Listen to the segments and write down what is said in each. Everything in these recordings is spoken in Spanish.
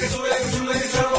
que sube, que sube, que sube.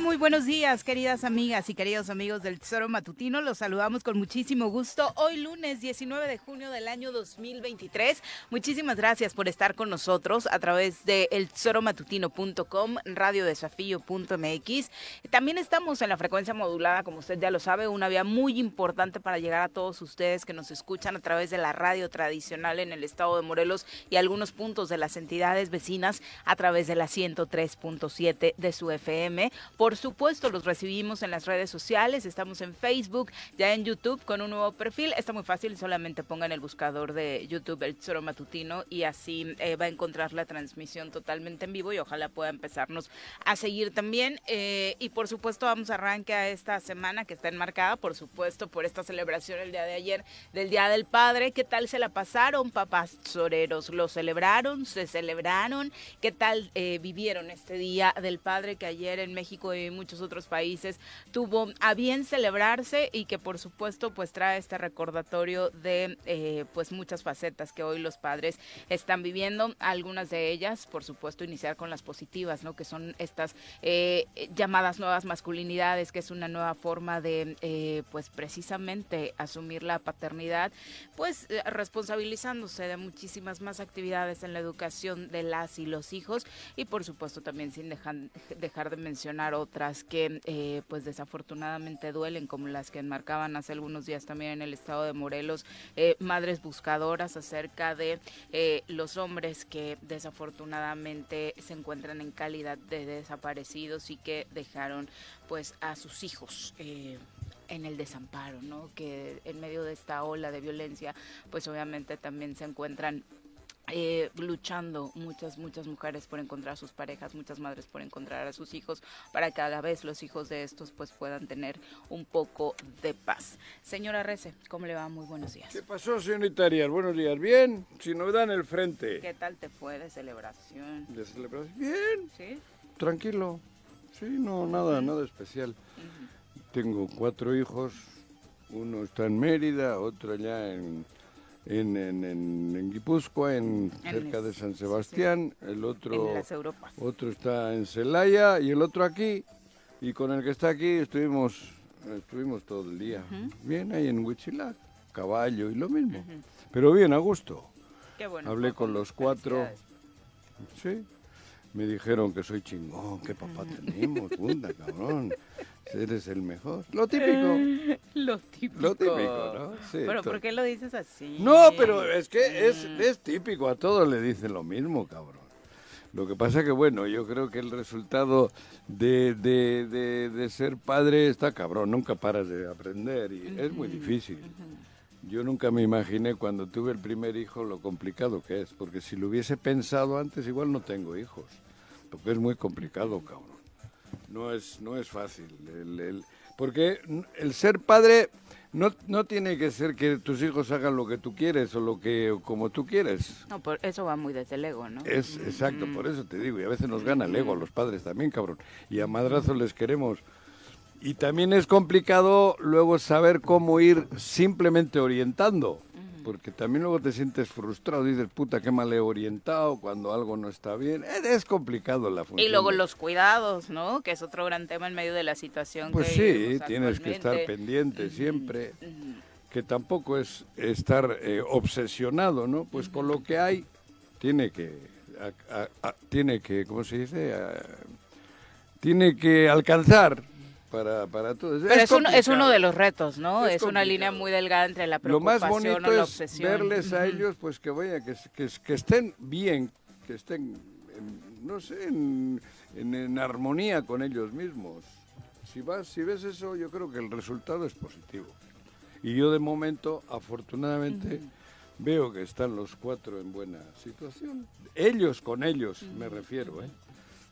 Muy buenos días, queridas amigas y queridos amigos del Tesoro Matutino. Los saludamos con muchísimo gusto hoy lunes 19 de junio del año 2023. Muchísimas gracias por estar con nosotros a través de eltesoromatutino.com, radiodesafío.mx. También estamos en la frecuencia modulada, como usted ya lo sabe, una vía muy importante para llegar a todos ustedes que nos escuchan a través de la radio tradicional en el estado de Morelos y algunos puntos de las entidades vecinas a través de la 103.7 de su FM por supuesto, los recibimos en las redes sociales, estamos en Facebook, ya en YouTube con un nuevo perfil. Está muy fácil, solamente pongan el buscador de YouTube El Tesoro Matutino y así eh, va a encontrar la transmisión totalmente en vivo y ojalá pueda empezarnos a seguir también. Eh, y por supuesto, vamos a arrancar a esta semana que está enmarcada, por supuesto, por esta celebración el día de ayer del Día del Padre. ¿Qué tal se la pasaron, papás soreros? ¿Lo celebraron? ¿Se celebraron? ¿Qué tal eh, vivieron este Día del Padre que ayer en México y muchos otros países tuvo a bien celebrarse y que por supuesto pues trae este recordatorio de eh, pues muchas facetas que hoy los padres están viviendo, algunas de ellas por supuesto iniciar con las positivas, ¿no? Que son estas eh, llamadas nuevas masculinidades, que es una nueva forma de eh, pues precisamente asumir la paternidad, pues responsabilizándose de muchísimas más actividades en la educación de las y los hijos y por supuesto también sin dejar, dejar de mencionar otras que eh, pues desafortunadamente duelen, como las que enmarcaban hace algunos días también en el estado de Morelos, eh, madres buscadoras acerca de eh, los hombres que desafortunadamente se encuentran en calidad de desaparecidos y que dejaron pues a sus hijos en el desamparo, ¿no? Que en medio de esta ola de violencia, pues obviamente también se encuentran eh, luchando muchas, muchas mujeres por encontrar a sus parejas, muchas madres por encontrar a sus hijos, para que a la vez los hijos de estos pues puedan tener un poco de paz. Señora Rece, ¿cómo le va? Muy buenos días. ¿Qué pasó, señorita Arias? Buenos días. Bien, sin novedad en el frente. ¿Qué tal te fue de celebración? ¿De celebración? Bien. ¿Sí? Tranquilo. Sí, no, nada, nada especial. Tengo cuatro hijos, uno está en Mérida, otro allá en en, en, en, Guipúzcoa, en, cerca de San Sebastián, el otro, otro está en Celaya y el otro aquí. Y con el que está aquí estuvimos, estuvimos todo el día. Bien, ahí en Huichilac, caballo y lo mismo. Pero bien, a gusto. Hablé con los cuatro. Sí. Me dijeron que soy chingón, que papá tenemos, puta, cabrón. Eres el mejor. Lo típico. lo típico. Lo típico, ¿no? Sí. Pero ¿por qué lo dices así? No, pero es que es, es típico. A todos le dicen lo mismo, cabrón. Lo que pasa que, bueno, yo creo que el resultado de, de, de, de ser padre está cabrón, nunca paras de aprender y es muy difícil. Yo nunca me imaginé cuando tuve el primer hijo lo complicado que es, porque si lo hubiese pensado antes igual no tengo hijos, porque es muy complicado, cabrón. No es, no es fácil. El, el- porque el ser padre no, no tiene que ser que tus hijos hagan lo que tú quieres o lo que o como tú quieres. No, por eso va muy desde el ego, ¿no? Es exacto, por eso te digo, y a veces nos gana el ego a los padres también, cabrón. Y a madrazos les queremos. Y también es complicado luego saber cómo ir simplemente orientando. Porque también luego te sientes frustrado, dices, puta, qué mal he orientado cuando algo no está bien. Es- complicado la función. Y luego los cuidados, ¿no? Que es otro gran tema en medio de la situación Pues que sí, tienes que estar pendiente siempre, que tampoco es estar eh, obsesionado, ¿no? Pues con lo que hay, tiene que, a- a- a- tiene que, ¿cómo se dice? Tiene que alcanzar para, para todo. Pero es, uno, es complicado. uno de los retos, ¿no? Es Es, una línea muy delgada entre la Lo más preocupación bonito o la es obsesión. verles a ellos, pues que vaya, que, que, que estén bien, que estén, en- no sé, en, en- en armonía con ellos mismos. Si vas, si ves eso, yo creo que el resultado es positivo. Y yo de momento, afortunadamente, veo que están los cuatro en buena situación. Ellos con ellos, me refiero, ¿eh?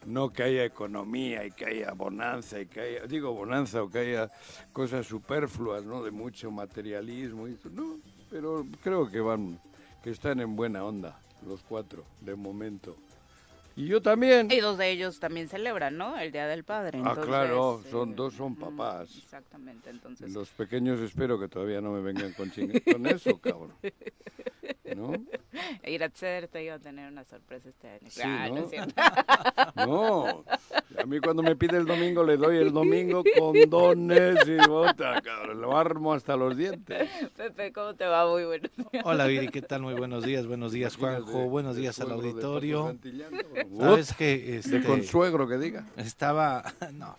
No que haya economía y que haya bonanza y que haya, digo bonanza o que haya cosas superfluas, ¿no? De mucho materialismo y eso, no, pero creo que van, que están en buena onda los cuatro, de momento. Y yo también. Y dos de ellos también celebran, ¿no? El Día del Padre. Ah, claro, eh, son dos son papás. Exactamente, entonces. Los pequeños espero que todavía no me vengan con con eso, cabrón. ¿No? Iratzer te iba a tener una sorpresa este año. Sí, Ah, ¿no? es cierto. No, a mí cuando me pide el domingo le doy el domingo con dones y bota, cabrón, lo armo hasta los dientes. Pepe, ¿cómo te va? Muy buenos días. Hola Viri, ¿qué tal? Muy buenos días, buenos días Juanjo, De- buenos de días al suegro de Paco auditorio. Sabes que de este, consuegro que diga. estaba, no,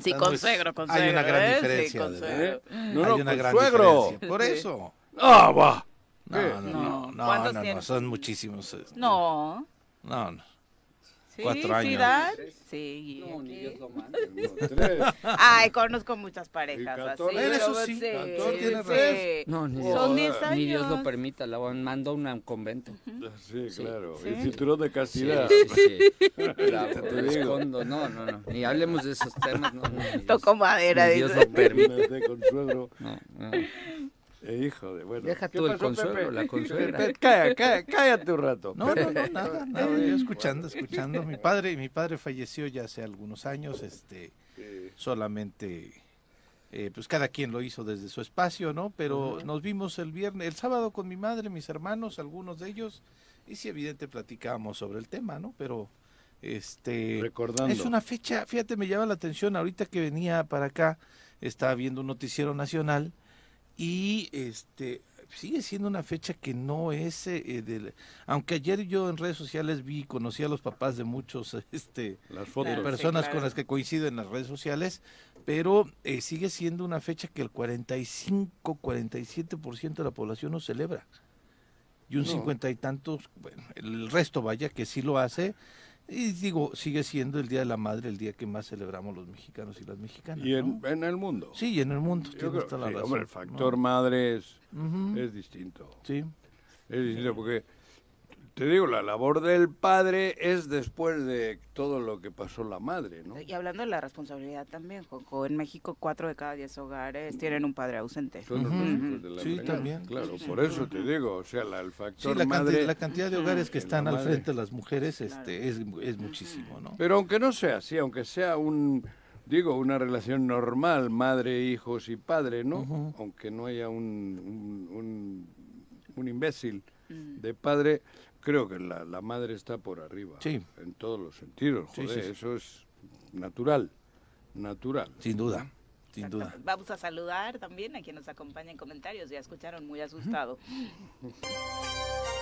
Sí, con suegro, con hay suegro. una gran ¿eh? diferencia, Sí, con de suegro. No, hay no, una gran diferencia. Por Sí. eso. Ah, va. No, no, no, No. no, ¿Cuántos no, son muchísimos. eh, No. No, no. Sí, Cuatro ¿sí años. dan? Sí. No, ni. Dios lo mande. No, tres. Ay, conozco muchas parejas Y así. eso sí, sí, tiene sí. razón. No, ni Son Dios, 10 ni Dios años. lo permita, la mandó a un convento. Sí, claro. Sí. El cinturón de Sí, castidad. sí, sí. La Te digo. No, no, no. Ni hablemos de esos temas. No, no, Dios- Toco madera, ni Dios dice. lo permite. No, no. Eh, hijo de bueno. Deja ¿Qué tú el pasó, consuegro, Pepe? la Cállate, cállate, cállate un rato. No, no, no, nada, nada, yo escuchando, escuchando. Mi padre, mi padre falleció ya hace algunos años, este, solamente, eh, pues cada quien lo hizo desde su espacio, ¿no? Pero nos vimos el viernes, el sábado con mi madre, mis hermanos, algunos de ellos, y sí, evidente platicábamos sobre el tema, ¿no? Pero, este, Recordando. es una fecha, fíjate, me llama la atención, ahorita que venía para acá, estaba viendo un noticiero nacional, y este sigue siendo una fecha que no es eh, eh, del aunque ayer yo en redes sociales vi conocí a los papás de muchos este Las fotos. Claro. personas claro. con las que coincido en las redes sociales pero eh, sigue siendo una fecha que el 45 47% de la población no celebra y un No. cincuenta y tantos bueno el resto vaya que sí lo hace y digo sigue siendo el día de la madre el día que más celebramos los mexicanos y las mexicanas Y en, ¿no? en el mundo. sí y en el mundo Yo creo toda la que, razón, hombre, el ¿no? factor madre es, es distinto. sí Es distinto porque, te digo, la labor del padre es después de todo lo que pasó la madre, ¿no? Y hablando de la responsabilidad también, Jojo, en México cuatro de cada diez hogares tienen un padre ausente. Son los de la Sí, también. Claro, por eso te digo, o sea, la- el Sí, factor la, madre... cantidad, la cantidad de hogares que están al frente de las mujeres este, es, es muchísimo, ¿no? Pero aunque no sea así, aunque sea un, digo, una relación normal, madre, hijos y padre, ¿no? Aunque no haya un, un, un, un imbécil de padre, creo que la, la madre está por arriba. Sí. En todos los sentidos, joder, sí, sí. eso es natural, natural. Sin duda, sin duda. Vamos a saludar también a quien nos acompaña en comentarios. Ya escucharon, muy asustado.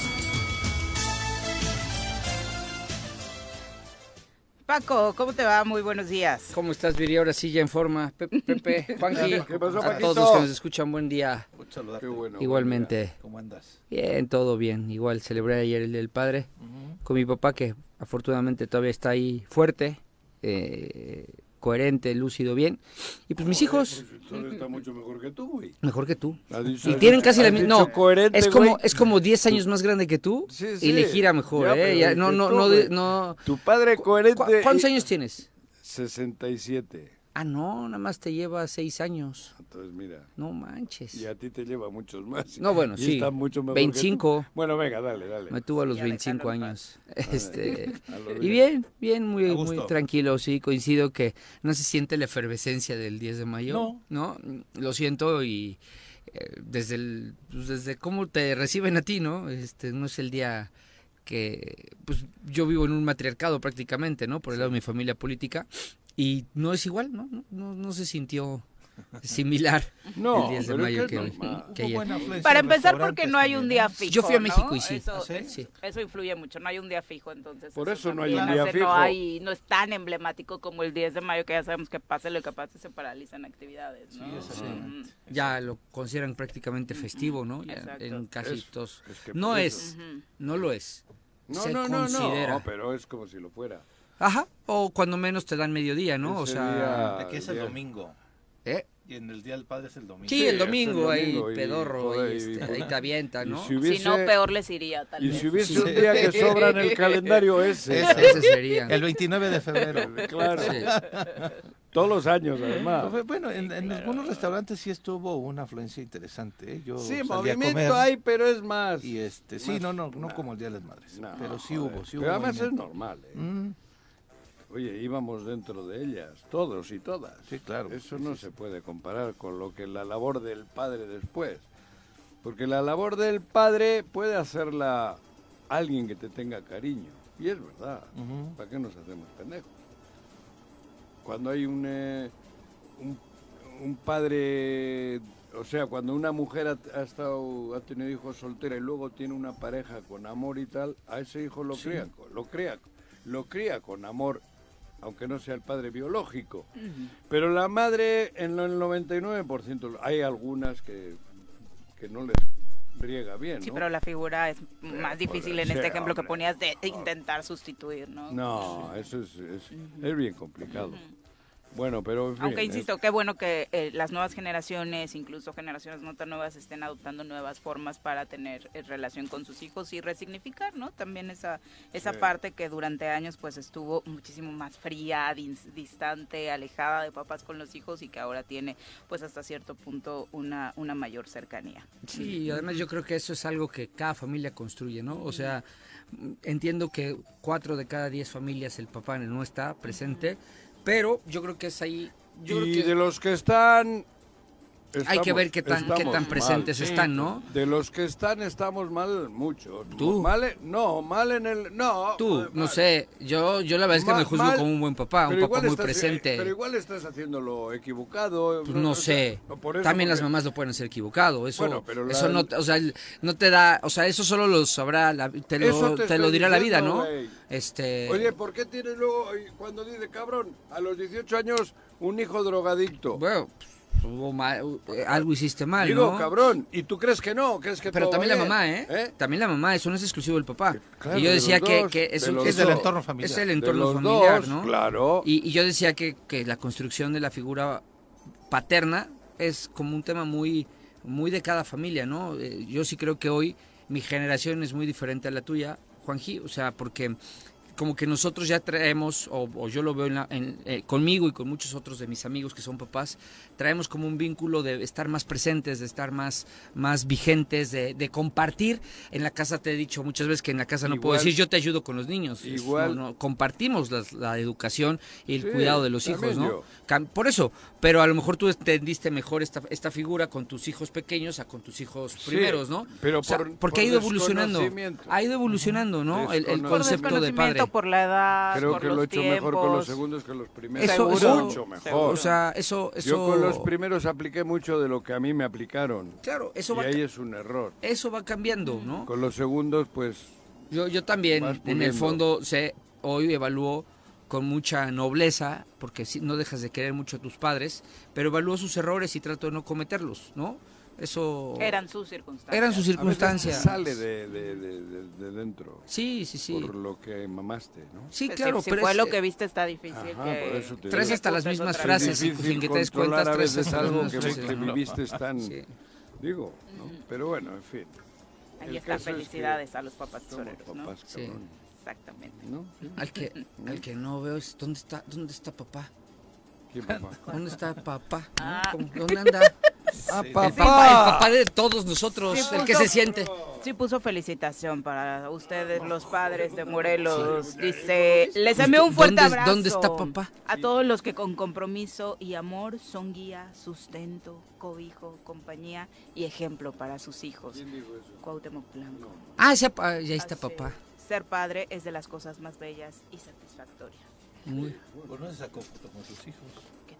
Paco, ¿cómo te va? Muy buenos días. ¿Cómo estás, Viri? Ahora sí, ya en forma. Pe- Pepe, Juanji, ¿Qué pasó, a todos los que nos escuchan, buen día. Qué bueno. Igualmente. ¿Cómo andas? Bien, todo bien. Igual celebré ayer el del padre con mi papá, que afortunadamente todavía está ahí fuerte, eh, coherente, lúcido, bien. Y pues mis hijos, Todo está mucho mejor que tú, güey. mejor que tú. Dicho- Y tienen casi la misma. No, coherente, es como, güey. es como 10 años más grande que tú Sí, y sí. le gira mejor, Ya, ¿eh? Ya, no, no, tú, no, no. Tu padre coherente. ¿Cu- ¿Cuántos y- años tienes? 67. Ah, no, nada más te lleva 6 años. Entonces, mira. No manches. Y a ti te lleva muchos más. No, bueno, Y sí. está mucho mejor que tú. 25. Bueno, venga, dale, dale. Me tuvo a los Ya 25 déjalo en años. Este, y bien. bien, muy, muy tranquilo, sí, coincido que no se siente la efervescencia del 10 de mayo. No. Lo siento y eh, desde el, pues, desde cómo te reciben a ti, ¿no? Este, no es el día que, pues yo vivo en un matriarcado prácticamente, ¿no? Por el lado de mi familia política y no es igual, ¿no? No, no, no se sintió similar No, el 10 de mayo que que, que ayer. Para empezar, porque no hay un día ¿no? fijo. Yo fui a ¿no? México y sí. Eso, ¿Ah, sí? Sí. eso influye mucho. No hay un día fijo, entonces. Por eso no hay un día fijo. No, hay, no es tan emblemático como el 10 de mayo, que ya sabemos que pase lo que pase, se paralizan actividades. ¿no? Sí, ya lo consideran prácticamente festivo, ¿no? Ya en casi Es- todos. es que no es, no lo es. No, se no, no, considera. no, pero es como si lo fuera. Ajá, o cuando menos te dan mediodía, ¿no? o Ese sea, día- Aquí es el Día- domingo. ¿eh? Y en el Día del Padre es el domingo. Sí, Sí, el es el domingo, domingo ahí y pedorro, por ahí, ahí- este, ahí te avienta, y ¿no? si hubiese- Si no, peor les iría, tal Y vez. si hubiese un día que sobra en el calendario ese. Ese, ese sería. El 29 de febrero. Claro. Sí. Todos los años, además. Bueno, en, en algunos restaurantes sí estuvo una afluencia interesante. ¿eh? Yo Sí, movimiento comer hay, pero es más. Y este, sí, más- no, no, no como el Día de las Madres. No, pero sí joder. hubo, sí Pero hubo. además es movimiento. normal. ¿eh? Mm, Oye, íbamos dentro de ellas, todos y todas. sí, claro. Eso no se puede comparar con lo que la labor del padre después. Porque la labor del padre puede hacerla alguien que te tenga cariño. Y es verdad. ¿Para qué nos hacemos pendejos? Cuando hay un, eh, un, un padre, o sea, cuando una mujer ha, ha estado, ha tenido hijos soltera y luego tiene una pareja con amor y tal, a ese hijo lo cría, con- lo cría, lo cría con amor, aunque no sea el padre biológico. Pero la madre, en el 99%, hay algunas que, que no les riega bien, Sí, pero la figura es más difícil en este ejemplo que ponías de intentar sustituir, ¿no? No, eso es, es, es bien complicado. Bueno, pero en fin, Aunque es- insisto, qué bueno que eh, las nuevas generaciones, incluso generaciones no tan nuevas, estén adoptando nuevas formas para tener eh, relación con sus hijos y resignificar, ¿no? También esa esa Sí. parte que durante años pues estuvo muchísimo más fría, dis- distante, alejada de papás con los hijos y que ahora tiene pues hasta cierto punto una una mayor cercanía. Sí, y además yo creo que eso es algo que cada familia construye, ¿no? O sea, entiendo que cuatro de cada diez familias el papá no está presente, pero yo creo que es ahí. Yo creo y que de los que están... hay que ver qué tan, qué mal. presentes están, ¿no? De los que están estamos mal mucho. ¿Tú? Mal no, mal en el... No, Tú, no sé, yo, yo la verdad es que me juzgo mal, como un buen papá, un papá muy estás- eh, presente. Pero igual estás haciéndolo equivocado. Pues no sé. por eso, También las mamás lo pueden hacer equivocado. Eso, Bueno, pero la- eso no, o sea, no te da, o sea, eso solo lo sabrá, la- te lo, te te lo dirá la vida, ¿no? Este, Oye, ¿por qué tienes luego, cuando dice cabrón, a los 18 años, un hijo drogadicto? bueno, hubo ma- eh, algo hiciste mal, Digo, ¿no? cabrón, ¿y tú crees que no? ¿Crees que Pero todo también la bien? mamá, ¿eh? También la mamá, eso no es exclusivo del papá. Claro, y yo de decía los que, dos, que de eso, los Es eso- entorno familiar. Es el De entorno los familiar, dos, ¿no? claro. Y, y yo decía que, que la construcción de la figura paterna es como un tema muy, muy de cada familia, ¿no? Eh, yo sí creo que hoy mi generación es muy diferente a la tuya, Juanji, o sea, porque como que nosotros ya traemos, o, o yo lo veo en la- en, eh, conmigo y con muchos otros de mis amigos que son papás, traemos como un vínculo de estar más presentes, de estar más, más vigentes, de, de compartir. En la casa te he dicho muchas veces que en la casa no puedo decir yo te ayudo con los niños. Es- Igual- no, no, compartimos la, la educación y el Sí, cuidado de los hijos, ¿no? yo. Por eso, pero a lo mejor tú entendiste mejor esta, esta figura con tus hijos pequeños a con tus hijos Sí, primeros, ¿no? pero O sea, por- porque por ha ido evolucionando. Ha ido evolucionando, ¿no? El, el Descono- Por concepto de padre. por la edad, Creo por que lo he los hecho mejor con los tiempos. segundos que los primeros. Eso, eso- mucho mejor. seguro. O sea, eso, eso. Los primeros apliqué mucho de lo que a mí me aplicaron. Claro, eso y va, ahí es un error. eso va cambiando, ¿no? Con los segundos, pues Yo, yo también, en el fondo, sé, hoy evalúo con mucha nobleza, porque no dejas de querer mucho a tus padres, pero evalúo sus errores y trato de no cometerlos, ¿no? Eso. Eran sus circunstancias. eran sus circunstancias. sale de, de- de- de- de dentro. Sí, sí, sí. Por lo que mamaste, ¿no? Sí, Pues claro, si, si pero fue es- lo que viste está difícil. Ajá, que- por eso te Traes digo. hasta las mismas frases sin que te des cuenta, a veces las algo que, que viviste tan, Sí. digo, ¿no? Pero bueno, en fin. Ahí está, caso es que felicidades a los papás Somos tesoreros, ¿no? papás, Sí. cabrón, Exactamente. ¿no? Al que, al que no veo es, ¿dónde está, dónde está papá? ¿Dónde está papá? Ah. ¿Cómo- ¿Dónde anda? ¡Ah, El papá, el papá de todos nosotros, Sí, el que puso- se siente. Sí puso felicitación para ustedes, los padres de Morelos. Dice, les envío un fuerte ¿Dónde- abrazo. dónde está papá? A todos los que con compromiso y amor son guía, sustento, cobijo, compañía y ejemplo para sus hijos. Cuauhtémoc Blanco. Ah, pa- ya está Así, papá. Ser padre es de las cosas más bellas y satisfactorias. Muy- Pues no se sacó foto con sus hijos. ¿Qué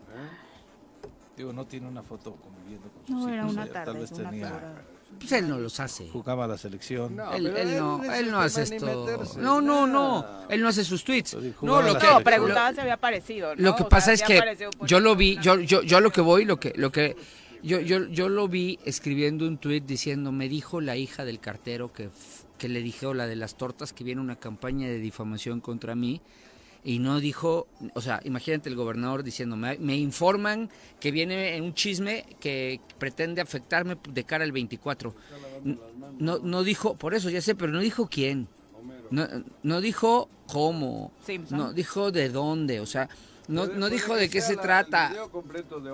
Digo, no tiene una foto conviviendo con sus No, hijos. era una tarde, Tal vez una tenía. hora. Pues él no los hace. Jugaba a la selección. No, Él, no, él no hace esto. No, no, no. Él no hace sus tweets. No, lo que, No, preguntaba si había aparecido, ¿no? lo que O sea, pasa es que yo lo vi, yo, yo, yo a lo que voy, lo que, lo que, yo, yo, yo lo vi escribiendo un tweet diciendo, me dijo la hija del cartero que, que le dijo la de las tortas que viene una campaña de difamación contra mí y no dijo, o sea, imagínate el gobernador diciendo, me, me informan que viene un chisme que pretende afectarme de cara al 24. N- No, no dijo, por eso ya sé, pero no dijo quién. No, no dijo cómo, Simpson. no dijo de dónde, o sea, no, no dijo que de qué se la- trata.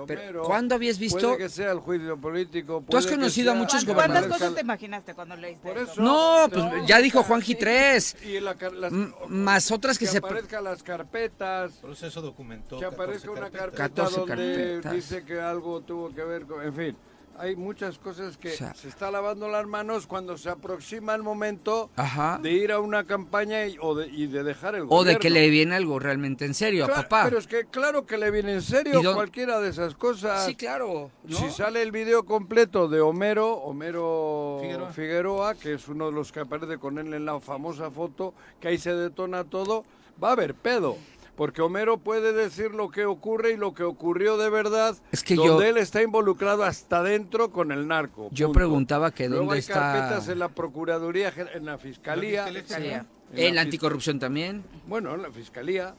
Pero, ¿cuándo habías visto? Puede que sea el juicio político. Tú has que conocido a muchos ¿Cuántas gobernadores. cosas te imaginaste cuando leíste Por eso? eso- No, pues No, ya dijo Juanji. 3. Y la car- las- más otras que que se... aparezcan las carpetas. Proceso documentó. Que aparezca 14 una carpetas. carpeta 14 donde carpetas. dice que algo tuvo que ver con... En fin, hay muchas cosas que O sea- se está lavando las manos cuando se aproxima el momento Ajá. de ir a una campaña y, o de, y de dejar el O gobierno. de que le viene algo realmente en serio a papá. Pero es que claro que le viene en serio ¿Y dónde- cualquiera de esas cosas. Sí, claro. ¿no? Si sale el video completo de Homero, Homero Figueroa. Figueroa. que es uno de los que aparece con él en la famosa foto, que ahí se detona todo, va a haber pedo. Porque Homero puede decir lo que ocurre y lo que ocurrió de verdad, Es que donde yo- él está involucrado hasta dentro con el narco. Yo punto. preguntaba que Luego dónde hay está... carpetas en la Procuraduría, en la Fiscalía. En En la anticorrupción también. Bueno, en la Fiscalía.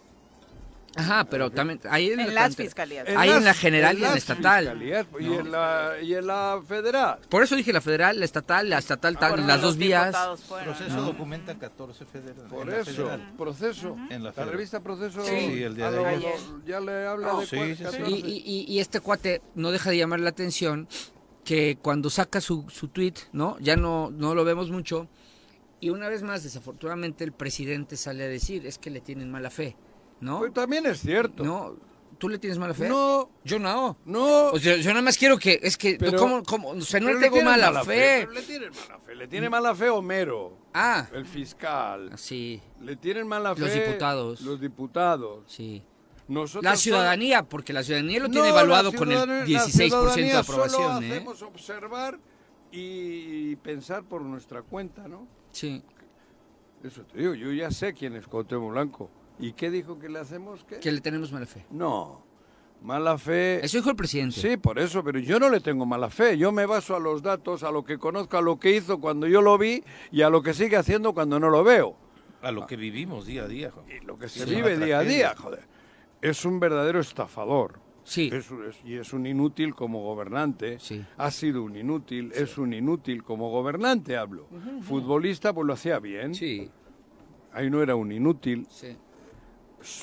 Ajá, pero también... Ahí En las fiscalías. Hay en la general y en la estatal. y, en la, y en la federal. Por eso dije la federal, la estatal, la estatal, Ah, tal, las dos vías. Proceso ¿no? documenta 14 federal. Por eso, federal. proceso. En la la federal. revista Proceso Sí, el día de ayer. ya le habla de sí, sí, sí. 14. Y, y- y- y este cuate no deja de llamar la atención que cuando saca su, su tweet, ¿no? Ya no, no lo vemos mucho. Y una vez más, desafortunadamente, el presidente sale a decir, es que le tienen mala fe, ¿no? Pues también es cierto. ¿No? ¿Tú le tienes mala fe? No, Yo no. no. O sea, yo nada más quiero que, es que, Pero- ¿cómo, cómo? O sea, no le tengo tienen mala, fe. pero le tienen mala fe. Le tiene mala fe Homero, Ah, el fiscal. sí, Le tienen mala fe Los diputados. Los diputados. sí. Nosotros La ciudadanía, porque la ciudadanía lo tiene evaluado con el la 16% de aprobación, Solo ¿eh? hacemos observar y pensar por nuestra cuenta, ¿no? Sí. Eso te digo, yo ya sé quién es Cuauhtémoc Blanco. ¿Y qué dijo que le hacemos? ¿Qué? Que le tenemos mala fe. No, mala fe. Eso dijo el presidente. Sí, por eso, pero yo no le tengo mala fe. Yo me baso a los datos, a lo que conozco, a lo que hizo cuando yo lo vi y a lo que sigue haciendo cuando no lo veo. A lo que vivimos día a día. Juan. Y lo que se vive día a día, joder. Es un verdadero estafador. Sí. Es un- es- y es un inútil como gobernante. Sí. Ha sido un inútil, es un inútil como gobernante, hablo. Futbolista, pues lo hacía bien. Sí. ahí no era un inútil. Sí.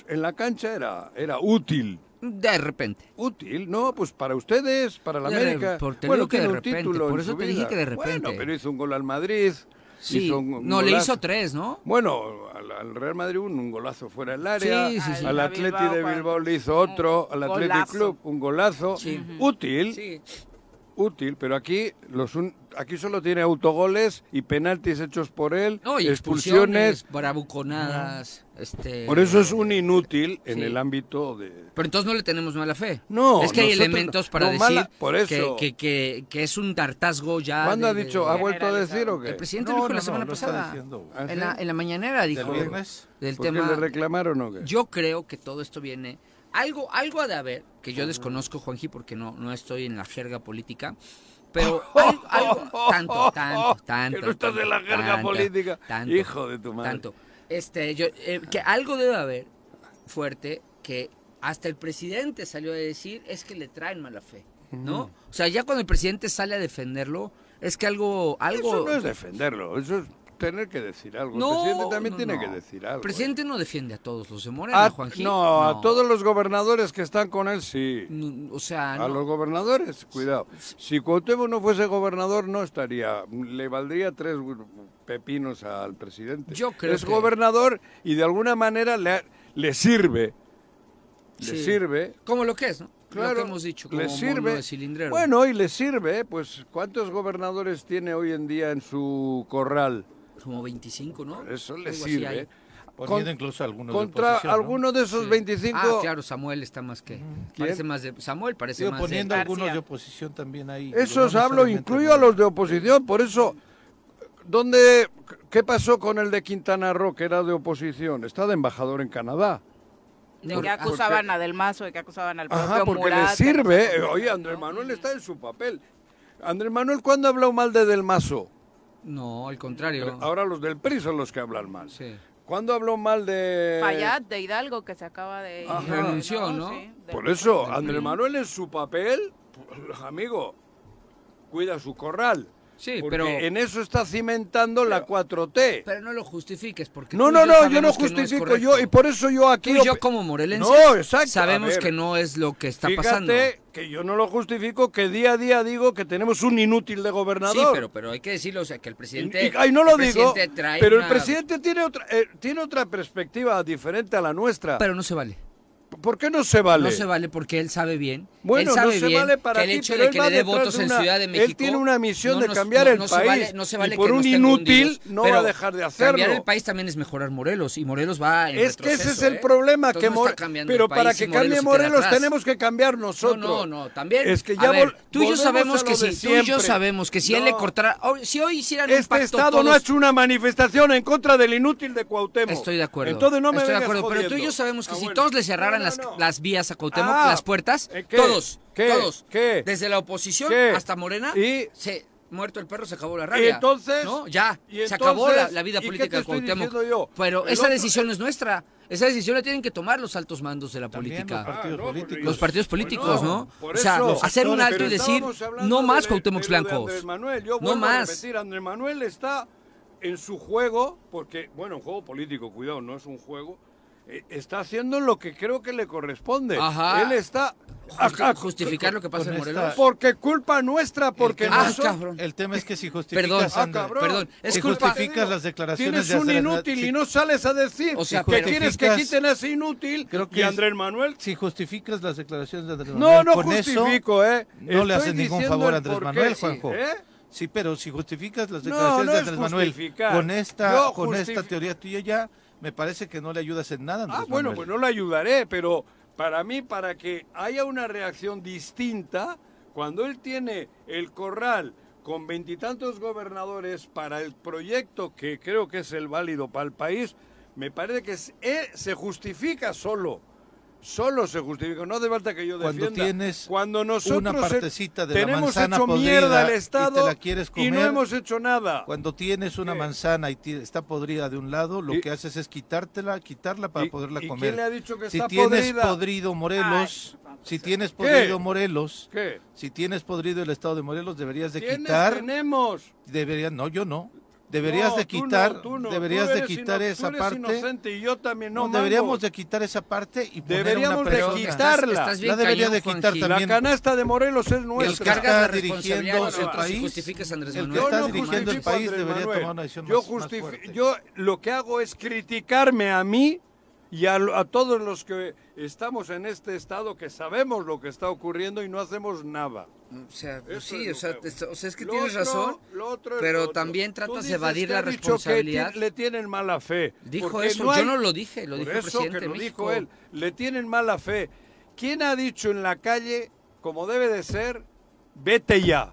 En la cancha era, era útil. De repente. Útil, no, pues para ustedes, para la De América. por- te bueno, que de un repente, título por eso te dije vida. que de repente. Bueno, pero hizo un gol al Madrid. Sí. hizo un- un No, le hizo tres, ¿no? Bueno, al, al Real Madrid un, un golazo fuera del área. Sí, sí, sí. Al A Atleti Bilbao, de. Bilbao le hizo otro. Al golazo. Club un golazo. Sí. Útil, Sí. Útil, pero aquí los un- aquí solo tiene autogoles y penaltis hechos por él, No, y expulsiones. expulsiones, bravuconadas, este... Por eso es un inútil en Sí. el ámbito de Pero entonces no le tenemos mala fe. No, Es que hay elementos para no, decir mala- por que, eso. que, que, que es un tartazgo ya... ¿Cuándo ha de- dicho? de- ¿Ha vuelto a decir o qué? El presidente dijo no, la semana pasada. diciendo. ¿Ah, En la, en la mañanera dijo ¿Del viernes? del ¿Por qué tema... le reclamaron o qué? Yo creo que todo esto viene... Algo, algo ha de haber, que yo desconozco, Juanji, porque no, no estoy en la jerga política, pero algo, algo- tanto, tanto, tanto. Que no estás en la tanto, jerga tanto, política. tanto, Hijo de tu madre. Tanto. Este, yo, eh, que algo debe haber fuerte que hasta el presidente salió a decir es que le traen mala fe, ¿no? O sea, ya cuando el presidente sale a defenderlo, es que algo... algo Eso no es defenderlo, eso es tener que decir algo. No, el presidente también no, tiene no. que decir algo. El presidente no defiende a todos los de Morena, A- Juanji. no, a todos los gobernadores que están con él, sí. O sea, A los gobernadores, cuidado. Si Cuauhtémoc no fuese gobernador, no estaría. Le valdría tres pepinos al presidente. Yo creo es que- gobernador y de alguna manera le, le sirve. Le sirve. como lo que es, ¿no? Claro, lo que hemos dicho, como sirve. de. Bueno, y le sirve, pues ¿cuántos gobernadores tiene hoy en día en su corral? Como 25, ¿no? Eso le sirve. hay. Poniendo Con- incluso algunos de Contra oposición, ¿no? alguno de esos Sí. 25. Ah, claro, Samuel está más que. ¿Quién? Parece más de. Samuel parece Digo, más poniendo de. algunos de oposición también ahí. Esos no hablo, incluyo a los de oposición, por eso, ¿dónde, ¿qué pasó con el de Quintana Roo, que era de oposición? Está de embajador en Canadá. De que acusaban a Del Mazo, de que acusaban al propio Ajá, porque Murat, le sirve. Oye, Andrés Manuel está en su papel. Andrés Manuel, ¿cuándo ha hablado mal de Del Mazo? No, al contrario. Ahora los del PRI son los que hablan mal. Sí. ¿Cuándo habló mal de...? Fayad de Hidalgo, que se acaba de... Ajá. Renunció, ¿no? Sí, de- Por eso, Andrés. Manuel en su papel, pues, amigo, cuida su corral. Sí, porque pero. en eso está cimentando la 4T. Pero no lo justifiques, porque. No, tú no, no, yo no justifico correcto. yo, y por eso yo aquí... Tú y yo, como morelenses, No, exacto, sabemos que no es lo que está Fíjate pasando. que yo no lo justifico, que día a día digo que tenemos un inútil de gobernador. Sí, pero, pero hay que decirlo, o sea, que el presidente. Y- y- ay, no lo el digo, pero el una- presidente tiene otra, eh, tiene otra perspectiva diferente a la nuestra. Pero no se vale. ¿Por qué no se vale? No se vale porque él sabe bien. Bueno, él sabe no se bien vale para que el hecho de él que le dé votos en una- Ciudad de él México. tiene una misión no de cambiar no- el no se país, vale- no se y vale por que un inútil hundidos, no va a dejar de Cambiar hacerlo. el país también es mejorar Morelos y Morelos va en Es que ese es el ¿eh? problema, Entonces que no está More- cambiando pero para país que cambie Morelos tenemos que cambiar nosotros. No, no, no, también. Es que A ya ver, tú y yo sabemos que si de tú y yo siempre. sabemos que si él le cortara, si hoy hicieran un Este Estado no ha hecho una manifestación en contra del inútil de Cuauhtémoc. Estoy de acuerdo. Entonces no me Estoy de acuerdo, pero tú y yo sabemos que si todos le cerraran No, no, las, no. las vías a Cuauhtémoc, Ah, las puertas, ¿eh, qué? todos, ¿Qué? todos, ¿Qué? desde la oposición ¿Qué? hasta Morena, ¿Y? se muerto el perro, se acabó la Y rabia. entonces, ¿no? Ya, y se acabó entonces, la, la vida ¿y qué política te de Cuauhtémoc. yo? Pero El esa otro- decisión no es nuestra. Esa decisión la tienen que tomar los altos mandos de la También política. los partidos Ah, no, políticos. Los partidos políticos, Bueno, ¿no? por O sea, eso. hacer un alto y decir, no más Cuauhtémoc blancos. Manuel. Yo No a más. repetir, Andrés Manuel está en su juego, porque, bueno, un juego político, cuidado, no es un juego, está haciendo lo que creo que le corresponde. Ajá. Él está... Justi- justificar lo que pasa en esta- Morelos. Porque culpa nuestra, porque tema- Ah, nosotros... cabrón. El tema es que si justificas, Perdón, Ah. Perdón, es Si culpa- justificas las declaraciones Tienes de un inútil si- y no sales a decir O sea, que pero- quieres que quiten a ese inútil Creo que y Andrés Manuel... Si justificas las declaraciones de Andrés No, Manuel no con justifico, eso, ¿eh? no le haces ningún favor el a Andrés Manuel, Juanjo. ¿eh? Sí, pero si justificas las No, declaraciones no de Andrés Manuel con esta, Yo con esta teoría tuya ya, me parece que no le ayudas en nada, Andrés Ah, bueno, Manuel. pues no le ayudaré, pero para mí, para que haya una reacción distinta, cuando él tiene el corral con veintitantos gobernadores para el proyecto que creo que es el válido para el país, me parece que él se justifica solo. Solo se justifica, no hace falta que yo Cuando defienda. tienes Cuando nosotros una partecita de la tenemos manzana hecho podrida mierda al y te Estado la quieres y no comer, hemos hecho nada. Cuando tienes una ¿Qué? manzana y está podrida de un lado, lo Y- que haces es quitártela, quitarla para ¿Y- poderla y comer. quién le ha dicho que si está tienes podrida? podrido Morelos, si tienes ¿Qué? podrido Morelos, ¿Qué? si tienes podrido el estado de Morelos, deberías de ¿Quiénes quitar, tenemos? deberías, no, yo no. Deberías No, de tú no, quitar, tú no, deberías de quitar ino- esa parte. inocente y yo también no. No, deberíamos de quitar esa parte y poner Deberíamos una de quitarla. Estás bien La debería de quitar Juanji. también. La canasta de Morelos es El nuestra. que Cargas la está dirigiendo el país, el que Manuel. está Yo no dirigiendo el país Andrés debería Manuel. tomar una decisión yo más- más fuerte. Yo lo que hago es criticarme a mí y a, lo- a todos los que estamos en este estado que sabemos lo que está ocurriendo y no hacemos nada. O sea, pues sí, o sea, o sea, es que Lo tienes otro- razón, otro pero también tratas de evadir la responsabilidad. le tienen mala fe. Dijo eso, no yo no lo dije, lo Por dijo el eso presidente que de lo México. dijo él. Le tienen mala fe. ¿Quién ha dicho en la calle, como debe de ser, vete ya?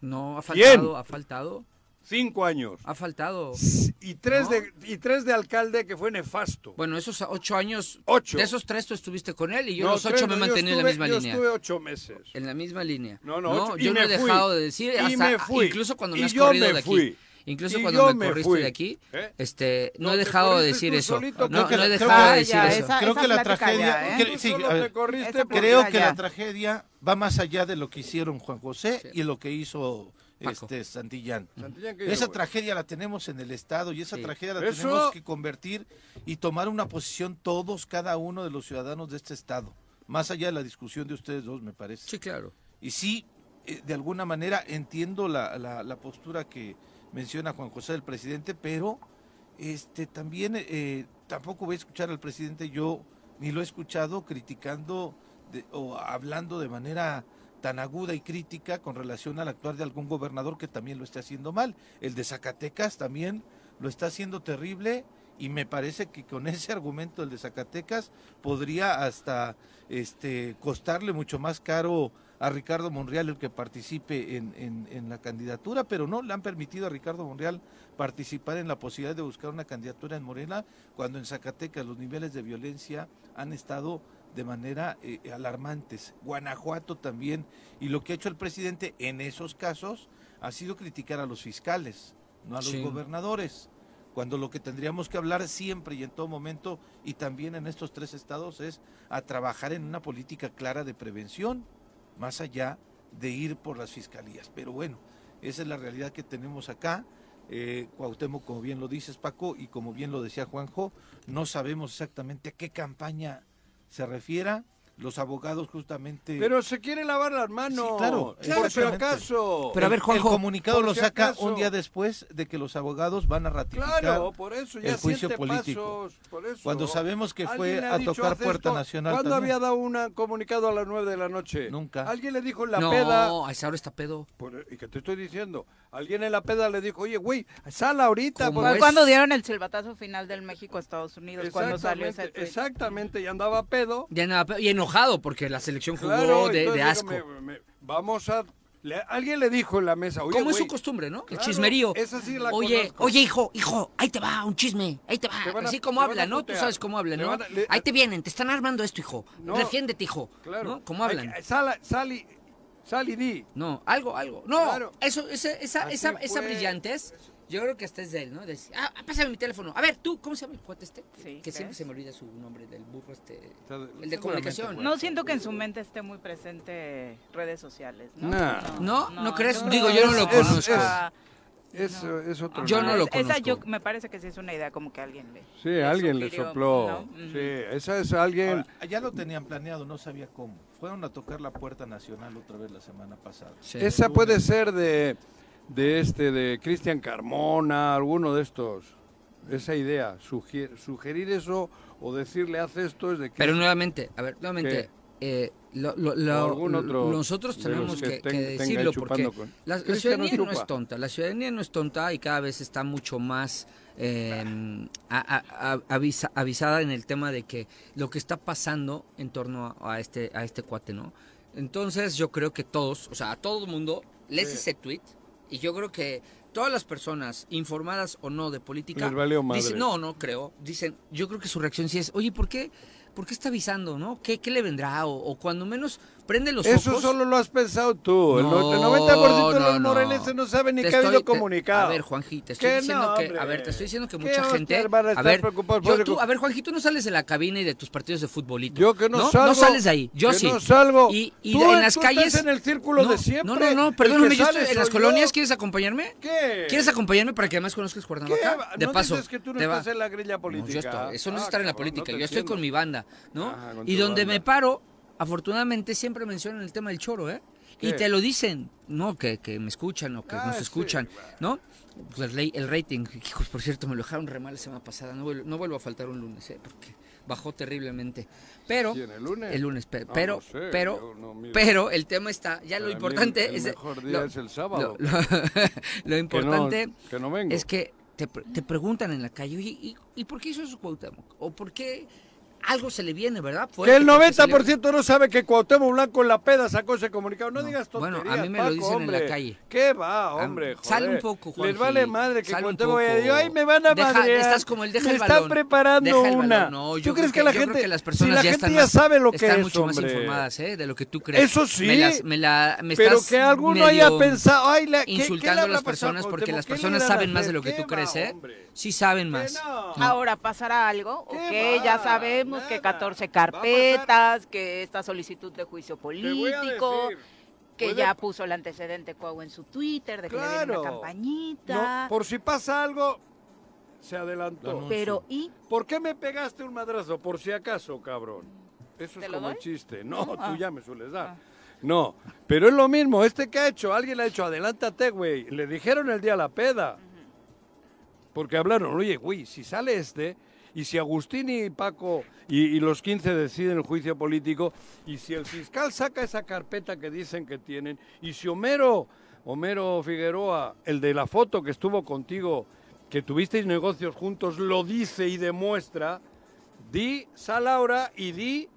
No, ha ¿Quién? faltado, ha faltado, Cinco años. ha faltado. Y tres, ¿No? de, y tres de alcalde que fue nefasto. Bueno, esos ocho años, Ocho. de esos tres tú estuviste con él y yo No, los ocho tres me yo mantenido en la misma yo línea. estuve ocho meses. En la misma línea. No, no, ocho- y yo no me he fui. dejado de decir, Y hasta, me fui. incluso cuando me Y has yo corrido me de aquí. fui. Incluso Y cuando yo me corriste fui. de aquí, ¿Eh? este, no, No, he dejado de decir eso. No, creo que no he la- dejado de decir eso. creo que la tragedia, creo que la tragedia va más allá de lo que hicieron Juan José y lo que hizo Paco. este Santillán. Santillán, ¿qué hizo, Esa tragedia la tenemos en el Estado y esa Sí. tragedia la Eso- tenemos que convertir y tomar una posición todos, cada uno de los ciudadanos de este Estado. Más allá de la discusión de ustedes dos, me parece. Sí, claro. Y sí, eh, de alguna manera entiendo la, la- la postura que menciona Juan José del presidente, pero este también eh, tampoco voy a escuchar al presidente yo, ni lo he escuchado criticando de- o hablando de manera tan aguda y crítica con relación al actuar de algún gobernador que también lo esté haciendo mal. El de Zacatecas también lo está haciendo terrible y me parece que con ese argumento el de Zacatecas podría hasta este costarle mucho más caro a Ricardo Monreal el que participe en, en- en la candidatura, pero no le han permitido a Ricardo Monreal participar en la posibilidad de buscar una candidatura en Morena, cuando en Zacatecas los niveles de violencia han estado de manera eh, alarmantes. Guanajuato también. Y lo que ha hecho el presidente en esos casos ha sido criticar a los fiscales, no a los Sí. gobernadores. Cuando lo que tendríamos que hablar siempre y en todo momento, y también en estos tres estados, es a trabajar en una política clara de prevención, más allá de ir por las fiscalías. Pero bueno, esa es la realidad que tenemos acá. Eh, Cuauhtémoc, como bien lo dices Paco, y como bien lo decía Juanjo, no sabemos exactamente a qué campaña se refiera. Los abogados justamente... Pero se quiere lavar las manos. Sí, claro, Por si acaso. Pero a ver, Juanjo, el comunicado lo si saca acaso. un día después de que los abogados van a ratificar Claro, por eso ya el juicio político. pasos, por eso. Cuando sabemos que fue ¿Alguien le ha a tocar "Haz puerta esto"? nacional ¿Cuándo también? había dado un comunicado a las nueve de la noche? Nunca. Alguien le dijo en la no, peda. a esa hora está pedo. Por- ¿Y qué te estoy diciendo? Alguien en la peda le dijo, oye, güey, sal ahorita. ¿Cómo porque- Fue cuando dieron el silbatazo final del México-Estados Unidos, cuando salió ese Exactamente, tweet. exactamente, y andaba pedo. Ya nada, pe- y enojado porque la selección jugó Claro, de, asco. dijo, me- me- vamos a... le- alguien le dijo en la mesa, oye, Como es su costumbre, ¿no? el chismerío. esa sí la oye, conozco. oye, hijo, hijo, ahí te va un chisme, ahí te va. Te van a- Así como habla, ¿no? Tú sabes cómo habla, Te ¿no? van a- le- ahí te vienen, te están armando esto, hijo. No. Defiéndete, hijo. Claro. ¿No? ¿Cómo Hay hablan? que- sal, sal y, sal y di. No, algo, algo. No, Claro. eso, esa, esa, esa, esa fue. brillantez, yo creo que hasta es de él, ¿no? De decir, ah, pásame mi teléfono. A ver, tú, ¿cómo se llama el cuate este? Sí, que siempre se me olvida su nombre del burro este. El de comunicación. No siento que en su mente esté muy presente redes sociales, ¿no? Nah. ¿No? ¿No crees? no, Digo, yo no lo es- conozco. ah, Es, es otro Yo no lo Esa yo conozco. me parece que sí es una idea como que alguien le. Sí, le alguien le sopló. ¿no? Sí, esa es alguien... Ahora, ya lo tenían planeado, no sabía cómo. Fueron a tocar la puerta nacional otra vez la semana pasada. Sí. Esa puede ser de, de este, de Cristian Carmona, alguno de estos. Esa idea, sugier- sugerir eso o decirle haz esto es de Pero Cristian- nuevamente, a ver, nuevamente, eh, lo- lo- lo- otro nosotros tenemos que, que ten- que decirlo porque con- la, la Cristian no ciudadanía no, es tonta, la ciudadanía no es tonta y cada vez está mucho más eh, a- a- a- avisa- avisada en el tema de que lo que está pasando en torno a, a este a este cuate, ¿no? Entonces yo creo que todos, o sea, a todo el mundo lees ese tweet y yo creo que todas las personas informadas o no de política dicen, no, no creo, dicen, yo creo que su reacción sí es, oye, ¿por qué, por qué está avisando, no? ¿Qué, qué le vendrá? O, o cuando menos prende los Eso solo lo has pensado tú. el no- el No, 90% de los no. morelenses no saben ni que ha habido comunicado. A ver, Juanji, te estoy ¿Qué diciendo que, a ver, te estoy diciendo que ¿Qué mucha gente, a ver, yo- por tú- el- a ver, Juanji, tú no sales de la cabina y de tus partidos de futbolito. Yo que no, salgo. No sales de ahí, yo que sí. no salgo. Y, y Tú- en las tú calles. Estás en el círculo no, de siempre. No, no, no, perdóname, yo estoy en las colonias. ¿quieres acompañarme? ¿Qué? ¿Quieres acompañarme para que además conozcas ¿Qué? Cuernavaca? De paso. dices que tú no estás en la grilla política. yo estoy- eso no es Ah, estar en la política, yo estoy con mi banda, ¿no? Y donde me paro, afortunadamente siempre mencionan el tema del choro, ¿eh? Y te lo dicen, no, que, que me escuchan o que Ah, nos sí, escuchan. ¿no? Pues el, rating, hijos, por cierto, me lo dejaron re mal la semana pasada, no vuelvo, no vuelvo a faltar un lunes, ¿eh? Porque bajó terriblemente. Pero, ¿Quién, el lunes? el lunes, pe- No, pero, no sé, pero, no pero el tema está, ya lo Para mí importante el es... mejor día es el sábado. Lo, lo- lo importante que no es que te, te preguntan en la calle, oye, ¿y, ¿y por qué hizo eso Cuauhtémoc? ¿O por qué algo se le viene, verdad? Que el porque se le- 90% no sabe que Cuauhtémoc Blanco en la peda sacó ese comunicado. No, No. digas Bueno, tonterías, a mí me lo dicen en la hombre. calle. ¿Qué va, Ah, hombre? sale joder. un poco, Les Juanji, vale madre que sale Cuauhtémoc haya dicho, ay, me van a Deja- madrear. estás como el deja me el están balón. preparando Deja el una. balón. No, yo ¿Tú crees creo que la gente, que las personas si la ya gente están ya más- sabe lo que están es, mucho más hombre? informadas, ¿eh? De lo que tú crees. Eso sí. Me las- me la- me Pero estás que alguno haya pensado, ay, la, ¿qué- qué le insultando a las personas porque las ¿Qué le personas saben más de lo que ¿Qué tú crees, ¿eh? hombre? Sí saben más. Ahora pasará algo, ¿Qué ok, ya va? Sabemos que Nada. 14 Va a pasar- carpetas, que esta solicitud de juicio político, que puede- ya puso el antecedente Cuau en su Twitter, de que le Claro. una campañita. No, por si pasa algo, se adelantó. Pero, ¿y? ¿Por qué me pegaste un madrazo? Por si acaso, cabrón. Eso ¿Te es como doy? el chiste. No, No, tú ah. ya me sueles dar. No, pero es lo mismo. Este que ha hecho, alguien le ha hecho, adelántate, güey. Le dijeron el día la peda. Porque hablaron, oye, güey, si sale este, y si Agustín y Paco y, y los 15 deciden el juicio político, y si el fiscal saca esa carpeta que dicen que tienen, y si Homero, Homero Figueroa, el de la foto que estuvo contigo, que tuvisteis negocios juntos, lo dice y demuestra, di, sal ahora y di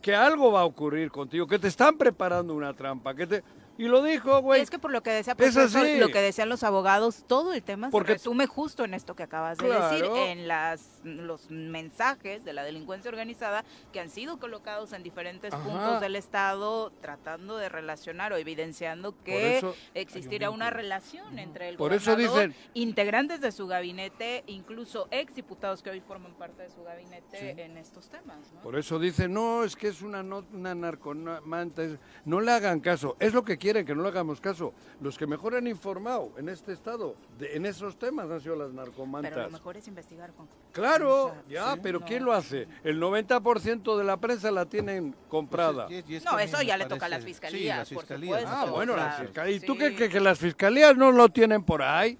que algo va a ocurrir contigo, que te están preparando una trampa, que te... Y lo dijo, güey. Es que por lo que decía profesor, lo que decían los abogados, todo el tema Porque- se resume justo en esto que acabas de Claro. decir, en las los mensajes de la delincuencia organizada que han sido colocados en diferentes Ajá. puntos del estado, tratando de relacionar o evidenciando que eso- existiera una relación entre el Por eso gobernador, dicen- integrantes de su gabinete, incluso exdiputados que hoy forman parte de su gabinete en estos temas. ¿no? Por eso dicen, no, es que es una, no- una narcomanta. No le hagan caso. Es lo que quieren, que no le hagamos caso. Los que mejor han informado en este estado, de- en esos temas, han sido las narcomantas. Pero lo mejor es investigar, Juan. Claro, O sea, ya, sí, pero no. ¿quién lo hace? El 90% de la prensa la tienen comprada. Pues, y- y es No, eso ya le toca a las fiscalías, Sí, las fiscalías. Ah, bueno, sea, las fiscalías. ¿Y tú crees que, que las fiscalías no lo tienen por ahí?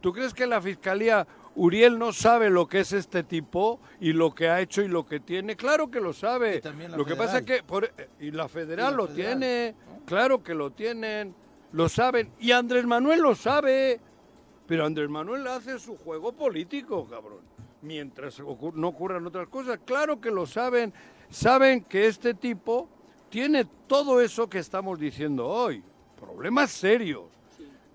¿Tú crees que la fiscalía Uriel no sabe lo que es este tipo y lo que ha hecho y lo que tiene? Claro que lo sabe. Y también la lo que pasa es federal. que por- y la federal Y la lo federal, tiene, claro que lo tienen, lo saben y Andrés Manuel lo sabe. Pero Andrés Manuel hace su juego político, cabrón. Mientras ocur- no ocurran otras cosas, claro que lo saben. Saben que este tipo tiene todo eso que estamos diciendo hoy. Problemas serios,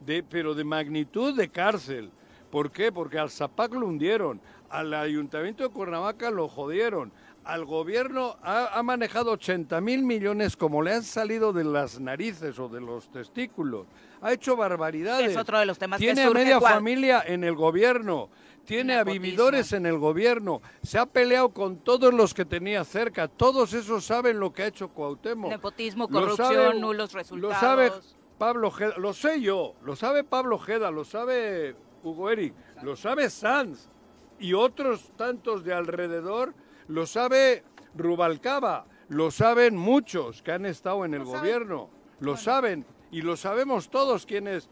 de, pero de magnitud de cárcel. ¿Por qué? Porque al Zapac lo hundieron, al Ayuntamiento de Cuernavaca lo jodieron, al gobierno ha, ha manejado 80 mil millones como le han salido de las narices o de los testículos. Ha hecho barbaridades. Es otro de los temas que Tiene a surge media familia en el gobierno. Tiene a vividores en el gobierno. Se ha peleado con todos los que tenía cerca. Todos esos saben lo que ha hecho Cuauhtémoc. Nepotismo, Lo corrupción, sabe- nulos resultados. Lo sabe Pablo Ojeda, lo sé yo, lo sabe Pablo Ojeda, lo sabe Hugo Eric, lo sabe Sanz y otros tantos de alrededor, lo sabe Rubalcaba, lo saben muchos que han estado en el saben. gobierno, lo saben y lo sabemos todos quienes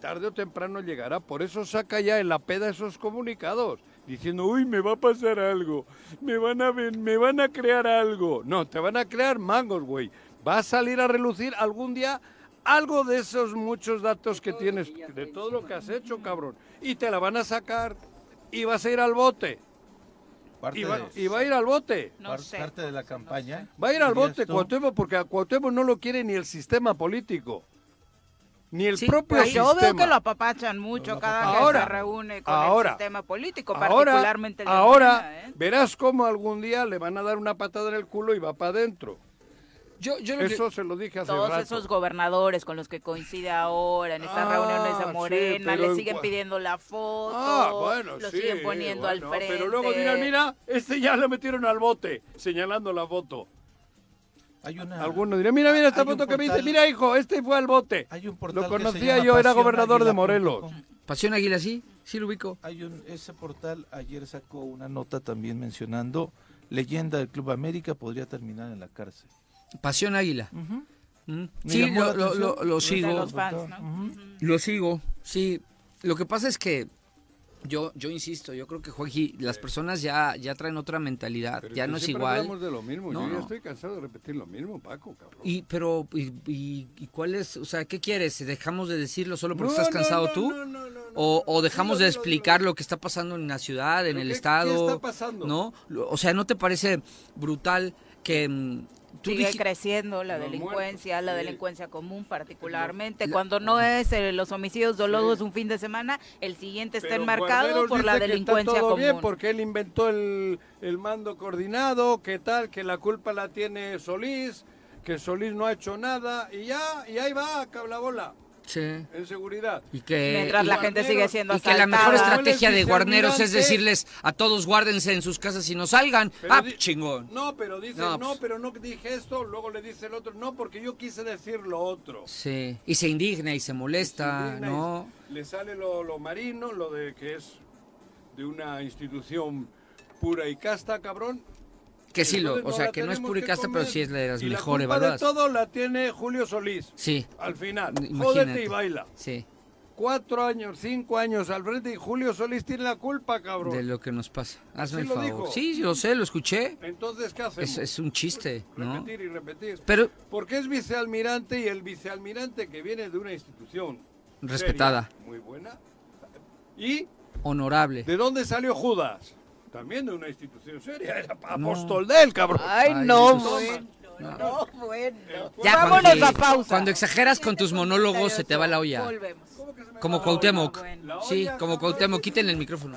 tarde o temprano llegará, por eso saca ya en la peda esos comunicados, diciendo, uy, me va a pasar algo, me van a, me van a crear algo. No, te van a crear mangos, güey. Va a salir a relucir algún día algo de esos muchos datos que tienes, de todo lo que has hecho, cabrón. Y te la van a sacar y vas a ir al bote. Parte Y va, de- y va a ir al bote. No sé. parte de la campaña. Va a ir al bote Cuauhtémoc porque a Cuauhtémoc no lo quiere ni el sistema político. Ni el Sí, propio Ay, yo sistema. veo que lo apapachan mucho Lo cada apapachan. que se reúne con Ahora. el sistema político, Ahora, particularmente el de ahora Morena, ¿eh? verás cómo algún día le van a dar una patada en el culo y va para adentro. Yo, yo lo que- Eso se lo dije hace Todos rato. esos gobernadores con los que coincide ahora en estas Ah, reuniones de Morena, le en siguen pidiendo la foto, Ah, bueno, lo sí, siguen poniendo bueno, al frente. Pero luego dirán, mira, este ya le metieron al bote, señalando la foto. Hay una, Algunos dirán, mira, mira esta foto que me dice, mira hijo, este fue al bote. hay un portal Lo conocía yo, era gobernador de Morelos. Pasión Águila, sí, sí lo ubico. Hay un, ese portal ayer sacó una nota también mencionando leyenda del Club América podría terminar en la cárcel. Pasión Águila. Mm. Sí, lo, sigo. los fans, ¿no? Ujú. Lo sigo, sí. Lo que pasa es que yo, yo insisto, yo creo que Juanji, las personas ya, ya traen otra mentalidad, Pero ya no es igual. hablamos de lo mismo. No, yo ya estoy cansado de repetir lo mismo, Paco, cabrón. Y, pero, y, y- y cuál es, o sea, qué quieres? ¿Dejamos de decirlo solo porque No, estás cansado no, tú? no, no, no, no, o, o dejamos de explicar lo que está pasando en la ciudad, en ¿Pero el qué- estado? qué está pasando? ¿No? O sea, ¿no te parece brutal que mm, Sigue creciendo la delincuencia, muertos, la sí. delincuencia común particularmente. La- Cuando no es eh, los homicidios dolosos un fin de semana, el siguiente está enmarcado por la que delincuencia está todo común. bien porque él inventó el, el mando coordinado, que tal, que la culpa la tiene Solís, que Solís no ha hecho nada y ya, y ahí va, cablabola, Sí. en seguridad. Y que, Mientras y- la gente sigue siendo y que la mejor estrategia de guarneros es decirles a todos guárdense en sus casas y no salgan. Pero ah, di- chingón. No, pero dice, No, no, pues- pero no dije esto, luego le dice el otro, no, porque yo quise decir lo otro. Sí. Y se indigna y se molesta, Se indigna y ¿no? Le sale lo, lo marino, lo de que es de una institución pura y casta, cabrón. Que sí, lo, Entonces o sea, que no es casta, pero sí es de las y mejor la evaluadas. de todo la tiene Julio Solís. Sí, Al final, Imagínate. jódete y baila. sí, Cuatro años, cinco años al frente y Julio Solís tiene la culpa, cabrón. de lo que nos pasa. Hazme el favor. dijo. Sí, yo sé, lo escuché. Entonces, ¿qué hacemos? Es, es un chiste, ¿no? Repetir y repetir. Pero Porque es vicealmirante y el vicealmirante que viene de una institución Respetada. seria, muy buena. ¿Y honorable. de dónde salió Judas? También de una institución seria, era apóstol de él, cabrón. Ay, Ay, no, bueno. No. No, bueno. Ya, Vámonos Juanji, a pausa. Cuando exageras con tus monólogos se te va la olla. Volvemos. Como Cuauhtémoc. Sí, como Cuauhtémoc. Quítenle el micrófono.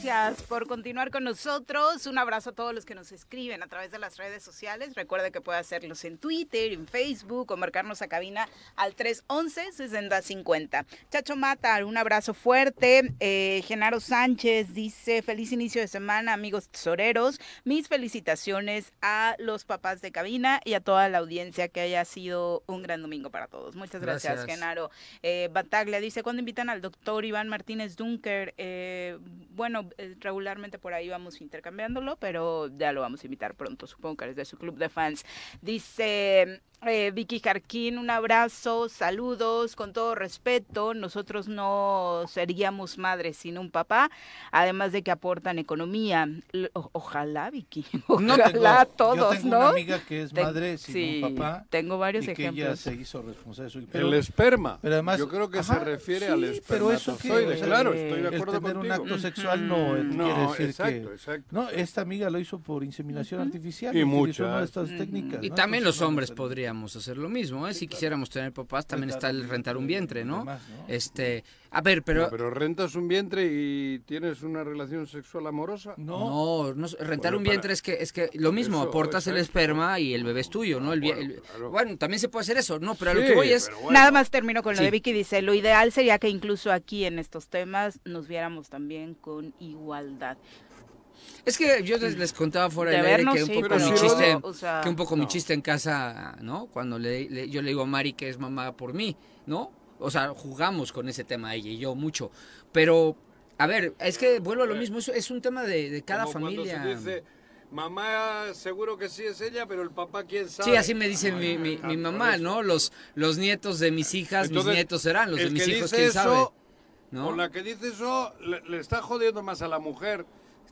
Gracias por continuar con nosotros. Un abrazo a todos los que nos escriben a través de las redes sociales. Recuerde que puede hacerlos en Twitter, en Facebook o marcarnos a cabina al 311-6050. Chacho Mata, un abrazo fuerte. Eh, Genaro Sánchez dice, feliz inicio de semana, amigos tesoreros. Mis felicitaciones a los papás de cabina y a toda la audiencia que haya sido un gran domingo para todos. Muchas gracias, Gracias. Genaro. Eh, Bataglia dice, ¿cuándo invitan al doctor Iván Martínez Dunker? Eh, bueno, regularmente por ahí vamos intercambiándolo, pero ya lo vamos a invitar pronto, supongo que es de su club de fans. Dice eh, Vicky Jarquín, un abrazo, saludos, con todo respeto. Nosotros no seríamos madres sin un papá, además de que aportan economía. O- ojalá, Vicky, No ojalá tengo- todos, yo tengo ¿no? una amiga que es Ten- madre sin sí, un papá. tengo varios y que ella ejemplos. se hizo responsable de su hijo. el esperma. pero además- Yo creo que se Ajá, refiere sí, al pero eso que- espermatozoide. o sea, claro, estoy de el acuerdo tener un contigo. acto sexual no, eh, No, quiere decir exacto, que... exacto. No, esta amiga lo hizo por inseminación artificial. Y utilizó una de muchas. estas técnicas. Y ¿no? también Entonces, los hombres pues, podríamos hacer lo mismo, ¿eh? Si quisiéramos tener papás, también está el rentar un vientre, ¿no? demás, ¿no? Este, a ver, pero... No, pero rentas un vientre y tienes una relación sexual amorosa. No, No, no, rentar Bueno, un para- vientre es que es que lo mismo, Eso, aportas el esperma y el bebé es tuyo, ¿no? El, Bueno, el- claro. bueno, también se puede hacer eso, no, pero a lo que voy es bueno. Nada más termino con lo Sí. de Vicky. Dice, lo ideal sería que incluso aquí en estos temas nos viéramos también con igualdad. Es que yo les, les contaba fuera De del aire que un poco mi chiste, o sea, que un poco mi chiste en casa, ¿no? Cuando le, le- yo le digo a Mari que es mamá por mí, ¿no? O sea, jugamos con ese tema ella y yo mucho, pero a ver, es que vuelvo a lo mismo, eso es un tema de, de cada Como cuando familia. se dice, mamá seguro que sí es ella, pero el papá quién sabe. Sí, así me dice mi, mi, mi mamá, ¿no? Los, los nietos de mis hijas, Entonces, mis nietos serán, los de el mis que hijos, dice quién eso, sabe. ¿no? Con la que dice eso, le, le está jodiendo más a la mujer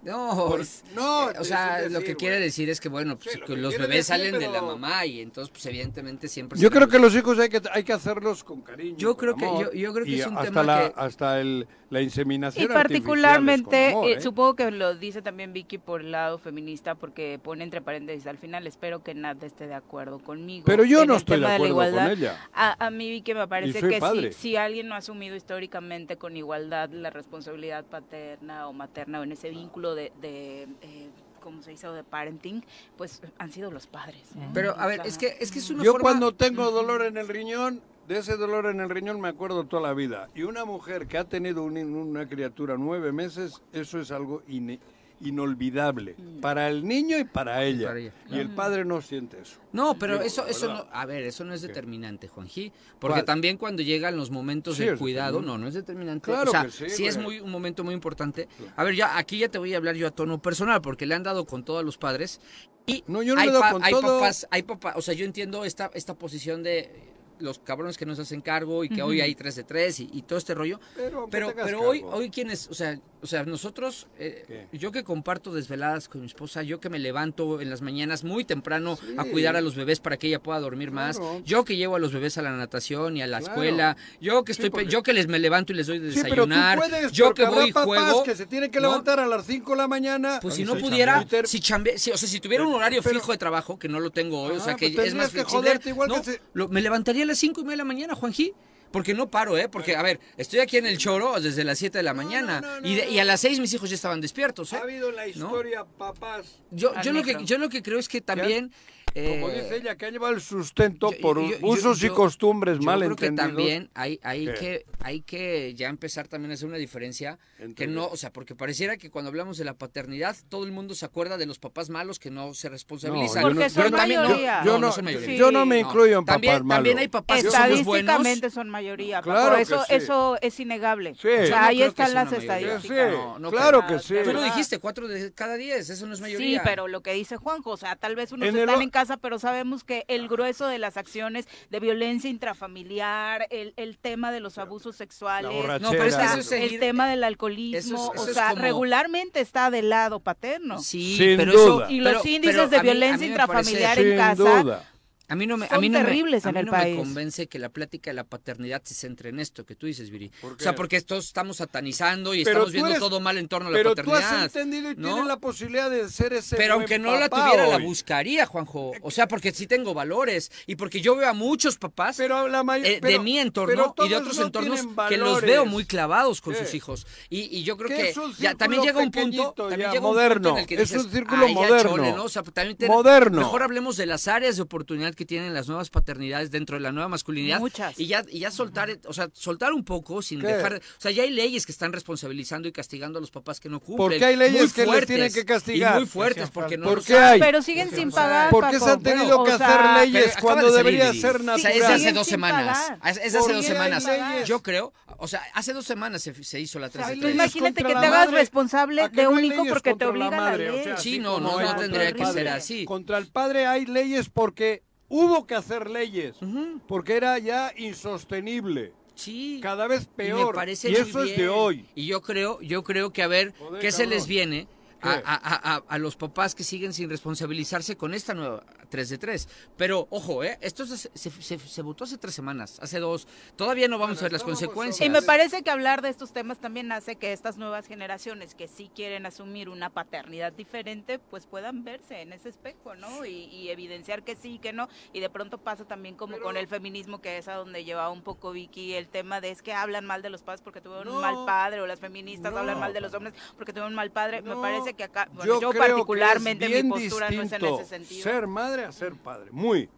No, Por- es- no, eh, o sea, decir, lo que quiere decir es que, bueno, pues, Sí, lo que los bebés decir, salen de la mamá y entonces, pues, evidentemente siempre... Yo se creo que los hijos hay que, hay que hacerlos con cariño. Yo con creo que- amor, yo- yo creo que y es un hasta tema la, que- Hasta el, la inseminación Y particularmente, amor, eh, ¿eh? supongo que lo dice también Vicky por el lado feminista, porque pone entre paréntesis al final, espero que Nat esté de acuerdo conmigo. Pero yo no estoy de acuerdo con igualdad. ella. A, a mí Vicky me parece que si, si alguien no ha asumido históricamente con igualdad la responsabilidad paterna o materna o en ese vínculo de... de eh, ¿cómo se dice? O de parenting, pues han sido los padres. ¿no? Pero, a O ver, sea, es que es, que es una Yo forma... cuando tengo dolor en el riñón, de ese dolor en el riñón me acuerdo toda la vida. Y una mujer que ha tenido un- una criatura nueve meses, eso es algo ine- inolvidable para el niño y para ella. para ella, Y el padre no siente eso. No, pero Digo, eso, eso no, a ver, eso no es determinante, Juanji, porque ¿Cuál? también cuando llegan los momentos Sí, de cuidado, no, no es determinante. Claro o sea, que sí, sí es muy un momento muy importante. A ver, ya aquí ya te voy a hablar yo a tono personal, porque le han dado con todos los padres y No, yo no hay, pa- con hay todo. papás, hay papás, o sea, yo entiendo esta esta posición de los cabrones que nos hacen cargo y que hoy hay 3 de 3 y, y todo este rollo. Pero, Pero, pero hoy, cargo. hoy quienes, o sea, o sea, nosotros, eh, yo que comparto desveladas con mi esposa, yo que me levanto en las mañanas muy temprano a Sí. cuidar a los bebés para que ella pueda dormir más, yo que llevo a los bebés a la natación y a la Claro. escuela, yo que Sí, estoy, porque- yo que les me levanto y les doy de Sí, desayunar, puedes, yo que voy y juego, que se tienen que ¿no? levantar a las 5 de la mañana. Pues si no pudiera, si chambe, si- o sea, si tuviera un horario Pero- fijo de trabajo, que no lo tengo hoy, o Ah, sea, que pues es más que flexible, joderte igual no, que se- lo- me levantaría a las cinco y media de la mañana, Juanji. Porque no paro, ¿eh? Porque, a ver, estoy aquí en el choro desde las 7 de la mañana. no, no, y, de- y a las 6 mis hijos ya estaban despiertos, ¿eh? Ha habido la historia papás, Yo, yo, lo que, yo lo que creo es que también... como eh, dice ella, que ha llevado el sustento yo- por yo- yo- usos y yo- costumbres yo mal creo que entendidos. también hay, hay, ¿Qué? que, hay que ya empezar también a hacer una diferencia. Entre Que no, o sea, porque pareciera que cuando hablamos de la paternidad, todo el mundo se acuerda de los papás malos que no se responsabilizan. yo Porque no- son Pero también no, mayoría. Yo no, no, no son mayoría. Sí. yo no me No. incluyo en papás También, malos. también hay papás que buenos. Estadísticamente son mayoría, Claro eso, sí. eso es innegable. Sí. O Yo sea, no ahí están las estadísticas. Sí, No, no claro que sí. Tú lo dijiste, cuatro de cada diez, eso no es Sí, mayoría. pero lo que dice Juanjo, o sea, tal vez unos están en casa, pero sabemos que el grueso de las acciones de violencia intrafamiliar, el, el tema de los abusos sexuales, borrachera. No, pero es que eso o es sea, seguir- el tema del alcoholismo, eso es- eso o es sea, como- regularmente está del lado paterno. Sí, Sin pero duda. eso... Y los pero- índices pero de mí- violencia mí me parece- intrafamiliar en casa duda. A mí no me, a mí no me- terribles a en mí el no país. me convence que la plática de la paternidad se centre en esto que tú dices, Viri. ¿Por O sea, porque todos estamos satanizando y Pero estamos tú viendo eres- todo mal en torno a la Pero tú paternidad. has entendido y ¿no? tienes la posibilidad de ser ese Pero aunque no la tuviera, la buscaría, Juanjo. O sea, porque sí tengo valores. Y porque yo veo a muchos papás Pero la eh, de pero- mi pero entorno y de otros no entornos que los veo muy clavados con ¿Qué? sus hijos. Y, y yo creo Que es ya, también llega un punto, pequeñito también ya, llega un moderno. punto en el que Es dices, un círculo "Ay, ya, moderno. chole", ¿no? O sea, también ten- Moderno. Mejor hablemos de las áreas de oportunidad que tienen las nuevas paternidades dentro de la nueva masculinidad. Muchas. Y ya, y ya soltar, o sea, soltar un poco sin ¿Qué? dejar, o sea, ya hay leyes que están responsabilizando y castigando a los papás que no cumplen. ¿Por qué hay leyes que les tienen que castigar? Y muy fuertes porque no ¿Por qué hay? Pero siguen sin pagar, ¿Por qué se han tenido que sea, hacer leyes cuando debería ser O natural? sea, es hace dos semanas. Es es de ¿Por hace dos semanas. Yo creo, o sea, hace dos semanas se, se hizo la 3 Hay de Tú leyes 3. imagínate que la te hagas responsable ¿A de un hijo porque te obliga la madre? O ley. Sí, no, no, no tendría que ser así. Contra el padre hay leyes porque hubo que hacer leyes, porque era ya insostenible. Sí. Cada vez Y peor. me parece Y eso es de hoy. Y yo creo, yo creo que a ver, Joder, ¿qué se les viene? A- a- a- a los papás que siguen sin responsabilizarse con esta nueva 3 de 3. Pero, ojo, ¿eh? Esto se, se, se- se votó hace tres semanas, hace dos. Todavía no vamos Bueno, a ver las consecuencias. Y me parece que hablar de estos temas también hace que estas nuevas generaciones que sí quieren asumir una paternidad diferente, pues puedan verse en ese espejo, ¿no? Y, y evidenciar que sí, que no. Y de pronto pasa también como con el feminismo, que es a donde lleva un poco Vicky el tema de es que hablan mal de los padres porque tuvieron un mal padre, o las feministas No. hablan mal de los hombres porque tuvieron un mal padre. me parece que acá, bueno, yo, particularmente mi postura no es en ese sentido. Ser madre a ser padre. Muy.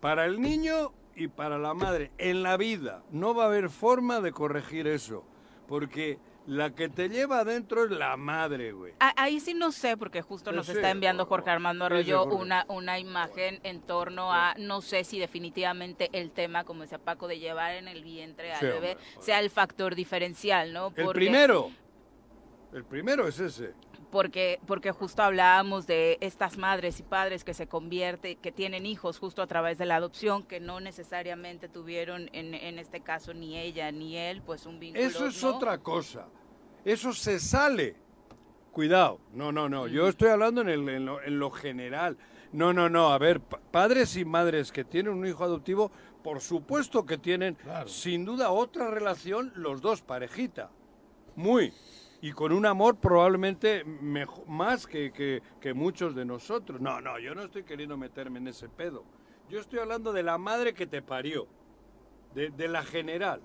Para el niño y para la madre. En la vida no va a haber forma de corregir eso. Porque la que te lleva adentro es la madre, güey. Ah, Ahí sí no sé, porque justo nos sé, está enviando Jorge Armando Arroyo una, una imagen en torno a, no sé si definitivamente el tema, como decía Paco, de llevar en el vientre al Sí, bebé hombre, sea el factor diferencial, ¿no? El primero. El primero es ese. Porque porque justo hablábamos de estas madres y padres que se convierten, que tienen hijos justo a través de la adopción, que no necesariamente tuvieron en, en este caso ni ella ni él, pues un vínculo. Eso es ¿no? otra cosa. Eso se sale Cuidado, no, no, no. Yo estoy hablando en, el, en, lo, en lo general. No, no, no. A ver, pa- padres y madres que tienen un hijo adoptivo, por supuesto que tienen, sin duda, otra relación, los dos parejita. Muy. Y con un amor probablemente mejo- más que, que- que muchos de nosotros. No, no, yo no estoy queriendo meterme en ese pedo. Yo estoy hablando de la madre que te parió, de, de la general.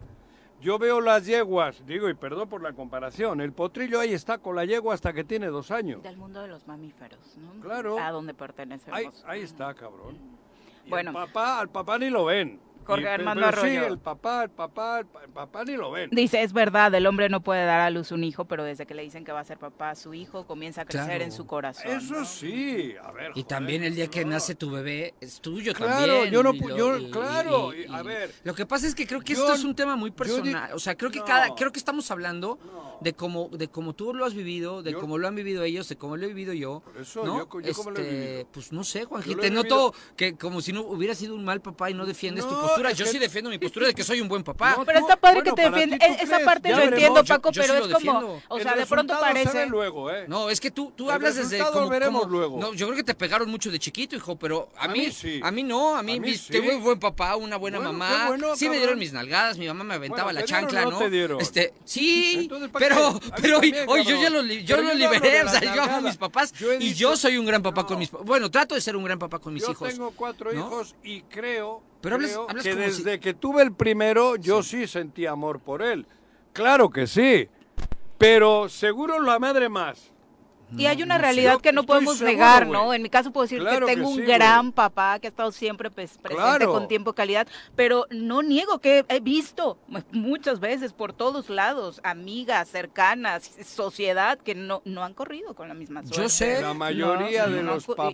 Yo veo las yeguas, digo, y perdón por la comparación, el potrillo ahí está con la yegua hasta que tiene dos años. Del mundo de los mamíferos, ¿no? Claro. A donde pertenecemos. Ahí, ahí está, cabrón. Y Bueno. al papá, al papá ni lo ven. Jorge Y- Armando pero sí, Arroyo. el papá, el papá, el, pa- el papá ni lo ven. Dice, es verdad, el hombre no puede dar a luz un hijo, pero desde que le dicen que va a ser papá, su hijo comienza a crecer Claro. en su corazón. Eso sí, a ver. Y también el día que nace tu bebé es tuyo Claro, también. yo no y lo- yo- y- claro, y- a ver. Lo que pasa es que creo que Yo- esto es un tema muy yo personal. o sea, creo que No. cada, creo que estamos hablando de cómo, de cómo tú lo has vivido, de Yo- cómo lo han vivido ellos, de cómo lo he vivido yo. eso, ¿no? yo cómo lo he Este, vivido. Pues no sé, vivido- noto que como si no hubiera sido un mal papá y no defiendes tu No, postura. Yo que- sí defiendo mi postura de que soy un buen papá. No, Pero está padre bueno, que te para ti defiende. tú e- Esa crees, parte lo entiendo, Yo- Paco, yo pero es como, defiendo. o El sea, de pronto parece... luego, ¿eh? No, es que tú, tú El hablas desde como, veremos como- luego. No, yo creo que te pegaron mucho de chiquito, hijo, pero a, A mí, mí sí. a mí no, a mí, A mí sí. tengo un buen papá, una buena Bueno, mamá. bueno, sí me dieron mis nalgadas, mi mamá me aventaba la ¿te dieron chancla, ¿no? no te dieron? Este, sí, Entonces, ¿para pero pero hoy, yo ya lo, yo yo liberé, o sea, yo amo a mis papás Yo y yo soy un gran papá con mis Bueno, trato de ser un gran papá con mis Yo hijos. tengo cuatro hijos y creo, Pero hablas- creo hablas que como desde si- que tuve el primero yo sí. sentí amor por él. Claro que sí. Pero seguro la madre más. Y hay una sé. realidad Yo que no podemos seguro, negar, güey. ¿no? En mi caso puedo decir Claro que que tengo sí, un gran papá que ha estado siempre pues, presente Claro. con tiempo calidad, pero no niego que he visto muchas veces por todos lados amigas cercanas, sociedad que no, no han corrido con la misma suerte. Yo sé. La mayoría No, de no, los y- papás.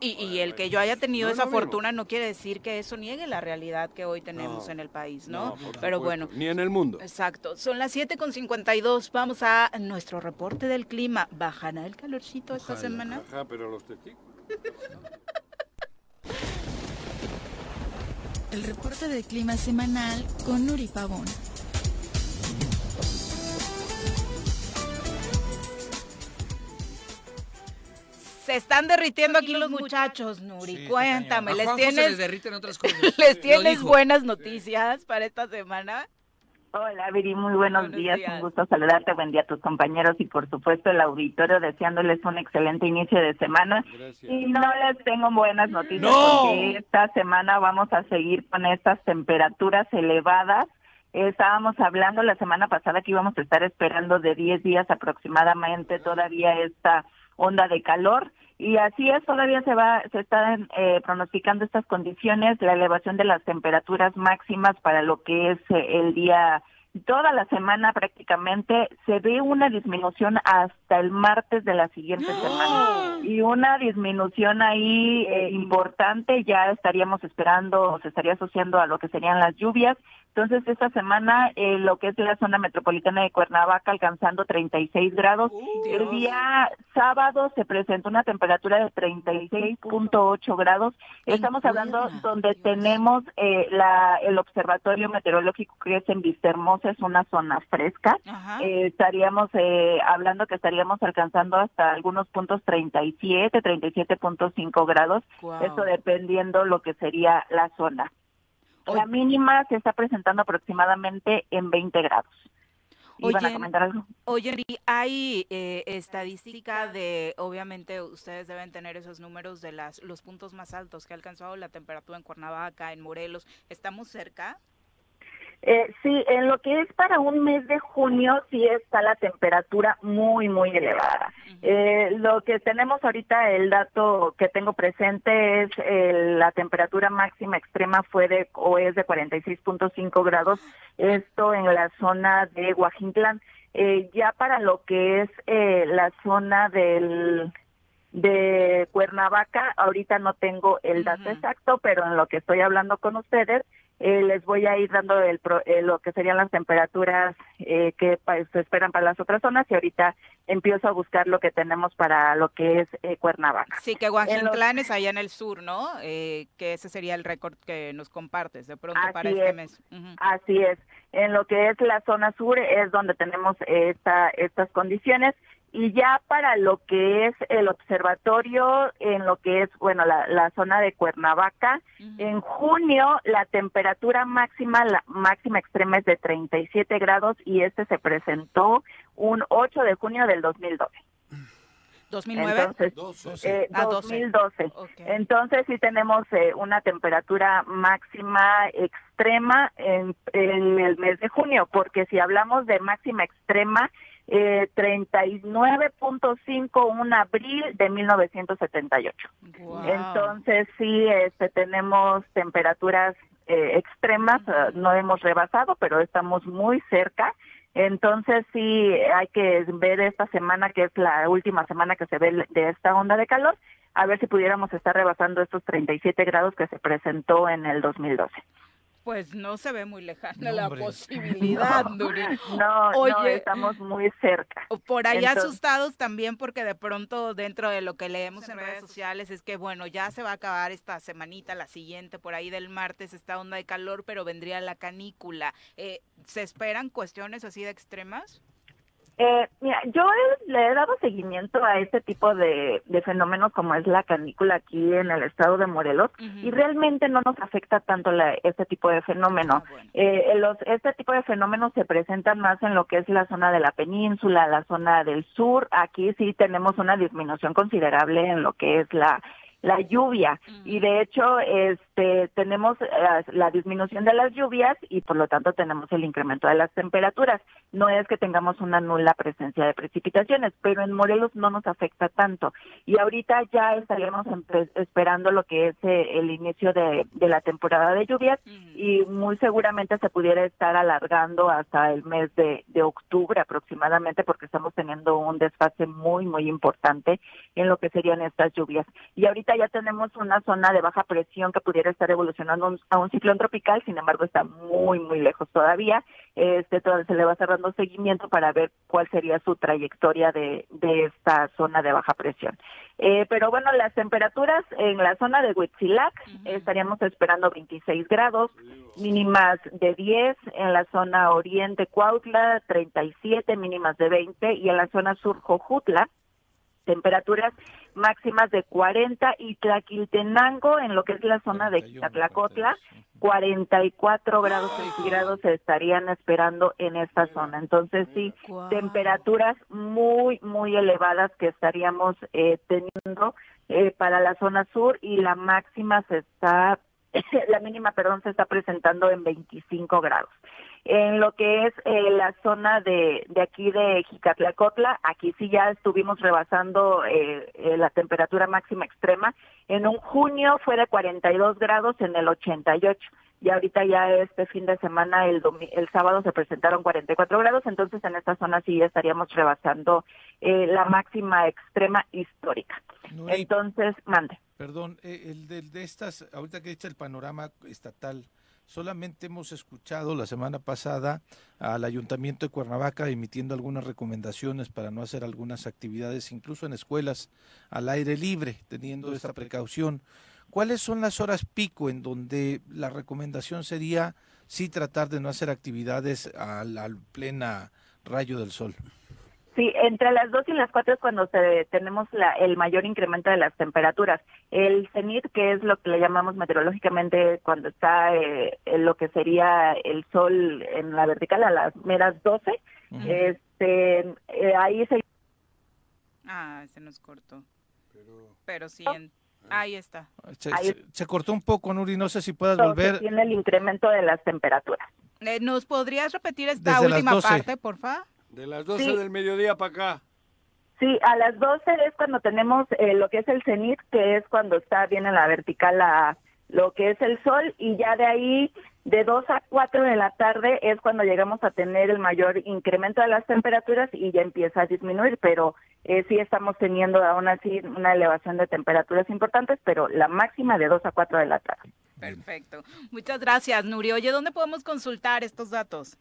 Y, y el que yo haya tenido No es esa fortuna no quiere decir que eso niegue la realidad que hoy tenemos No, en el país, ¿no? Pero supuesto, bueno. Ni en el mundo. Exacto, son las 7 con 52, vamos a nuestro reporte del clima. ¿Bajará el calorcito esta Ojalá, semana? Ajá, pero los testículos. El reporte de clima semanal con Nuri Pavón. Se están derritiendo aquí los muchachos, Nuri. Sí, Cuéntame, ¿les Juanjo se les tienes, derriten otras cosas. ¿les tienes buenas noticias para esta semana? Hola, Viri, muy buenos, Buenos días. días. Un gusto saludarte. Buen día a tus compañeros y, por supuesto, el auditorio, deseándoles un excelente inicio de semana. Gracias. Y no les tengo buenas noticias ¡No! porque esta semana vamos a seguir con estas temperaturas elevadas. Estábamos hablando la semana pasada que íbamos a estar esperando de 10 días aproximadamente todavía esta onda de calor y así es todavía se va se están eh, pronosticando estas condiciones la elevación de las temperaturas máximas para lo que es eh, el día toda la semana prácticamente se ve una disminución hasta el martes de la siguiente semana y una disminución ahí eh, importante ya estaríamos esperando o se estaría asociando a lo que serían las lluvias entonces esta semana eh, lo que es la zona metropolitana de Cuernavaca alcanzando 36 grados. El día sábado se presentó una temperatura de 36.8 grados. Estamos hablando donde Dios. tenemos eh, la el observatorio meteorológico que es en Vistahermosa es una zona fresca. Eh, estaríamos eh, hablando que estaríamos alcanzando hasta algunos puntos 37, 37.5 grados, eso dependiendo lo que sería la zona. La mínima se está presentando aproximadamente en 20 grados. ¿Iban Oye, a comentar algo? Oye, hay eh, estadística de, obviamente ustedes deben tener esos números de las los puntos más altos que ha alcanzado la temperatura en Cuernavaca, en Morelos. ¿Estamos cerca? Eh, sí, en lo que es para un mes de junio sí está la temperatura muy, muy elevada. Eh, lo que tenemos ahorita, el dato que tengo presente es eh, la temperatura máxima extrema fue de o es de 46.5 grados, esto en la zona de Guajintlán. Eh, ya para lo que es eh, la zona del de Cuernavaca, ahorita no tengo el dato exacto, pero en lo que estoy hablando con ustedes, eh, les voy a ir dando el pro- eh, lo que serían las temperaturas eh, que se esperan para las otras zonas y ahorita empiezo a buscar lo que tenemos para lo que es eh, Cuernavaca. Sí, que Guajitlán es allá en el sur, ¿no? Eh, que ese sería el récord que nos compartes de pronto Así para este es. mes. Así es. En lo que es la zona sur es donde tenemos esta, estas condiciones y ya para lo que es el observatorio, en lo que es, bueno, la, zona de Cuernavaca, en junio la temperatura máxima, la máxima extrema es de 37 grados y este se presentó un 8 de junio del 2012. 2009. Entonces, 2012. Eh, ah, Entonces sí tenemos eh, una temperatura máxima extrema en, el mes de junio, porque si hablamos de máxima extrema, eh, 39.5 un abril de 1978. Entonces sí, este, tenemos temperaturas eh, extremas, no hemos rebasado, pero estamos muy cerca entonces sí hay que ver esta semana, que es la última semana que se ve de esta onda de calor, a ver si pudiéramos estar rebasando estos 37 grados que se presentó en el 2012. Pues no se ve muy lejana la posibilidad, Nuri. No, Oye, estamos muy cerca. Por allá asustados también porque de pronto dentro de lo que leemos en redes sociales es que bueno, ya se va a acabar esta semanita, la siguiente, por ahí del martes, esta onda de calor, pero vendría la canícula. Eh, ¿Se esperan cuestiones así de extremas? Eh, mira, yo le he dado seguimiento a este tipo de, fenómenos como es la canícula aquí en el estado de Morelos y realmente no nos afecta tanto la, este tipo de fenómeno. Ah, eh, los, este tipo de fenómenos se presentan más en lo que es la zona de la península, la zona del sur. Aquí sí tenemos una disminución considerable en lo que es la la lluvia. Y de hecho este tenemos eh, la disminución de las lluvias y por lo tanto tenemos el incremento de las temperaturas. No es que tengamos una nula presencia de precipitaciones, pero en Morelos no nos afecta tanto. Y ahorita ya estaríamos esperando lo que es eh, el inicio de, la temporada de lluvias y muy seguramente se pudiera estar alargando hasta el mes de, de octubre aproximadamente porque estamos teniendo un desfase muy muy importante en lo que serían estas lluvias. Y ahorita ya tenemos una zona de baja presión que pudiera estar evolucionando a un ciclón tropical, sin embargo está muy, muy lejos todavía. Este, todavía se le va cerrando seguimiento para ver cuál sería su trayectoria de, de esta zona de baja presión. Eh, pero bueno, las temperaturas en la zona de Huitzilac estaríamos esperando 26 grados, mínimas de 10, en la zona oriente Cuautla 37, mínimas de 20 y en la zona sur Jojutla temperaturas máximas de 40 y Tlaquiltenango, en lo que es la zona de Tlacotla, 44 grados centígrados se estarían esperando en esta zona. Entonces sí, temperaturas muy, muy elevadas que estaríamos eh, teniendo eh, para la zona sur y la máxima se está, la mínima, perdón, se está presentando en 25 grados. En lo que es eh, la zona de, de aquí de Jicatlacotla, aquí sí ya estuvimos rebasando eh, eh, la temperatura máxima extrema. En un junio fue de 42 grados en el 88 y ahorita ya este fin de semana, el, el sábado se presentaron 44 grados, entonces en esta zona sí ya estaríamos rebasando la máxima extrema histórica. entonces, mande. Perdón, el de, de, estas, ahorita que he el panorama estatal, Solamente hemos escuchado la semana pasada al Ayuntamiento de Cuernavaca emitiendo algunas recomendaciones para no hacer algunas actividades, incluso en escuelas, al aire libre, teniendo esta precaución. ¿Cuáles son las horas pico en donde la recomendación sería sí tratar de no hacer actividades al, al plena rayo del sol? Sí, entre las 2 y las 4 es cuando se, tenemos la, el mayor incremento de las temperaturas. El cenit, que es lo que le llamamos meteorológicamente cuando está eh, lo que sería el sol en la vertical a las meras 12, este, eh, ahí se... Ah, se nos cortó. Pero, sí, ahí está. Se, cortó un poco, Nuri, no sé si puedas volver. Tiene el incremento de las temperaturas. Eh, ¿Nos podrías repetir esta última parte, por favor? De las 12 del mediodía para acá. Sí, a las 12 es cuando tenemos eh, lo que es el cenit, que es cuando está bien en la vertical la, lo que es el sol, y ya de ahí, de 2 a 4 de la tarde, es cuando llegamos a tener el mayor incremento de las temperaturas y ya empieza a disminuir, pero eh, sí estamos teniendo aún así una elevación de temperaturas importantes, pero la máxima de 2 a 4 de la tarde. Perfecto. Muchas gracias, Nuri. Oye, ¿dónde podemos consultar estos datos?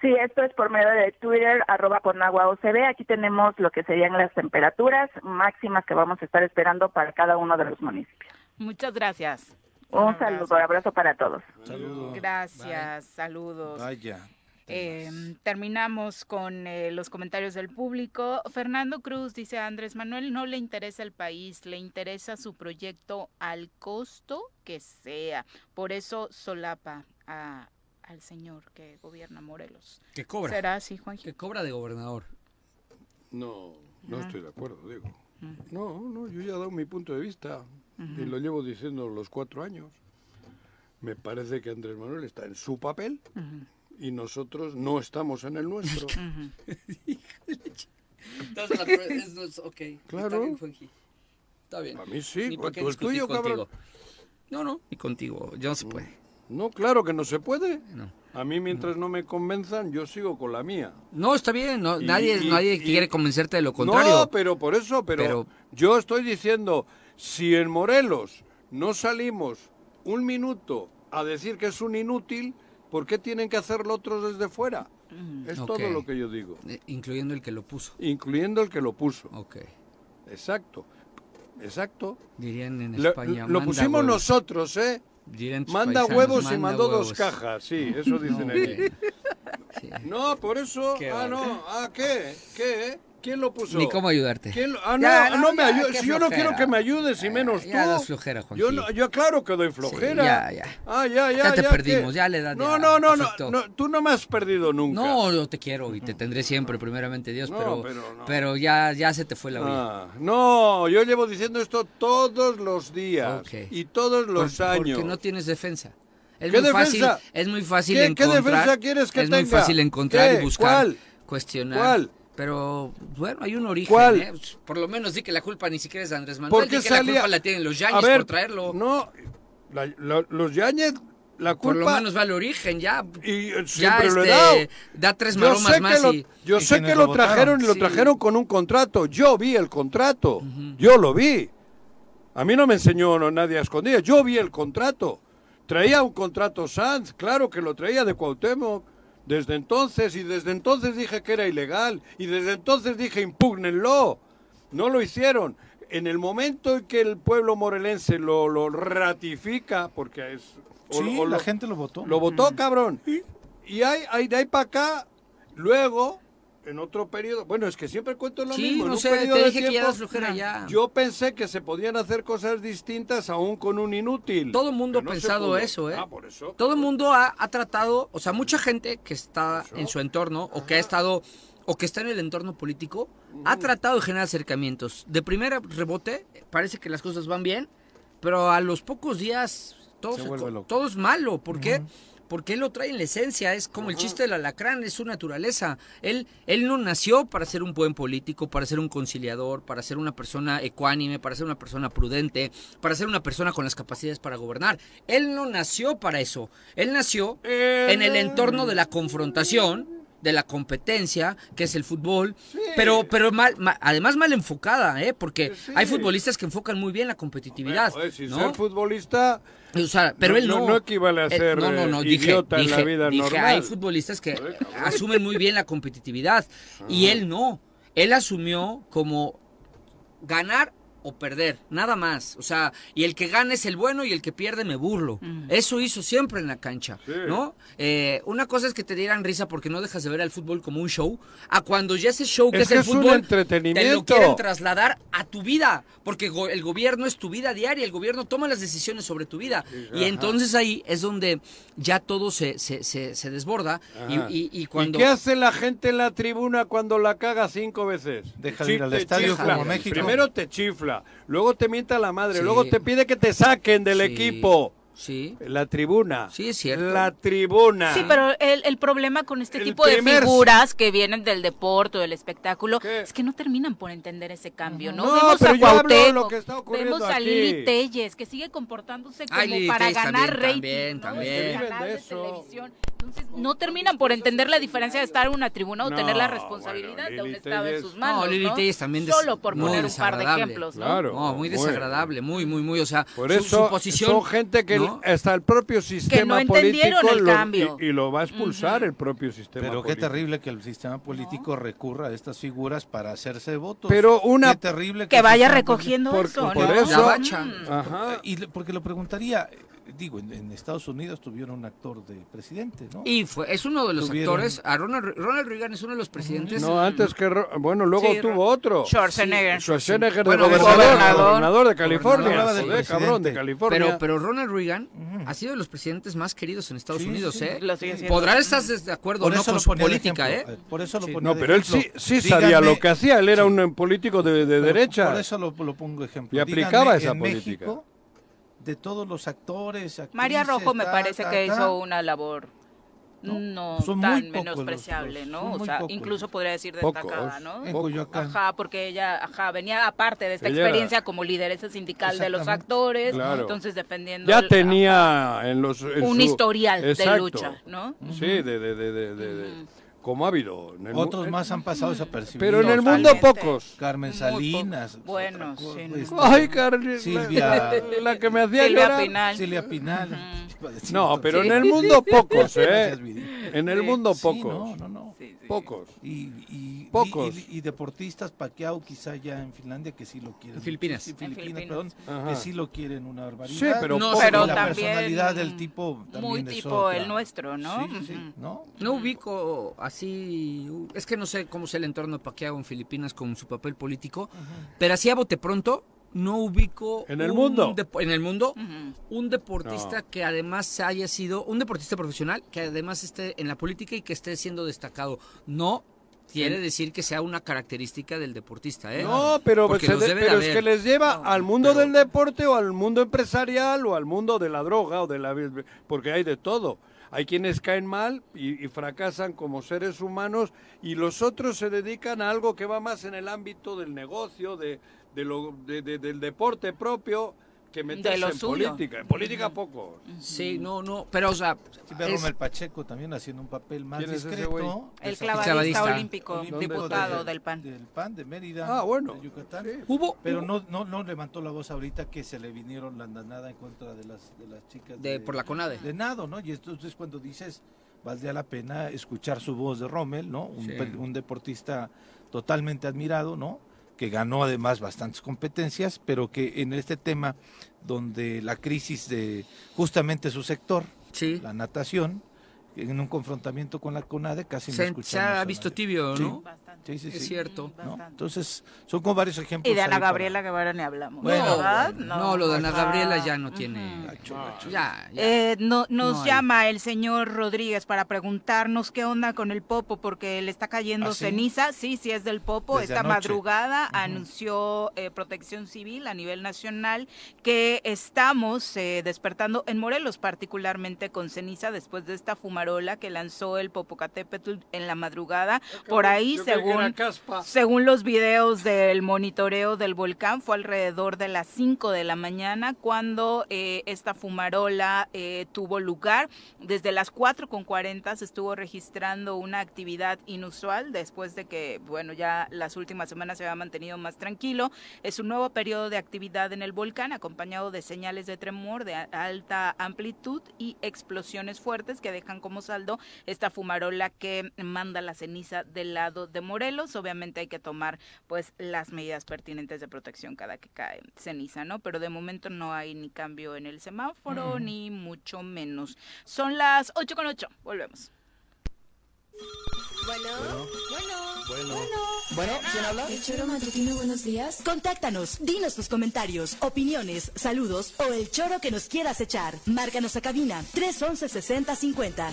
Sí, esto es por medio de Twitter, arroba con agua OCB. Aquí tenemos lo que serían las temperaturas máximas que vamos a estar esperando para cada uno de los municipios. Muchas gracias. Un, saludo, abrazo para todos. Saludos. Gracias, saludos. Vaya. Eh, terminamos con eh, los comentarios del público. Fernando Cruz dice Andrés Manuel no le interesa el país, le interesa su proyecto al costo que sea. Por eso solapa a, al señor que gobierna Morelos. Que cobra. ¿Será así, Juan? Que cobra de gobernador. No, no Ah. estoy de acuerdo, digo. No, no, yo ya he dado mi punto de vista y lo llevo diciendo los cuatro años. Me parece que Andrés Manuel está en su papel y nosotros no estamos en el nuestro. Entonces, la prueba es- no es- ok. Claro. Está bien, Juanji. Está bien. A mí sí, ¿tú el cabrón? contigo. No, no, y contigo. Ya no se puede. No, claro que no se puede. No. A mí mientras no me convenzan, yo sigo con la mía. No, está bien. No, Y- nadie y- nadie y- quiere convencerte de lo contrario. No, pero por eso, pero, Pero- yo estoy diciendo, si en Morelos no salimos un minuto a decir que es un inútil, ¿por qué tienen que hacerlo otros desde fuera? Es Ok. todo lo que yo digo, Eh, Incluyendo el que lo puso. incluyendo el que lo puso. Ok. Exacto, exacto. Dirían en Lo, España. lo manda pusimos huevos. nosotros, ¿eh? Manda paisanos, huevos y mandó dos cajas, sí, eso dicen No, aquí. Sí. No, por eso, Qué ah, no, ah, ¿qué? ¿Qué? ¿Quién lo puso? Ni cómo ayudarte. ¿Quién lo- Ah, no, Ya, no, no, me ya, ayudes. qué Si yo no quiero que me ayudes, y menos ya tú. das flojera, Juanji. Yo, no, yo claro que doy flojera. ya, ya. Ah, ya, ya. Ya te ¿qué? perdimos, ya la edad No, ya no, no, no, afectó. no, Tú no me has perdido nunca. No, yo te quiero y te tendré siempre, primeramente Dios, pero, pero no. pero ya, ya se te fue la olla. Ah, no, yo llevo diciendo esto todos los días y todos los Por- años. Porque no tienes defensa. Es ¿Qué muy fácil, defensa? es muy fácil ¿Qué- qué encontrar. defensa quieres que es muy tenga? fácil encontrar ¿Qué? y buscar, ¿Cuál? cuestionar. ¿Cuál? Pero bueno, hay un origen. ¿Cuál? ¿eh? Por lo menos di que la culpa ni siquiera es de Andrés Manuel, ¿Por di qué que la culpa la tienen los Yañez por traerlo. No, la- la- los Yañez, la culpa. Por lo menos va al origen, ya. y eh, ya siempre lo he este, dado. da tres Yo maromas sé que más lo, y. yo y sé que lo lo trajeron y lo Sí. trajeron con un contrato. Yo vi el contrato. Yo lo vi. A mí no me enseñó no, nadie a escondidas. Yo vi el contrato. Traía un contrato Sanz, claro que lo traía de Cuauhtémoc. Desde entonces, y desde entonces dije que era ilegal, y desde entonces dije impúgnenlo. No lo hicieron. En el momento en que el pueblo morelense lo, lo ratifica, porque es... o- Sí, o la lo- gente lo votó. lo votó, cabrón. Y hay, hay de ahí para acá, luego, en otro periodo, bueno, es que siempre cuento lo Sí, mismo. en no un sé, periodo te de dije que ya tiempo, das flojera ya. Yo pensé que se podían hacer cosas distintas aún con un inútil. Todo el mundo ha no pensado eso, ¿eh? Ah, por eso. Todo el mundo ha, ha tratado, o sea, mucha gente que está en su entorno o que ha estado o que está en el entorno político ha tratado de generar acercamientos. De primer rebote parece que las cosas van bien, pero a los pocos días Se se todo es malo. ¿Por qué? Porque él lo trae en la esencia, es como el chiste del alacrán, es su naturaleza. Él, él no nació para ser un buen político, para ser un conciliador, para ser una persona ecuánime, para ser una persona prudente, para ser una persona con las capacidades para gobernar. Él no nació para eso. Él nació en el entorno de la confrontación, de la competencia, que es el fútbol, pero, pero mal, ma- además mal enfocada, ¿eh? porque Sí. hay futbolistas que enfocan muy bien la competitividad. Joder, sin ¿no? ser futbolista, O sea, pero No- él no. no- no equivale a Eh, ser, no, no, no, eh, dije, idiota en la vida dije, normal. hay futbolistas que asumen muy bien la competitividad y él no. Él asumió como ganar o perder, nada más. O sea, y el que gana es el bueno y el que pierde me burlo. Eso hizo siempre en la cancha, Sí. ¿no? Eh, una cosa es que te dieran risa porque no dejas de ver al fútbol como un show, a cuando ya ese show que Es es, que el es un fútbol te entretenimiento. lo quieren trasladar a tu vida, porque go- el gobierno es tu vida diaria, el gobierno toma las decisiones sobre tu vida. Y ajá. entonces ahí es donde ya todo se, se, se, se desborda y, Ajá. y- y cuando... ¿Y qué hace la gente en la tribuna cuando la caga cinco veces? Deja de ir al te estadio chifla. como México. Primero te chifla, luego te mienta la madre, Sí. luego te pide que te saquen del Sí, equipo. Sí, La tribuna. Sí, es cierto. La tribuna. Sí, pero el, el problema con este El tipo de primer- figuras que vienen del deporte o del espectáculo ¿Qué? es que no terminan por entender ese cambio, ¿no? No, vemos pero a Cuauhtémoc, lo que está ocurriendo vemos a aquí. Lili Telles, que sigue comportándose como Ay, para Telles ganar también, rating, también, ¿no? también. Este canal de televisión. Entonces, no terminan por entender la diferencia de estar en una tribuna o No, tener la bueno, responsabilidad de un estado en sus manos, No, Lili ¿no? Telles también des- Solo por poner un par de ejemplos, ¿no? Claro. No, muy desagradable, muy, muy, muy, o sea, Por su- eso su, posición... son gente que hasta el propio sistema entendieron político el lo- cambio. y, y lo va a expulsar el propio sistema Pero qué político. terrible que el sistema político recurra a estas figuras para hacerse votos. Pero una- Qué terrible Que vaya recogiendo Por- eso, por ¿no? eso- La bacha. Ajá. Y le- porque lo preguntaría, digo, en, en Estados Unidos tuvieron un actor de presidente, ¿no? Y fue, es uno de los Tuvieron- actores, a Ronald, Ronald Reagan es uno de los presidentes. No, antes que... Bueno, luego Sí, tuvo otro. Schwarzenegger. Schwarzenegger Bueno, de gobernador, gobernador. gobernador de California. Joder, cabrón, de. California. Pero, pero Ronald Reagan ha sido de los presidentes más queridos en Estados Sí, Unidos, sí, ¿eh? Podrás estar de acuerdo o no con su política, ¿eh? Por eso lo Sí. ponía No, pero él sí, sí sabía lo que hacía. Él era Sí. un político de, de derecha. Por eso lo, lo pongo ejemplo. Y aplicaba Díganme, esa en política. México, de todos los actores, actrices, María Rojo me ta, parece ta, que ta, hizo una labor no, son tan pocos menospreciable, los- los- ¿no? O sea, pocos. incluso podría decir Pocos. destacada, ¿no? En Coyoacán. Ajá, porque ella, ajá, venía aparte de esta Ella era- experiencia como lideresa sindical de los actores, Claro. entonces defendiendo Ya el- tenía en los... en un su- historial de lucha, ¿no? Sí, de, de, de, de, de- de- como ha habido. en el mu- Otros más han pasado desapercibidos. Pero en el mundo Totalmente. pocos. Carmen Muy Salinas. poco. Bueno, otra cosa, sí, este, Ay, Carly, Silvia- la, la que me hacía Silvia llorar. Pinal. Silvia Pinal. No, pero Sí. en el mundo pocos, ¿eh? En el Sí. mundo Sí, pocos. no, no, no. Sí, sí. Pocos. Y, y, Pocos. Y, y deportistas, Pacquiao quizá ya en Finlandia que sí lo quieren. En Filipinas. Sí, Filipinas, Filipinas. perdón. Ajá. Que sí lo quieren una barbaridad. Sí, pero No, pero la también personalidad del tipo también muy es tipo otra. el nuestro, ¿no? Sí, sí, sí, Ujú. ¿no? No ubico así, es que no sé cómo es el entorno de en Filipinas con su papel político, pero así a bote pronto no ubico ¿En el un mundo? depo- en el mundo un deportista que además haya sido un deportista profesional que además esté en la política y que esté siendo destacado. No quiere decir que sea una característica del deportista, ¿eh? No, pero, de- es que les lleva No, al mundo pero- del deporte o al mundo empresarial o al mundo de la droga o de la porque hay de todo. Hay quienes caen mal y, y fracasan como seres humanos y los otros se dedican a algo que va más en el ámbito del negocio, de, de lo, de- de- del deporte propio que meterse lo en suyo. política. En política poco. Sí, no, no, pero o sea, Sí, ve a es- Romel Pacheco también haciendo un papel más ¿Quién es ese discreto. El clavadista, clavadista. olímpico, diputado de- del PAN. Del PAN de Mérida. Ah, bueno. de Yucatán. Sí. hubo Pero no, no, no levantó la voz ahorita que se le vinieron la andanada en contra de las, de las chicas de por la CONADE. de nado, ¿no? Y entonces cuando dices, valdría la pena escuchar su voz de Rommel, ¿no? Un, Sí. un deportista totalmente admirado, ¿no? Que ganó además bastantes competencias, pero que en este tema donde la crisis de justamente su sector, Sí. la natación, en un confrontamiento con la CONADE casi no escuchamos se ha visto tibio, Sí. ¿no? Bastante. Sí, sí, Es sí. cierto. ¿no? Entonces, son como varios ejemplos. Y de Ana ahí para- Gabriela Guevara ni hablamos. Bueno, ¿verdad? No, lo de Ana. Gabriela ya no tiene. Gacho, gacho. Ya, ya. Eh, no, nos No hay. llama el señor Rodríguez para preguntarnos qué onda con el Popo, porque le está cayendo ¿Ah, sí? ceniza. Sí, sí es del Popo. Desde Esta anoche. madrugada anunció eh, Protección Civil a nivel nacional que estamos eh, despertando en Morelos, particularmente con ceniza, después de esta fumarola que lanzó el Popocatépetl en la madrugada. Por ahí, era según los videos del monitoreo del volcán, fue alrededor de las 5 de la mañana cuando eh, esta fumarola eh, tuvo lugar. Desde las 4.40 se estuvo registrando una actividad inusual después de que, bueno, ya las últimas semanas se había mantenido más tranquilo. Es un nuevo periodo de actividad en el volcán acompañado de señales de tremor de alta amplitud y explosiones fuertes que dejan como saldo esta fumarola que manda la ceniza del lado de Morelos. Obviamente hay que tomar pues las medidas pertinentes de protección cada que cae ceniza, ¿no? Pero de momento no hay ni cambio en el semáforo ni mucho menos. Son las 8 con 8. Volvemos. Bueno, bueno, Bueno. bueno. ¿quién habla? El choro matutino, buenos días. Contáctanos, dinos tus comentarios, opiniones, saludos o el choro que nos quieras echar. Márcanos a cabina 311 6050.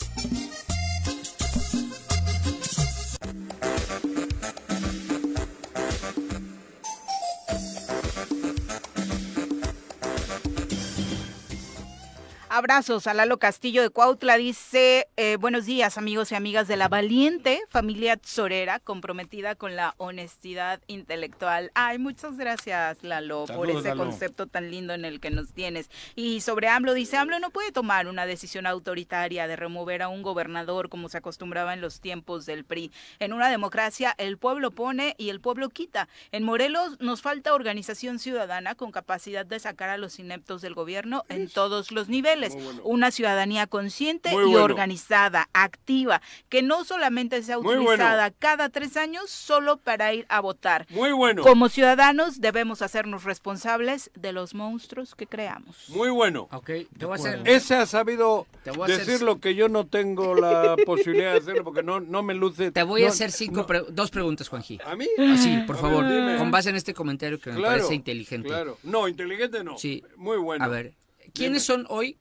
Abrazos a Lalo Castillo de Cuautla. Dice, eh, buenos días amigos y amigas de la valiente familia Sorera, comprometida con la honestidad intelectual. Ay, muchas gracias Lalo por ese Lalo. concepto tan lindo en el que nos tienes. Y sobre AMLO, dice, AMLO no puede tomar una decisión autoritaria de remover a un gobernador como se acostumbraba en los tiempos del PRI. En una democracia el pueblo pone y el pueblo quita. En Morelos nos falta organización ciudadana con capacidad de sacar a los ineptos del gobierno en todos los niveles. Una ciudadanía consciente Muy y bueno. organizada, activa, que no solamente sea utilizada bueno. cada tres años solo para ir a votar. Muy bueno. Como ciudadanos debemos hacernos responsables de los monstruos que creamos. Muy bueno. Ok, te voy a hacer... Ese ha sabido Te voy a hacer- decir lo que yo no tengo la posibilidad de hacerlo porque no, no me luce. Te voy a hacer cinco pre- dos preguntas, Juanji. ¿A mí? Así, por A favor, ver, con base en este comentario que me Claro, parece inteligente. Claro. No, inteligente no. Sí. Muy bueno. A ver, ¿quiénes son hoy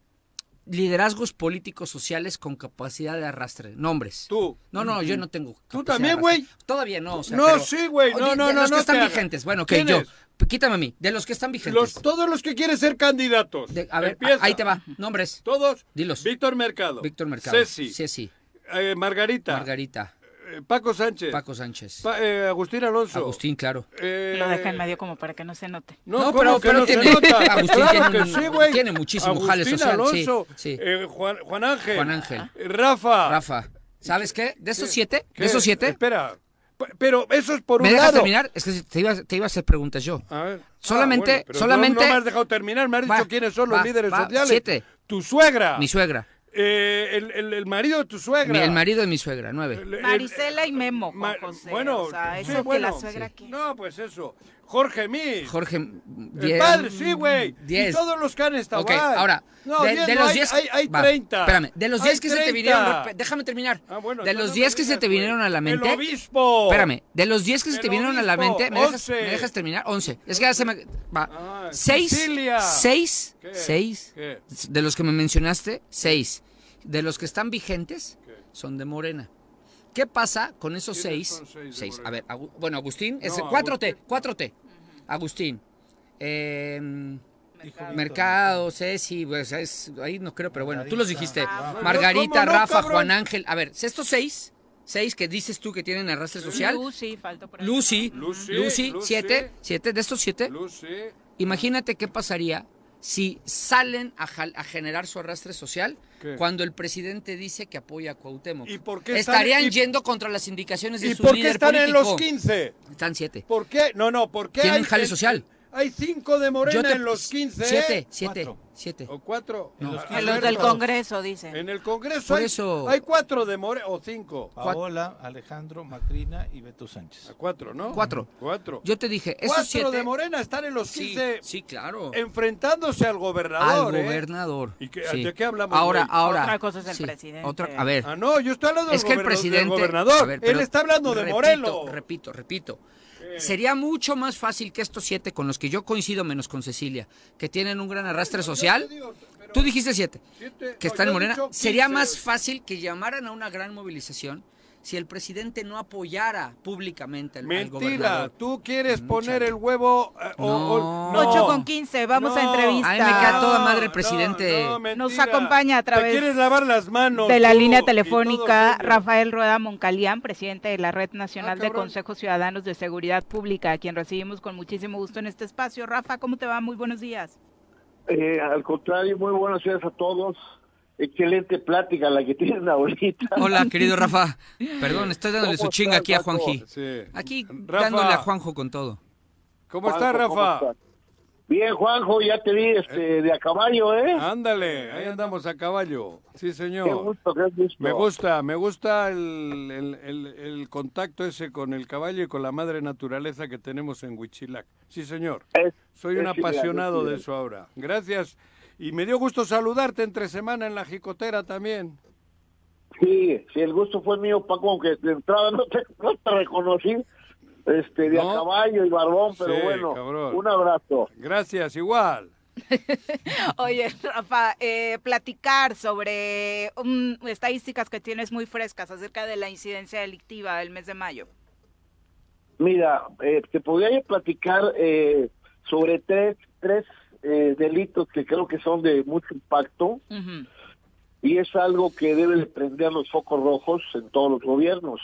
liderazgos políticos sociales con capacidad de arrastre? Nombres. Tú. No, no, yo no tengo. ¿Tú también, güey? Todavía no. o sea, No, pero- sí, güey. No, no, de no, Los no que están hagas. vigentes. Bueno, ¿Quién yo. Quítame a mí. De los que están vigentes. Los, todos los que quieren ser candidatos. De- a ver, Empieza. ahí te va. Nombres. Todos. Dilos. Víctor Mercado. Víctor Mercado. Ceci. Ceci. eh, Margarita. Margarita. Paco Sánchez. Paco Sánchez. Pa- eh, Agustín Alonso. Agustín, claro. Eh, Lo deja en medio como para que no se note. No, No, ¿cómo pero- que pero no se nota? Agustín Claro tiene que un- sí, tiene muchísimo Agustín jale social, Alonso, sí, sí. eh, Juan, Juan Ángel. Juan Ángel. eh, Rafa. Rafa. ¿Sabes qué? De esos ¿Qué? siete, ¿Qué? de esos siete, Espera. Pero eso es por ¿me un dejas lado. terminar? Es que te iba, te iba a hacer preguntas yo. A ver. Solamente- Ah, bueno, solamente- No, no me has dejado terminar, me has Va, dicho quiénes son los líderes va, sociales. siete. Tu suegra. Mi suegra. Eh, el, el- el marido de tu suegra. Mi- el marido de mi suegra, nueve. El- el- Marisela y Memo, Juan Ma- José. bueno, o sea, sí, eso que bueno, la suegra sí. que... No, pues eso. Jorge Mil. Jorge. El diez- padre, sí, güey. Y todos los que han estado. Ok, ahí. ahora, No, de, diez de no, los hay- 10 Hay, hay va, 30. Espérame, de los Hay 10 que se te 30. vinieron, déjame terminar. Ah, bueno, de no, los no 10 me que se te vinieron a la El mente. obispo. Espérame, de los 10 que se El te vinieron a la mente, ¿me dejas, 11. me dejas terminar? 11. Es que ya se me va. Ah, 6 Sicilia. 6 ¿Qué? 6 ¿Qué? de los que me mencionaste, 6. De los que están vigentes son de Morena. ¿Qué pasa con esos ¿Quiénes 6? son seis de 6. Morena? A ver, Agu- bueno, Agustín, es No, 4T, 4T. Agustín. Eh, Mercado, Ceci, pues es, ahí no creo, pero bueno, tú los dijiste. Ah, Margarita, ¿cómo no, Rafa, cabrón? Juan Ángel. A ver, estos seis, seis que dices tú que tienen arrastre social. Lucy, faltó por ahí. Lucy, Lucy, Lucy, Lucy. siete, siete, de estos siete. Lucy. Imagínate qué pasaría si salen a, a generar su arrastre social ¿Qué? cuando el presidente dice que apoya a Cuauhtémoc. ¿Y por qué están- Estarían y- yendo contra las indicaciones de ¿Y su por qué están en los 15? Están siete. ¿Por qué? No, no, ¿por qué Tienen hay, jale social. Hay cinco de Morena te- en los 15, Siete, ¿eh? siete, Cuatro. siete. ¿O cuatro? En los En los del. Congreso, dice. En el Congreso Por hay, eso- hay cuatro de Morena, o cinco. Paola, Alejandro, Macrina y Beto Sánchez. A cuatro, ¿no? Cuatro. Cuatro. Yo te dije, esos cuatro siete. de Morena están en los Sí, 15 sí, claro. enfrentándose al gobernador, Al ¿eh? gobernador. ¿Y qué- sí. de qué hablamos, Ahora, güey? ahora. Otra cosa es el sí, presidente. otra- a ver. Ah, no, yo estoy hablando Es del, que el goberna- del presidente. gobernador. ver, Él está hablando de repito, Morelos. Repito, repito. Sería mucho más fácil que estos siete, con los que yo coincido menos con Cecilia, que tienen un gran arrastre social. Tú dijiste siete, Siete. que están en Morena. Sería 15. más fácil que llamaran a una gran movilización si el presidente no apoyara públicamente al, al Mentira, gobernador. tú quieres poner el huevo eh, o- o- No. no. 8 con 15, vamos a No. entrevista. A mí me cae toda No, madre el no, presidente. no. Nos acompaña a Te través quieres lavar las manos. de la tú línea telefónica. Rafael Rueda Moncalián, presidente de la Red Nacional Ah, de. Consejos Ciudadanos de Seguridad Pública, a quien recibimos con muchísimo gusto en este espacio. Rafa, ¿cómo te va? Muy buenos días. Eh, al contrario, muy buenos días a todos. Excelente plática la que tienen ahorita. Hola, querido Rafa. Perdón, estoy dándole su ¿Cómo chinga aquí a Paco? Juanji. Sí. Aquí Rafa. dándole a Juanjo con todo. ¿Cómo está, Juanjo, ¿cómo Rafa? estás? Bien, Juanjo, ya te vi este, de a caballo, ¿eh? Ándale, ahí andamos a caballo. Sí, Qué señor. gusto, qué gusto. Me gusta, me gusta el, el- el- el contacto ese con el caballo y con la madre naturaleza que tenemos en Huichilac. Sí, señor. Es- Soy un es ideal, apasionado es de eso ahora. Gracias. Y me dio gusto saludarte entre semana en la jicotera también. Sí, sí, el gusto fue mío, Paco, aunque de entrada no te, no te reconocí este, de No. a caballo y barbón, pero Sí, bueno, cabrón. un abrazo. Gracias, igual. Oye, Rafa, eh, platicar sobre mm, estadísticas que tienes muy frescas acerca de la incidencia delictiva del mes de mayo. Mira, eh, te podría yo platicar eh, sobre tres, tres eh, delitos que creo que son de mucho impacto y es algo que debe de prender los focos rojos en todos los gobiernos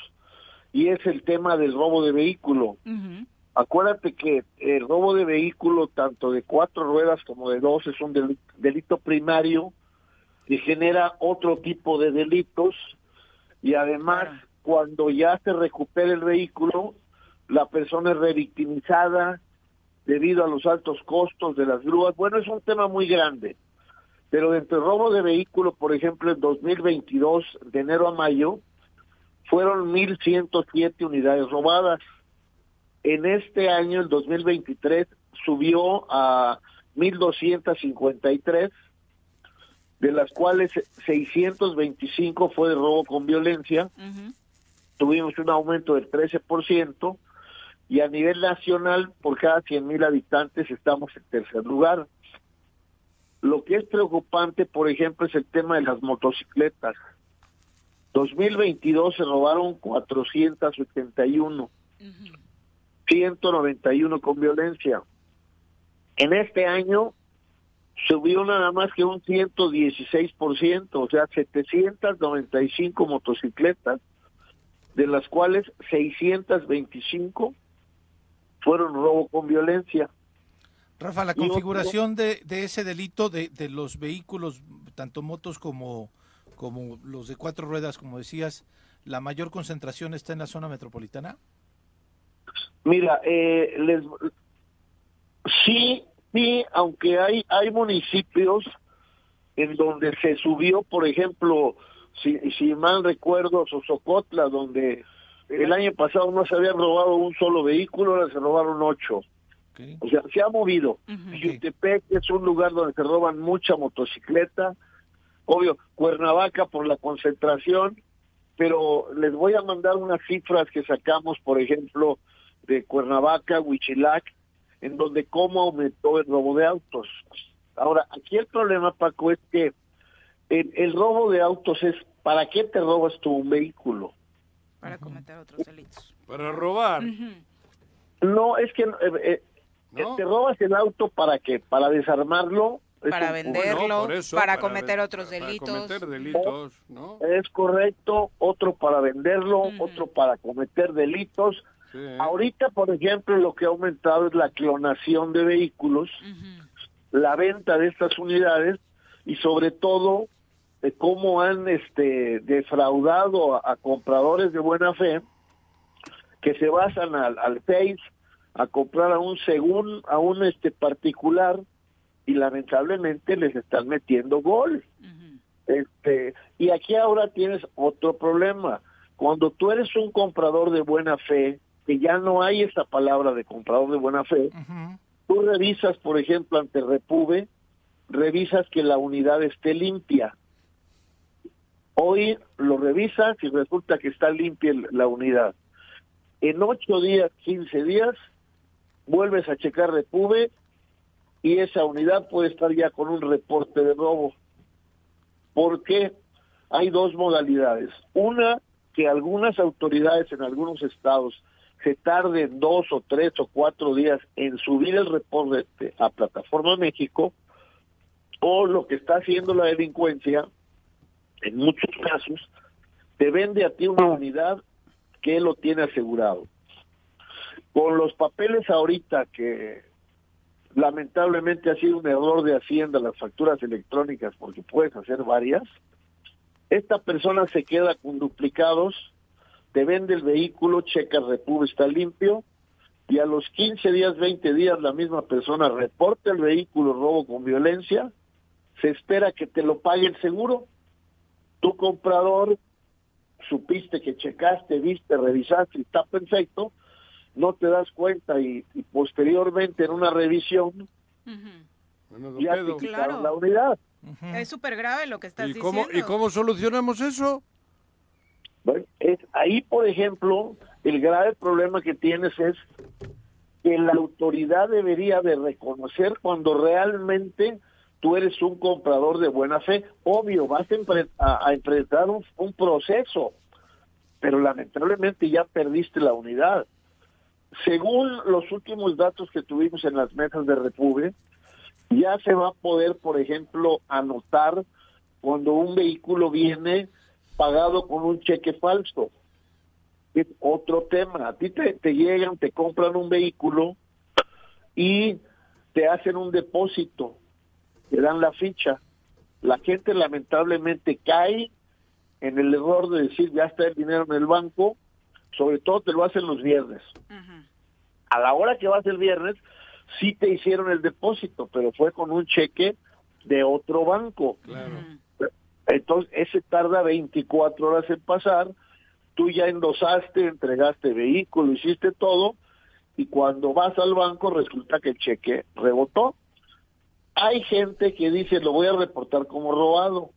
y es el tema del robo de vehículo. Acuérdate que el robo de vehículo, tanto de cuatro ruedas como de dos, es un deli- delito primario que genera otro tipo de delitos y además cuando ya se recupera el vehículo, la persona es revictimizada debido a los altos costos de las grúas. Bueno, es un tema muy grande. Pero dentro del robo de vehículo, por ejemplo, en 2022, de enero a mayo, fueron 1.107 unidades robadas. En este año, el 2023, subió a 1.253, de las cuales 625 fue de robo con violencia. Tuvimos un aumento del 13% y a nivel nacional, por cada 100.000 habitantes, estamos en tercer lugar. Lo que es preocupante, por ejemplo, es el tema de las motocicletas. 2022 se robaron 481, 191 con violencia. En este año subió nada más que un 116%, o sea, 795 motocicletas, de las cuales 625 fueron robo con violencia. Rafa, la configuración de, de, ese delito de, de, los vehículos, tanto motos como, como los de cuatro ruedas, como decías, ¿la mayor concentración está en la zona metropolitana? Mira, eh, les, sí, sí, aunque hay, hay municipios en donde se subió, por ejemplo, si, si mal recuerdo, Sosocotla, donde el año pasado no se habían robado un solo vehículo, ahora se robaron ocho. Okay. O sea, se ha movido. Jutepec es un lugar donde se roban mucha motocicleta. Obvio, Cuernavaca por la concentración, pero les voy a mandar unas cifras que sacamos, por ejemplo, de Cuernavaca, Huichilac, en donde cómo aumentó el robo de autos. Ahora, aquí el problema, Paco, es que el, el robo de autos es, ¿para qué te robas tú un vehículo? Para cometer otros delitos. Para robar. Uh -huh. No, es que eh, eh, ¿No? te robas el auto para qué? Para desarmarlo. Para venderlo, no, eso, para, para, cometer otros para delitos. cometer delitos, ¿no? Es correcto, otro para venderlo, uh -huh. otro para cometer delitos. Sí. Ahorita, por ejemplo, lo que ha aumentado es la clonación de vehículos, uh -huh. la venta de estas unidades y sobre todo de cómo han este defraudado a, a compradores de buena fe que se basan al, al Face a comprar a un según a un este particular y lamentablemente les están metiendo gol. Uh -huh. Este, y aquí ahora tienes otro problema. Cuando tú eres un comprador de buena fe, que ya no hay esa palabra de comprador de buena fe, uh -huh. tú revisas, por ejemplo, ante Repube, revisas que la unidad esté limpia. Hoy lo revisas y resulta que está limpia la unidad. En ocho días, quince días, vuelves a checar Repube y esa unidad puede estar ya con un reporte de robo. ¿Por qué? Hay dos modalidades. Una, que algunas autoridades en algunos estados se tarden dos o tres o cuatro días en subir el reporte a Plataforma México, o lo que está haciendo la delincuencia, en muchos casos, te vende a ti una unidad que lo tiene asegurado. Con los papeles ahorita que lamentablemente ha sido un error de Hacienda las facturas electrónicas porque puedes hacer varias, esta persona se queda con duplicados, te vende el vehículo, checa Repub está limpio y a los 15 días, 20 días la misma persona reporta el vehículo robo con violencia, se espera que te lo pague el seguro, tu comprador supiste que checaste, viste, revisaste y está perfecto, no te das cuenta y, y posteriormente en una revisión uh -huh. ya te quitaron claro. la unidad. Uh -huh. Es súper grave lo que estás ¿Y diciendo. Cómo, ¿Y cómo solucionamos eso? Bueno, es, ahí, por ejemplo, el grave problema que tienes es que la autoridad debería de reconocer cuando realmente tú eres un comprador de buena fe. Obvio, vas a, enfre a, a enfrentar un, un proceso, pero lamentablemente ya perdiste la unidad según los últimos datos que tuvimos en las mesas de Repube, ya se va a poder, por ejemplo, anotar cuando un vehículo viene pagado con un cheque falso. Es otro tema. A ti te llegan, te compran un vehículo y te hacen un depósito, te dan la ficha. La gente lamentablemente cae en el error de decir ya está el dinero en el banco, sobre todo te lo hacen los viernes. Uh -huh. A la hora que vas el viernes, sí te hicieron el depósito, pero fue con un cheque de otro banco. Entonces, ese tarda 24 horas en pasar, tú ya endosaste, entregaste vehículo, hiciste todo, y cuando vas al banco resulta que el cheque rebotó. Hay gente que dice, lo voy a reportar como robado.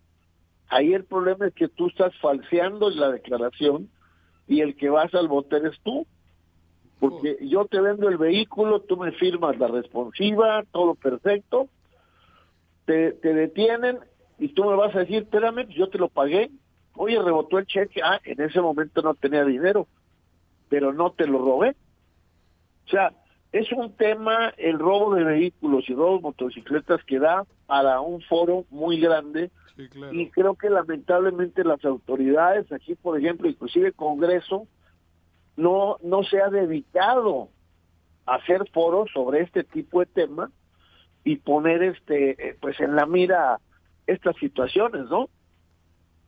Ahí el problema es que tú estás falseando la declaración y el que vas al bote eres tú. Porque yo te vendo el vehículo, tú me firmas la responsiva, todo perfecto, te, te detienen y tú me vas a decir, espérame, yo te lo pagué. Oye, rebotó el cheque. Ah, en ese momento no tenía dinero, pero no te lo robé. O sea, es un tema el robo de vehículos y robo de motocicletas que da para un foro muy grande y creo que lamentablemente las autoridades aquí, por ejemplo, inclusive el Congreso, no, no se ha dedicado a hacer foros sobre este tipo de tema y poner este eh, pues en la mira estas situaciones, ¿no?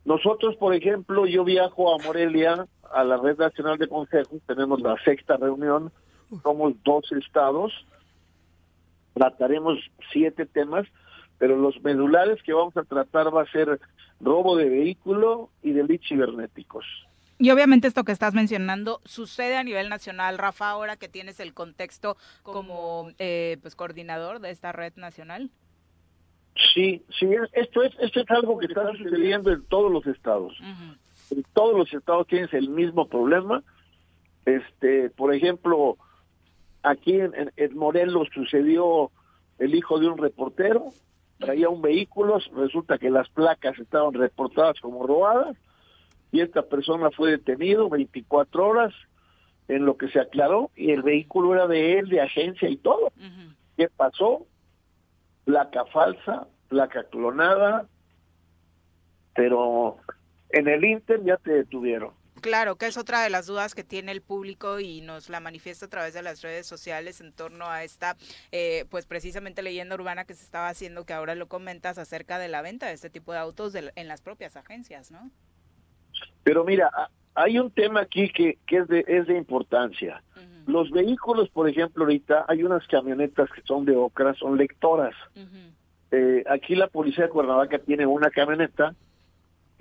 Nosotros, por ejemplo, yo viajo a Morelia, a la Red Nacional de Consejos, tenemos la sexta reunión, somos dos estados, trataremos siete temas, pero los medulares que vamos a tratar va a ser robo de vehículo y delitos cibernéticos. Y obviamente esto que estás mencionando sucede a nivel nacional, Rafa, ahora que tienes el contexto como eh, pues coordinador de esta red nacional. Sí, sí, esto es, esto es algo que está sucediendo en todos los estados. En todos los estados tienes el mismo problema. Este, por ejemplo, aquí en, en Morelos sucedió el hijo de un reportero, traía un vehículo, resulta que las placas estaban reportadas como robadas y esta persona fue detenido 24 horas en lo que se aclaró y el vehículo era de él, de agencia y todo. ¿Qué pasó? Placa falsa, placa clonada, pero en el Inter ya te detuvieron. Claro, que es otra de las dudas que tiene el público y nos la manifiesta a través de las redes sociales en torno a esta, eh, pues precisamente leyenda urbana que se estaba haciendo, que ahora lo comentas acerca de la venta de este tipo de autos en las propias agencias, ¿no? Pero mira, hay un tema aquí que, que es, de, es de importancia. Los vehículos, por ejemplo, ahorita hay unas camionetas que son de Ocra, son lectoras. eh, aquí la policía de Cuernavaca tiene una camioneta.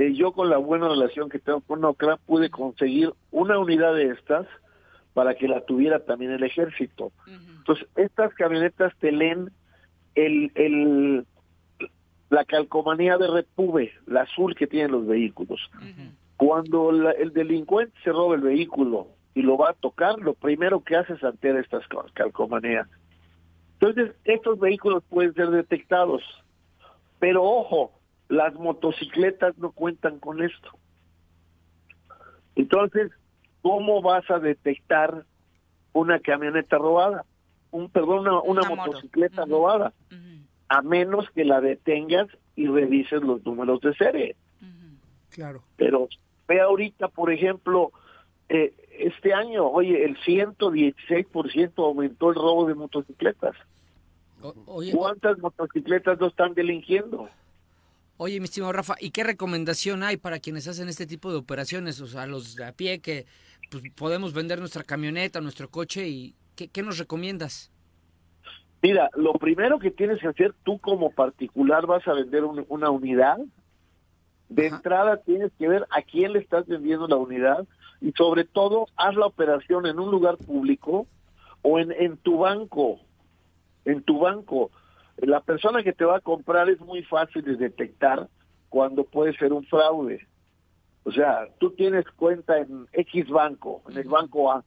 Eh, yo con la buena relación que tengo con Ocra pude conseguir una unidad de estas para que la tuviera también el ejército. Entonces, estas camionetas te leen el, el, la calcomanía de Repube, la azul que tienen los vehículos. Cuando el delincuente se roba el vehículo y lo va a tocar, lo primero que hace es ante estas calcomanías. Entonces, estos vehículos pueden ser detectados. Pero ojo, las motocicletas no cuentan con esto. Entonces, ¿cómo vas a detectar una camioneta robada? Un, perdón, una, motocicleta robada. A menos que la detengas y revises los números de serie. Claro. Pero ve ahorita, por ejemplo, eh, este año, oye, el 116% aumentó el robo de motocicletas. ¿Cuántas motocicletas no están delinquiendo? Oye, mi estimado Rafa, ¿y qué recomendación hay para quienes hacen este tipo de operaciones? O sea, los de a pie que pues, podemos vender nuestra camioneta, nuestro coche, y ¿qué, nos recomiendas? Mira, lo primero que tienes que hacer tú como particular vas a vender una unidad, de entrada tienes que ver a quién le estás vendiendo la unidad y sobre todo haz la operación en un lugar público o en, en tu banco. En tu banco. La persona que te va a comprar es muy fácil de detectar cuando puede ser un fraude. O sea, tú tienes cuenta en X banco, en el banco A,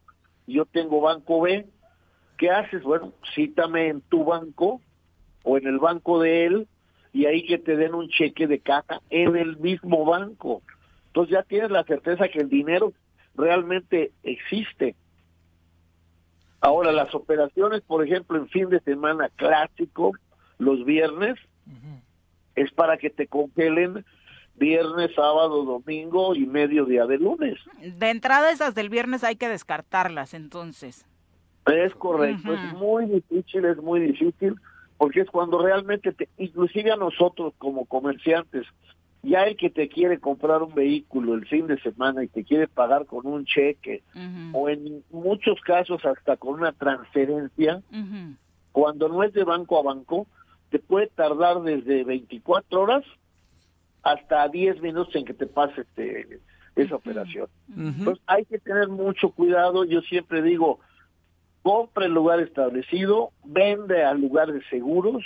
y yo tengo banco B. ¿Qué haces? Bueno, cítame en tu banco o en el banco de él y ahí que te den un cheque de caja en el mismo banco. Entonces ya tienes la certeza que el dinero realmente existe. Ahora, las operaciones, por ejemplo, en fin de semana clásico, los viernes, es para que te congelen viernes, sábado, domingo y medio día de lunes. De entrada esas del viernes hay que descartarlas entonces. Es correcto, es muy difícil, es muy difícil porque es cuando realmente, te, inclusive a nosotros como comerciantes, ya el que te quiere comprar un vehículo el fin de semana y te quiere pagar con un cheque o en muchos casos hasta con una transferencia, cuando no es de banco a banco, te puede tardar desde 24 horas hasta 10 minutos en que te pase este, esa operación. Entonces hay que tener mucho cuidado. Yo siempre digo, compra el lugar establecido, vende al lugar de seguros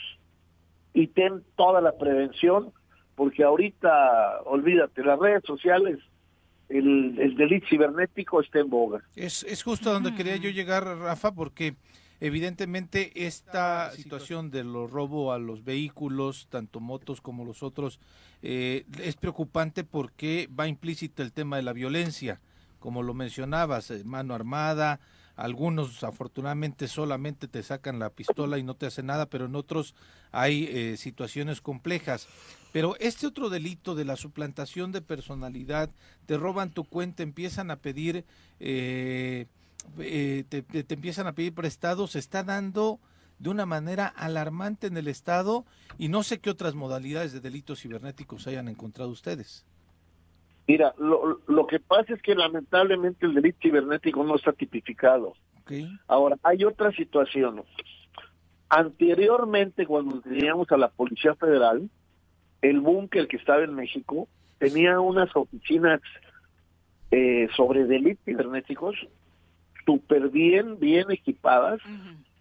y ten toda la prevención, porque ahorita, olvídate, las redes sociales, el, el delito cibernético está en boga. Es, es justo donde quería yo llegar, Rafa, porque evidentemente esta situación de los robo a los vehículos, tanto motos como los otros, eh, es preocupante porque va implícito el tema de la violencia, como lo mencionabas, eh, mano armada, algunos afortunadamente solamente te sacan la pistola y no te hacen nada, pero en otros hay eh, situaciones complejas. Pero este otro delito de la suplantación de personalidad, te roban tu cuenta, empiezan a pedir, eh, eh, te, te- te empiezan a pedir prestados, se está dando de una manera alarmante en el Estado y no sé qué otras modalidades de delitos cibernéticos hayan encontrado ustedes. Mira, lo, lo que pasa es que lamentablemente el delito cibernético no está tipificado. Ahora, hay otra situación. Anteriormente, cuando teníamos a la Policía Federal, el búnker que estaba en México tenía unas oficinas eh, sobre delitos cibernéticos súper bien, bien equipadas,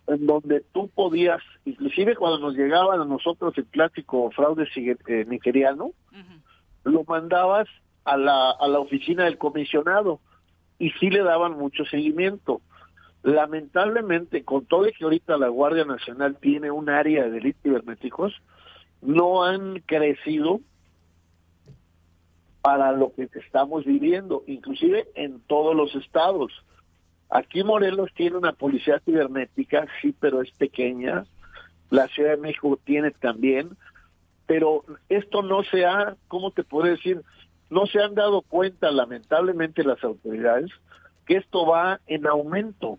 en donde tú podías, inclusive cuando nos llegaban a nosotros el clásico fraude eh, nigeriano, lo mandabas a la, a la oficina del comisionado y sí le daban mucho seguimiento. Lamentablemente, con todo que ahorita la Guardia Nacional tiene un área de delitos cibernéticos, no han crecido para lo que estamos viviendo, inclusive en todos los estados. Aquí Morelos tiene una policía cibernética, sí, pero es pequeña. La Ciudad de México tiene también, pero esto no se ha, ¿cómo te puedo decir? No se han dado cuenta, lamentablemente, las autoridades, que esto va en aumento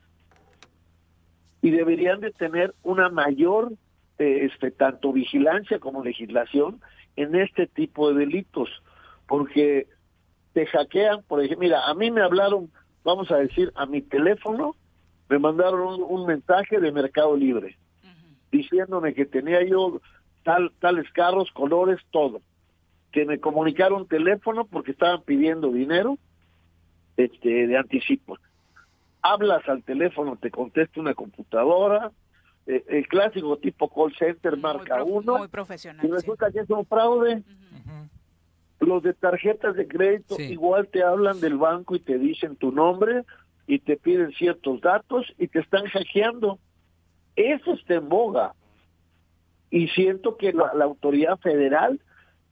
y deberían de tener una mayor, eh, este, tanto vigilancia como legislación en este tipo de delitos, porque te hackean, por ejemplo, mira, a mí me hablaron, vamos a decir, a mi teléfono, me mandaron un, un mensaje de Mercado Libre, diciéndome que tenía yo tal, tales carros, colores, todo, que me comunicaron teléfono porque estaban pidiendo dinero este, de anticipo. Hablas al teléfono, te contesta una computadora, eh, el clásico tipo call center marca uno, Muy profesional. y resulta que es un fraude. Los de tarjetas de crédito Sí. igual te hablan del banco y te dicen tu nombre y te piden ciertos datos y te están hackeando. Eso está en boga. Y siento que la, la autoridad federal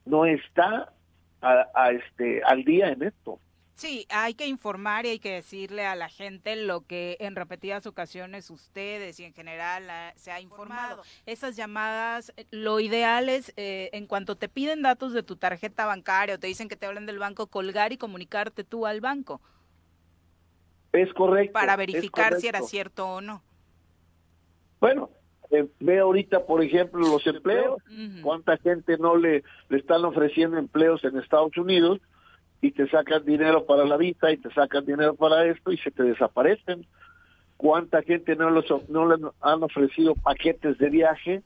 no está a, a este al día en esto. Sí, hay que informar y hay que decirle a la gente lo que en repetidas ocasiones ustedes y en general ah, se ha informado. Esas llamadas, eh, lo ideal es, eh, en cuanto te piden datos de tu tarjeta bancaria o te dicen que te hablan del banco, colgar y comunicarte tú al banco Es correcto. para verificar si era cierto o no. Bueno, eh, ve ahorita, por ejemplo, los empleos. ¿Cuánta gente no le, le están ofreciendo empleos en Estados Unidos y te sacan dinero para la visa y te sacan dinero para esto y se te desaparecen? ¿Cuánta gente no, los, no le han ofrecido paquetes de viaje?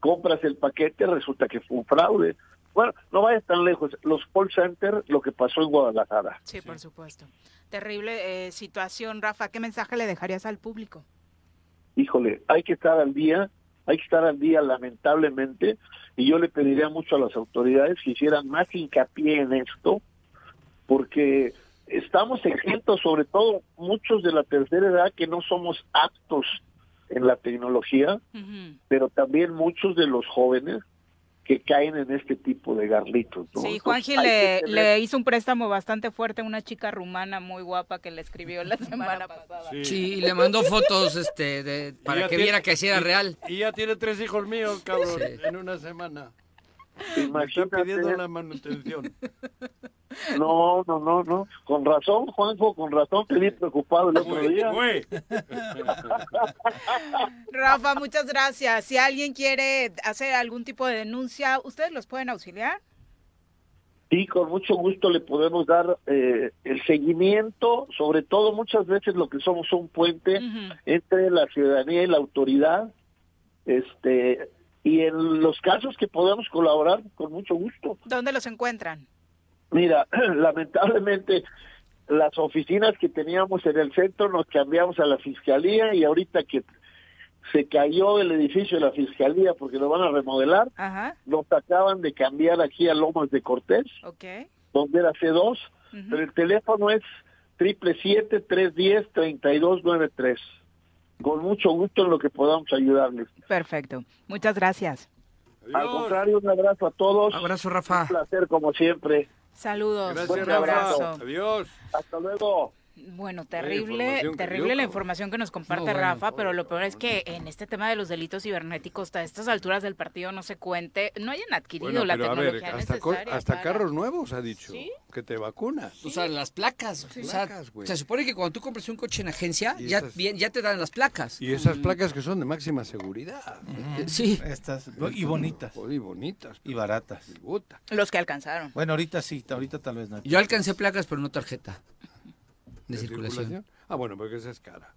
Compras el paquete, resulta que fue un fraude. Bueno, no vayas tan lejos. Los call centers, lo que pasó en Guadalajara. Sí, por supuesto. Terrible eh, situación, Rafa. ¿Qué mensaje le dejarías al público? híjole, hay que estar al día, hay que estar al día lamentablemente, y yo le pediría mucho a las autoridades que hicieran más hincapié en esto, porque estamos exentos, sobre todo muchos de la tercera edad que no somos aptos en la tecnología, pero también muchos de los jóvenes que caen en este tipo de garlitos. ¿no? Sí, Juanji le, tener- le hizo un préstamo bastante fuerte a una chica rumana muy guapa que le escribió la semana pasada. Sí, y le mandó fotos este, de, para que tiene- viera que sí era y- real. Y ya tiene tres hijos míos, cabrón, Sí. en una semana. Me Imagínate. está pidiendo la manutención. No, no, no, no. Con razón, Juanjo, con razón te vi preocupado el otro día. Rafa, muchas gracias. Si alguien quiere hacer algún tipo de denuncia, ¿ustedes los pueden auxiliar? Sí, con mucho gusto le podemos dar eh, el seguimiento, sobre todo muchas veces lo que somos un puente entre la ciudadanía y la autoridad, este y en los casos que podamos colaborar, con mucho gusto. ¿Dónde los encuentran? Mira, lamentablemente las oficinas que teníamos en el centro nos cambiamos a la fiscalía y ahorita que se cayó el edificio de la fiscalía porque lo van a remodelar, Ajá. nos acaban de cambiar aquí a Lomas de Cortés, donde era C2, pero el teléfono es triple siete tres diez treinta y dos nueve tres. Con mucho gusto en lo que podamos ayudarles. Perfecto. Muchas gracias. Al contrario, un abrazo a todos. Abrazo, Rafa. Un placer como siempre. Saludos. Gracias, un Rafa. abrazo. Adiós. Hasta luego. Bueno, terrible, que terrible la información que nos comparte No, bueno, Rafa, pero lo peor es que en este tema de los delitos cibernéticos, a estas alturas del partido no se cuente, no hayan adquirido Bueno, la pero a ver, tecnología hasta, necesaria hasta para- carros nuevos ha dicho ¿Sí? que te vacunas. O sea, las placas. o sea, Placas, se supone que cuando tú compras un coche en agencia, ya, esas- bien- ya te dan las placas. Y esas placas que son de máxima seguridad. Sí. Estas, y bonitas. Y bonitas. Y baratas. Y. Los que alcanzaron. Bueno, ahorita sí, ahorita tal vez no. Yo alcancé placas, pero no tarjeta de ¿De circulación. Ah, bueno, porque esa es cara.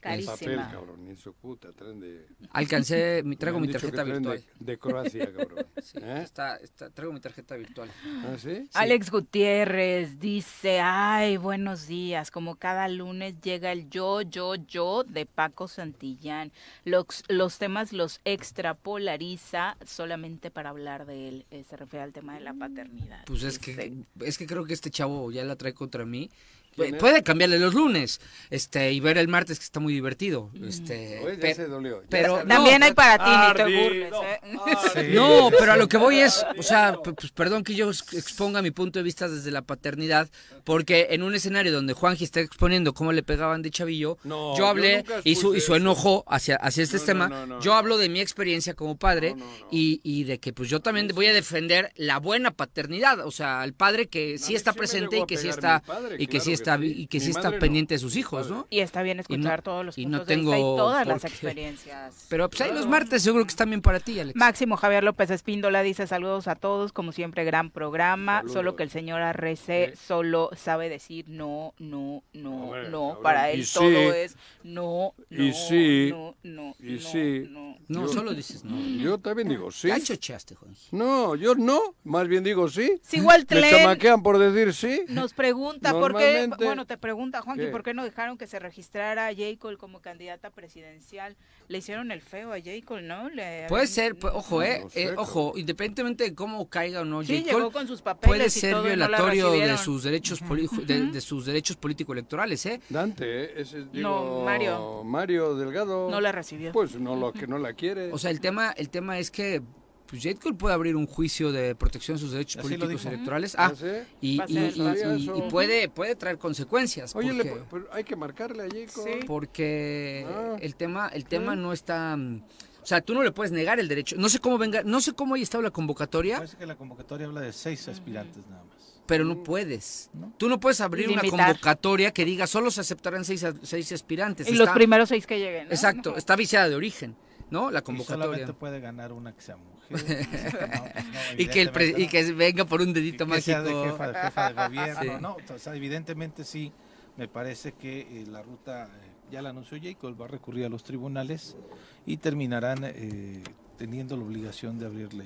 Carísima. Papel, cabrón, ni su puta, tren de... Alcancé, mi, traigo mi tarjeta de- virtual. De, Croacia, cabrón. Sí, ¿Eh? está, está- traigo mi tarjeta virtual. ¿Ah, sí? Alex Gutiérrez dice, ay, buenos días, como cada lunes llega el yo, yo, yo de Paco Santillán. Los, los temas los extrapolariza solamente para hablar de él. Eh, se refiere al tema de la paternidad. Pues es Dice, que, es que creo que este chavo ya la trae contra mí. ¿Quién Pu- es? Puede cambiarle los lunes, este, y ver el martes que está muy divertido. Este, Oye, ya pe- se dolió. Ya pero se- También no, hay para ti, ni te Ardido. burles. ¿eh? No, pero a lo que voy es, o sea, pues perdón que yo ex- exponga mi punto de vista desde la paternidad, porque en un escenario donde Juanji está exponiendo cómo le pegaban de chavillo, No, yo hablé y su, y su enojo hacia, hacia este No, tema, no, no, yo hablo de mi experiencia como padre Y, y de que pues yo también voy a defender la buena paternidad, o sea, al padre que sí está presente y que sí está y que claro sí está y que sí está no, pendiente de sus hijos. ¿no? Y está bien Y escuchar no- todos los y puntos no de vista y tengo todas las experiencias. Pero pues ahí los martes seguro que están bien para ti, Alex. Máximo Javier López Espíndola dice saludos a todos, como siempre gran programa, Saludos. solo que el señor Arrece solo sabe decir no, no, no, no, para él Y sí. todo es no, no, Y sí. no, no, Y no, sí. no. No, Yo- solo dices no. Yo también digo sí. Ya chocheaste, Juanji. No, yo no. Más bien digo sí. Sí, igual Me chamaquean por decir sí. nos pregunta por qué, Bueno, te pregunta Juanqui, ¿Qué? ¿por qué no dejaron que se registrara a J. Cole como candidata presidencial? Le hicieron el feo a J. Cole, ¿no? Le Puede ser, ojo, eh, no sé, eh, ojo, independientemente de cómo caiga o no, Sí, J. llegó con sus papeles puede y ser y no violatorio de sus derechos poli- de, de sus derechos político electorales, ¿eh? Dante, ¿eh? ese es, digo, No, Mario. Mario Delgado. No la recibió. Pues no lo que no la quiere. O sea, el tema, el tema es que pues, J. Cole puede abrir un juicio de protección de sus derechos Así políticos electorales. ¿Ah, Ah, y, y- y- y- y puede, puede traer consecuencias. Oye, le- porque, pues, hay que marcarle a Jacob. Sí. porque Ah. el tema, el tema no está. mm, O sea, tú no le puedes negar el derecho. No sé cómo venga, no sé cómo haya estado la convocatoria, Parece que la convocatoria habla de seis aspirantes nada más. pero no puedes. Tú no puedes abrir una convocatoria que diga solo se aceptarán seis, a- seis aspirantes. Y los primeros seis que lleguen. ¿no? Exacto, está viciada de origen, ¿no? La Y convocatoria. solamente puede ganar una que sea mujer. No, pues no, Y que, el pre- y que venga por un dedito que sea de mágico. jefa, de jefa de gobierno, Sí. ¿no? O sea, evidentemente sí, me parece que eh, la ruta, eh, ya la anunció Jacob, va a recurrir a los tribunales y terminarán eh, teniendo la obligación de abrirle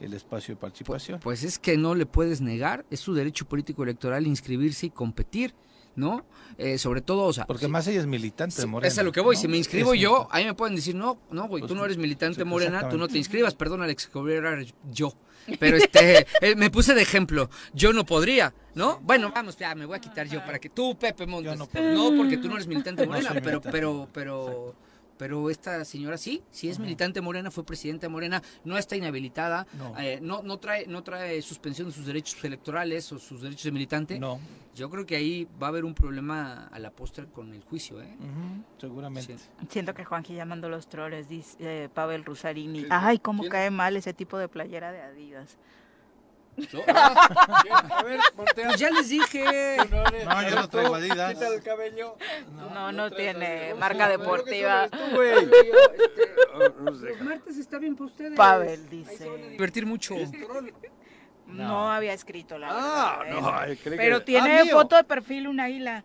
el espacio de participación. Pues es que no le puedes negar, es su derecho político electoral inscribirse y competir, ¿no? Eh, sobre todo, o sea, Porque si- más ella es militante de Morena. es a lo que voy, ¿no? si me inscribo Es- yo, a mí me pueden decir, no, no, güey, Pues, tú no eres militante sí, morena, tú no te inscribas, perdón, Alex, que hubiera yo. Pero este, eh, me puse de ejemplo, yo no podría, ¿no? Bueno, vamos, ya me voy a quitar yo para que tú, Pepe Montes, no no, puedo. porque tú no eres militante No morena, pero, pero, pero, pero esta señora sí, sí es militante morena, fue presidenta morena, no está inhabilitada, No. eh, no, no trae, no trae suspensión de sus derechos electorales o sus derechos de militante. No, Yo creo que ahí va a haber un problema a la postre con el juicio, ¿eh? seguramente. Sí. Siento que Juanqui llamando los troles, dice eh, Pavel Rusarini. Ay, cómo ¿Quién? cae mal ese tipo de playera de Adidas. A ver, voltea. Pues ya les dije. No, yo no traigo Adidas. Quita el cabello. No, no, tiene marca deportiva. Tú, güey. Oh, no sé. Los martes está bien para ustedes. Pavel dice. Divertir mucho. No había escrito la Ah, verdad, no, ¿eh? creí que- Pero Ah, tiene foto de perfil un águila.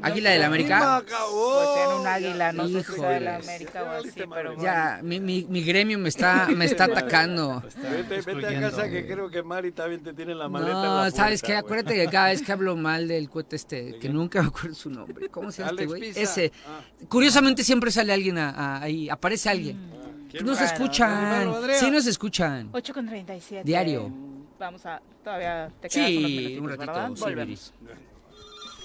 Águila del América. Pues tiene un águila, no sé si sea de la. América o así, pero Ya, mi, mi, mi gremio me está, me está atacando. Vete, vete a casa que creo que Mari también te tiene la maleta en la No, puerta, sabes que güey. acuérdate que cada vez que hablo mal del cuate este, que nunca me acuerdo su nombre. ¿Cómo se llama este güey? Ese. Curiosamente siempre sale alguien a- a- ahí, aparece alguien. ¿Quién No se más? escuchan. Adrián. Sí, no se escuchan. 8 con 37. Diario. Vamos a, todavía te quedas Sí, unos minutitos, un ratito, ¿verdad? sí, Volvemos.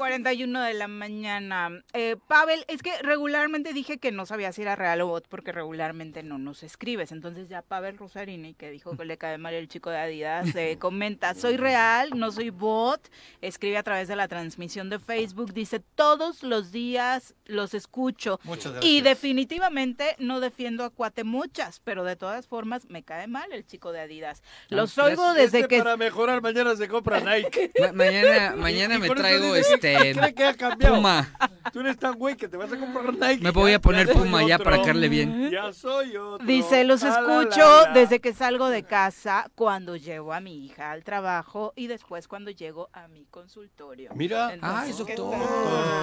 41 de la mañana. Eh, Pavel, es que regularmente dije que no sabía si era real o bot porque regularmente no nos escribes. Entonces ya Pavel Rosarini, que dijo que le cae mal el chico de Adidas, eh, comenta, soy real, no soy bot. Escribe a través de la transmisión de Facebook, dice, todos los días los escucho. Muchas Y gracias. definitivamente no defiendo a Cuatemuchas, pero de todas formas me cae mal el chico de Adidas. Los oigo desde Este que... para mejorar mañana se compra Nike. Ma- mañana mañana Y me traigo que este cree que ha cambiado. Puma. Tú eres tan güey que te vas a comprar Nike. Me voy a poner ya Puma ya para caerle bien. Ya soy otro. Dice, los Ah, la, escucho la, la. desde que salgo de casa, cuando llevo a mi hija al trabajo y después cuando llego a mi consultorio. Mira. Entonces, Ay, ¿qué doctor.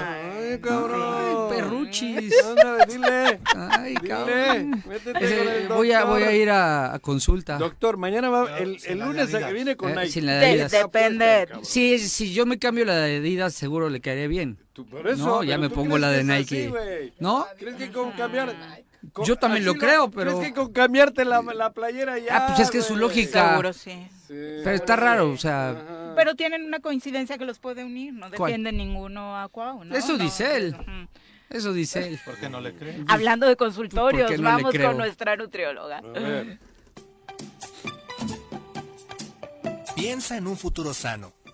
Ay, cabrón. Ay, perruchis. Anda, dile. Ay, Dile. cabrón. Ese, con el voy a voy a ir a, a consulta. Doctor, mañana va, el, lunes a que viene con Eh, Nike. sin la de De- depende. Sí, si yo me cambio la de Adidas, seguro le caería bien. Tú, por eso, No, ya me ¿tú pongo la de Nike. así? ¿No? ¿Crees que con cambiar... con- Yo también lo creo, pero- ¿Crees que con cambiarte la, la playera ya, Ah, pues es que es su lógica. Seguro sí. Sí. Pero está raro, o sea, Ajá. Pero tienen una coincidencia que los puede unir, no ¿Cuál? defienden ninguno a Cuau, ¿no? Eso No, dice él. ujú. eso dice él. ¿Por qué no le creen? Hablando de consultorios, ¿Por qué no le vamos con nuestra nutrióloga. A ver. Piensa en un futuro sano.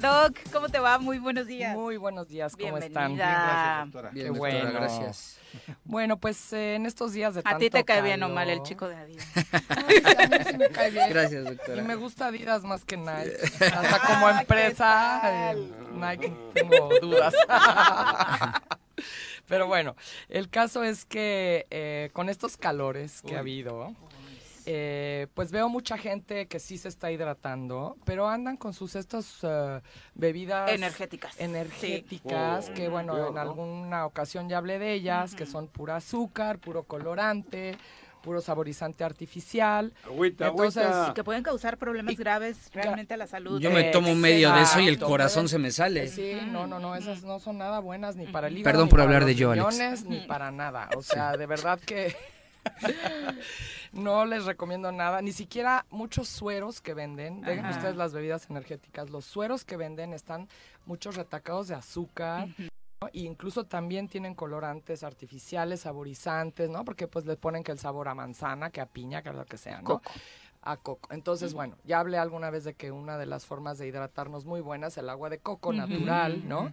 Doc, ¿cómo te va? Muy buenos días. Muy buenos días, ¿cómo están? Bienvenida. Gracias, doctora. Bien, Qué doctora, bueno. gracias. Bueno, pues eh, en estos días de ¿A ti te cae bien o mal el chico de Adidas? Ay, a mí sí me cae bien. Gracias, Y doctora. me gusta Adidas más que Nike. Hasta como empresa, eh, Nike tengo dudas. Pero bueno, el caso es que eh, con estos calores que ha habido, eh, pues veo mucha gente que sí se está hidratando, pero andan con sus estas eh, bebidas Energéticas. energéticas, Sí. que bueno, Yo, en ¿no? alguna ocasión ya hablé de ellas, que son pura azúcar, puro colorante, puro saborizante artificial. Agüita, Entonces, agüita. Que pueden causar problemas graves realmente a la salud. Yo me tomo medio de eso y el corazón se me sale. Sí, no, no, no, esas no son nada buenas ni para el hígado, Perdón ni por para hablar de yo, Alex. riñones, ni para nada. O sea, de verdad que no les recomiendo nada, ni siquiera muchos sueros que venden. Dejen Ajá. ustedes las bebidas energéticas, los sueros que venden están muchos retacados de azúcar. ¿no? E incluso también tienen colorantes artificiales, saborizantes, ¿no? Porque pues les ponen que el sabor a manzana, que a piña, que a lo que sea, ¿no? Coco. A coco. Entonces, bueno, ya hablé alguna vez de que una de las formas de hidratarnos muy buena es el agua de coco natural, ¿no?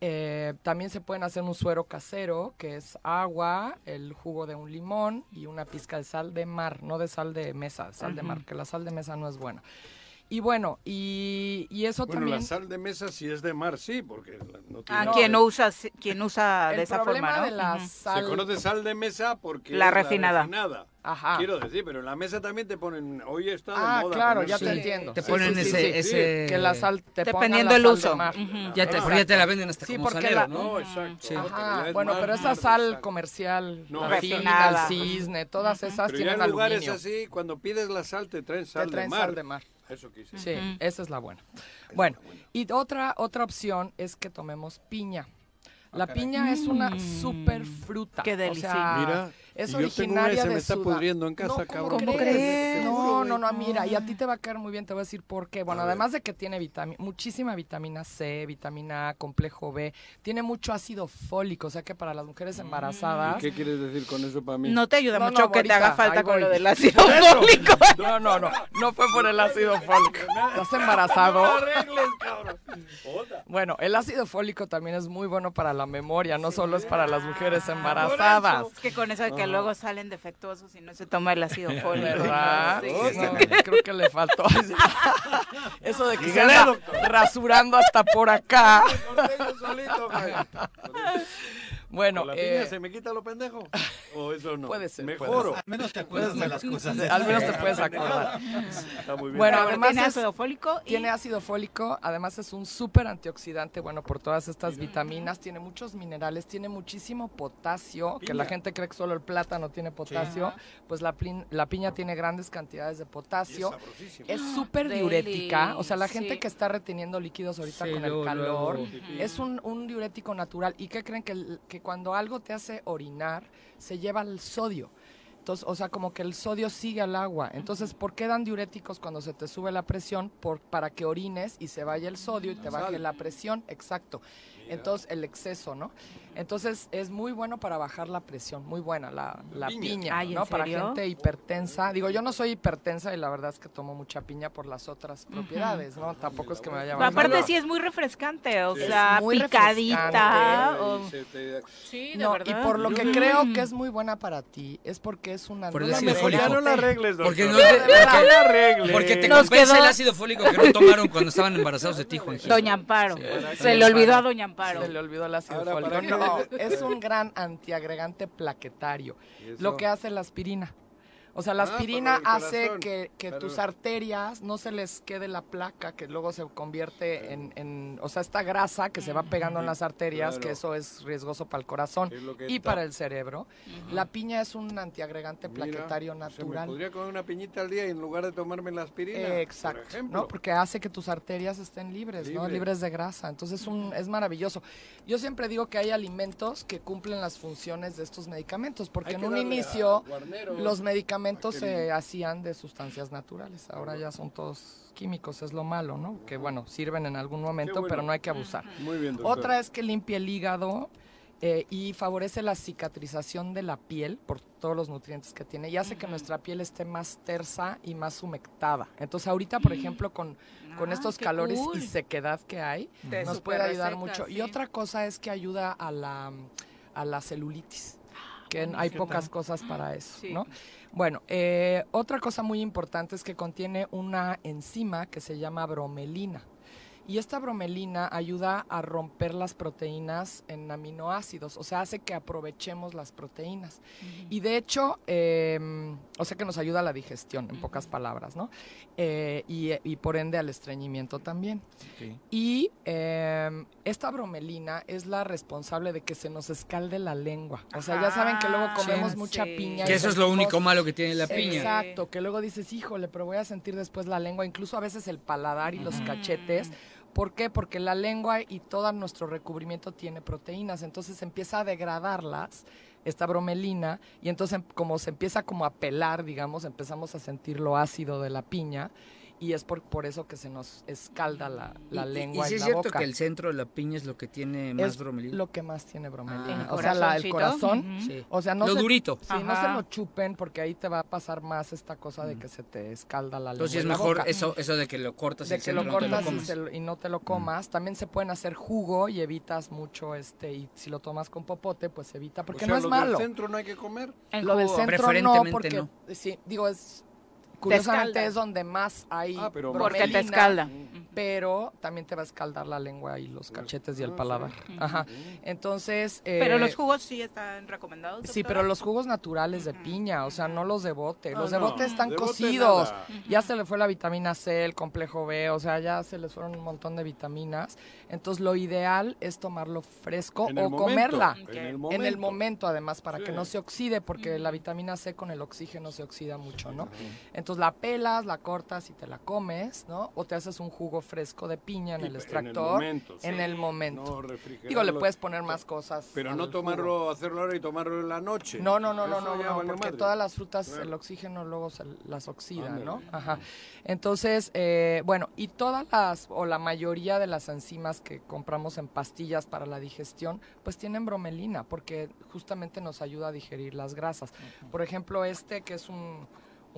Eh, también se pueden hacer un suero casero, que es agua, el jugo de un limón y una pizca de sal de mar, no de sal de mesa, sal de mar, que la sal de mesa no es buena. Y bueno, y, y eso Bueno, también... la sal de mesa si es de mar, sí, porque la- no tiene... Ah, No, quien no usa, quien usa de esa forma, ¿no? de la sal... Se conoce sal de mesa porque La es refinada. refinada. Ajá. Quiero decir, pero en la mesa también te ponen, hoy está de Ah, moda. claro, ya sal. te entiendo. Te Sí, ponen sí, sí, ese, sí. ese... Que la sal te Dependiendo la el sal uso. de mar. Ujú. Ya te, porque ya te la venden hasta Sí, como porque salero, la- ¿no? Exacto. Sí. Ajá, bueno, mar, pero esa sal comercial, No, refinada, cisne, todas esas Pero ya tienen en lugares aluminio. así, cuando pides la sal te traen Te sal traen de mar. Eso quise. Sí, esa es la buena. Bueno, y otra otra opción es que tomemos piña. La piña es una super fruta. Qué O delicia. sea, Mira, es y yo tengo una originaria y se de me está Sudá- pudriendo en casa, No, ¿cómo cabrón. crees? crees? No, no, no, mira, y a ti te va a caer muy bien, te voy a decir por qué. Bueno, además de que tiene vitami- muchísima vitamina C, vitamina A, complejo B, tiene mucho ácido fólico, o sea que para las mujeres ¿Y embarazadas... qué quieres decir con eso para mí? No te ayuda No, mucho no, que te haga falta con lo del ácido fólico. No, no, no, no fue por el ácido fólico. ¿Estás embarazado? Bueno, el ácido fólico también es muy bueno para la memoria, no solo es para las mujeres embarazadas. Es que con eso de que luego salen defectuosos y no se toma el ácido fólico. ¿Verdad? Sí. No, creo que le faltó. Eso de que se rasurando hasta por acá. Bueno, ¿Con la eh, piña se me quita lo pendejo? ¿O eso no? Puede ser, Mejoro. Al menos te acuerdas de las cosas. al menos te puedes acordar. Está muy bien. Bueno, Pero además tiene es- ácido fólico y Tiene ácido fólico, además es un súper antioxidante, bueno, por todas estas vitaminas, tiene muchos minerales, tiene muchísimo potasio, que la gente cree que solo el plátano tiene potasio, pues la, plin- la piña tiene grandes cantidades de potasio. Es súper Deli, diurética, o sea, la gente sí. que está reteniendo líquidos ahorita Sí, con el calor, luego. es un, un diurético natural. ¿Y qué creen? Que, el- que cuando algo te hace orinar, se lleva el sodio. Entonces, o sea, como que el sodio sigue al agua. Entonces, ¿por qué dan diuréticos cuando se te sube la presión? Por, para que orines y se vaya el sodio y te baje la presión. Exacto. Entonces, el exceso, ¿no? Entonces, es muy bueno para bajar la presión. Muy buena la, la Piña. piña, Ay, ¿en ¿no? Para gente hipertensa. Digo, yo no soy hipertensa y la verdad es que tomo mucha piña por las otras propiedades, ¿no? Tampoco es que me vaya a aparte sí es muy refrescante, o Es sea, muy picadita. o- Sí, de No, y verdad. por lo que Mm. creo que es muy buena para ti es porque es una Por el ácido fólico. Ya no la arregles, doctor. Porque, no porque, la arregles. porque te Nos compensa quedó- el ácido fólico que no tomaron cuando estaban embarazados de ti, Juanji. Doña Amparo. Sí, Se le olvidó a Doña Amparo. Se le olvidó el ácido Ahora, fólico. Es un gran antiagregante plaquetario. Lo que hace la aspirina. O sea, la Ah, aspirina hace corazón. que, tus arterias no se les quede la placa, que luego se convierte en, en- o sea, esta grasa que se va pegando en las arterias, Claro. que eso es riesgoso para el corazón y está. para el cerebro. La piña es un antiagregante Mira, plaquetario Se me natural. podría comer una piñita al día en lugar de tomarme la aspirina. Eh, Exacto, Por ejemplo. ¿no? Porque hace que tus arterias estén libres, ¿no? Libres. De grasa. Entonces un, es maravilloso. Yo siempre digo que hay alimentos que cumplen las funciones de estos medicamentos, porque Hay en un inicio los medicamentos que- se hacían de sustancias naturales. Ahora ya son todos químicos, es lo malo, ¿no? Que bueno, sirven en algún momento, bueno. pero no hay que abusar. Muy bien, doctor. Otra es que limpia el hígado eh, y favorece la cicatrización de la piel por todos los nutrientes que tiene y hace que nuestra piel esté más tersa y más humectada. Entonces ahorita, por ejemplo, con, con Ah, estos calores cool. y sequedad que hay, Te nos puede ayudar mucho. sí. Y otra cosa es que ayuda a la, a la celulitis, que hay pocas cosas para eso, Sí. ¿no? Bueno, eh, otra cosa muy importante es que contiene una enzima que se llama bromelina. Y esta bromelina ayuda a romper las proteínas en aminoácidos, o sea, hace que aprovechemos las proteínas. Y de hecho, eh, o sea que nos ayuda a la digestión, en pocas palabras, ¿no? Eh, y, y por ende al estreñimiento también. Y eh, esta bromelina es la responsable de que se nos escalde la lengua. O sea, ya saben que luego Ah, comemos sí. mucha piña. Que y eso es lo único malo que tiene la piña. Exacto, que luego dices, híjole, pero voy a sentir después la lengua, incluso a veces el paladar y los cachetes. ¿Por qué? Porque la lengua y todo nuestro recubrimiento tiene proteínas, entonces empieza a degradarlas, esta bromelina, y entonces como se empieza como a pelar, digamos, empezamos a sentir lo ácido de la piña, y es por, por eso que se nos escalda la, la Y- lengua y, sí y, es la cierto boca. que el centro de la piña es lo que tiene más es bromelina. lo que más tiene bromelina. Ah. o sea, la- el ¿El corazón. corazoncito? Sí. O sea, no Lo se, durito. Sí, no se Ajá. lo chupen porque ahí te va a pasar más esta cosa de que se te escalda la lengua. Entonces es la mejor boca. eso, eso de que lo cortas de el que centro lo y no te cortas y, se lo- y no te lo comas. También se pueden hacer jugo y evitas mucho este y si lo tomas con popote, pues evita porque O sea, no es del malo. centro no hay que comer. En Lo del centro no Preferentemente porque no. sí, digo es curiosamente es donde más hay Ah, pero Porque te escalda. Pero también te va a escaldar la lengua y los cachetes y el paladar. Ajá. Entonces, Pero eh, los jugos sí están recomendados. Sí, pero los jugos naturales de piña, o sea, no los de bote. Ah, Los de no, bote están de cocidos. Ya se le fue la vitamina C, el complejo B, o sea, ya se les fueron un montón de vitaminas. Entonces, lo ideal es tomarlo fresco o momento, comerla. En el En momento. el momento, además, para que no se oxide, porque la vitamina C con el oxígeno se oxida mucho, ¿no? Entonces, la pelas, la cortas y te la comes, ¿no? O te haces un jugo fresco de piña en el en el extractor momento, en sí. el momento. No Digo, le puedes poner más cosas. Pero no jugo. tomarlo, hacerlo ahora y tomarlo en la noche. No, no, no, no, Eso no, no, porque madre. todas las frutas, el oxígeno luego se las oxida, ¿no? Ajá. Entonces, eh, bueno, y todas las, o la mayoría de las enzimas que compramos en pastillas para la digestión, pues tienen bromelina, porque justamente nos ayuda a digerir las grasas. Por ejemplo, este que es un,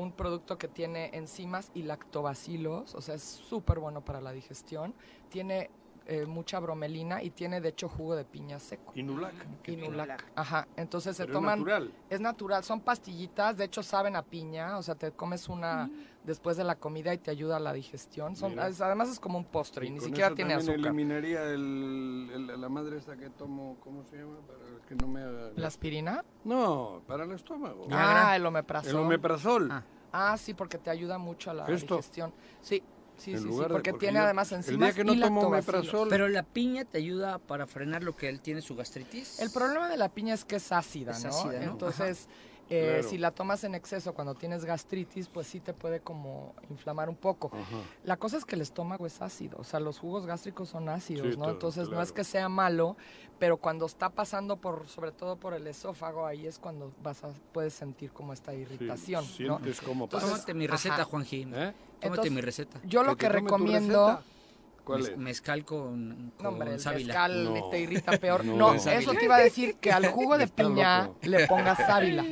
un producto que tiene enzimas y lactobacilos, o sea, es súper bueno para la digestión, tiene eh, mucha bromelina y tiene de hecho jugo de piña seco. Inulac. Inulac. Ajá, entonces se Pero es toman... natural. Es natural, son pastillitas, de hecho saben a piña, o sea, te comes una después de la comida y te ayuda a la digestión. Son, Mira. es- además es como un postre y, ni siquiera eso tiene azúcar. eliminaría el, el- la madre esta que tomo, ¿cómo se llama? Para que no me haga... ¿La aspirina? No, para el estómago. Ah, el omeprazol. El omeprazol. Ah, sí, porque te ayuda mucho a la ¿Esto? digestión. Sí, sí, En sí, sí, de- porque, tiene yo- además el enzimas día que no y tomo Pero la piña te ayuda para frenar lo que él tiene su gastritis. El problema de la piña es que es ácida, Es ¿no? ácida, ¿no? Entonces, Ajá. Eh, Claro. si la tomas en exceso cuando tienes gastritis, pues sí te puede como inflamar un poco. La cosa es que el estómago es ácido, o sea, los jugos gástricos son ácidos, Sí, ¿no? todo, Entonces no es que sea malo, pero cuando está pasando por, sobre todo por el esófago, ahí es cuando vas a, puedes sentir como esta irritación, ¿no? sientes como Entonces, Tómate mi receta, ajá. Juanji. Tómate Entonces, mi receta. Yo lo que, recomiendo... ¿Cuál Mez- es? Mezcal con, con No, hombre, el sábila. mezcal No. te irrita peor. No. No, eso te iba a decir que al jugo de piña loco. le pongas sábila.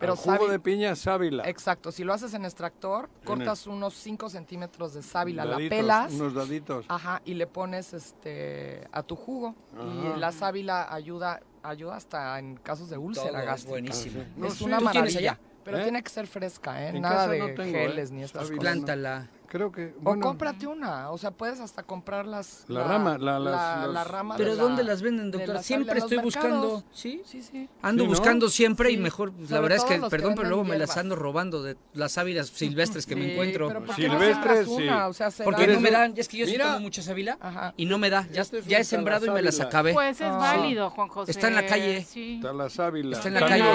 Pero Al jugo sábila- de piña, sábila. Exacto, si lo haces en extractor, En cortas unos 5 centímetros de sábila, la pelas. Unos daditos. Ajá, y le pones este a tu jugo. Ajá. Y la sábila ayuda, ayuda hasta en casos de úlcera Todo es gástrica. buenísimo. Es No, sí. una ¿Tú tienes maravilla. allá? Pero ¿Eh? tiene que ser fresca, ¿eh? En Nada casa de no tengo, geles ¿eh? ni estas Sábila cosas. no. Plántala. Creo que. O Bueno, cómprate una, o sea, puedes hasta comprar las... La rama, la- las- la, la rama Pero de la- ¿dónde las venden, de doctor? la Siempre estoy buscando. ¿Sí? Sí, sí. Ando Sí, ¿no? buscando siempre y mejor, la verdad es que, perdón, pero luego me las ando robando de las sábilas silvestres que me encuentro. pero ¿por qué no Silvestres, siembras sí. una? O sea, se Porque no me dan, es que yo sí tomo mucha sábila y no me da. Ya, Este es ya he sembrado y me las acabé. Pues es válido, Juan José. Está en la calle. Sí. Está la sábila. Está en la calle.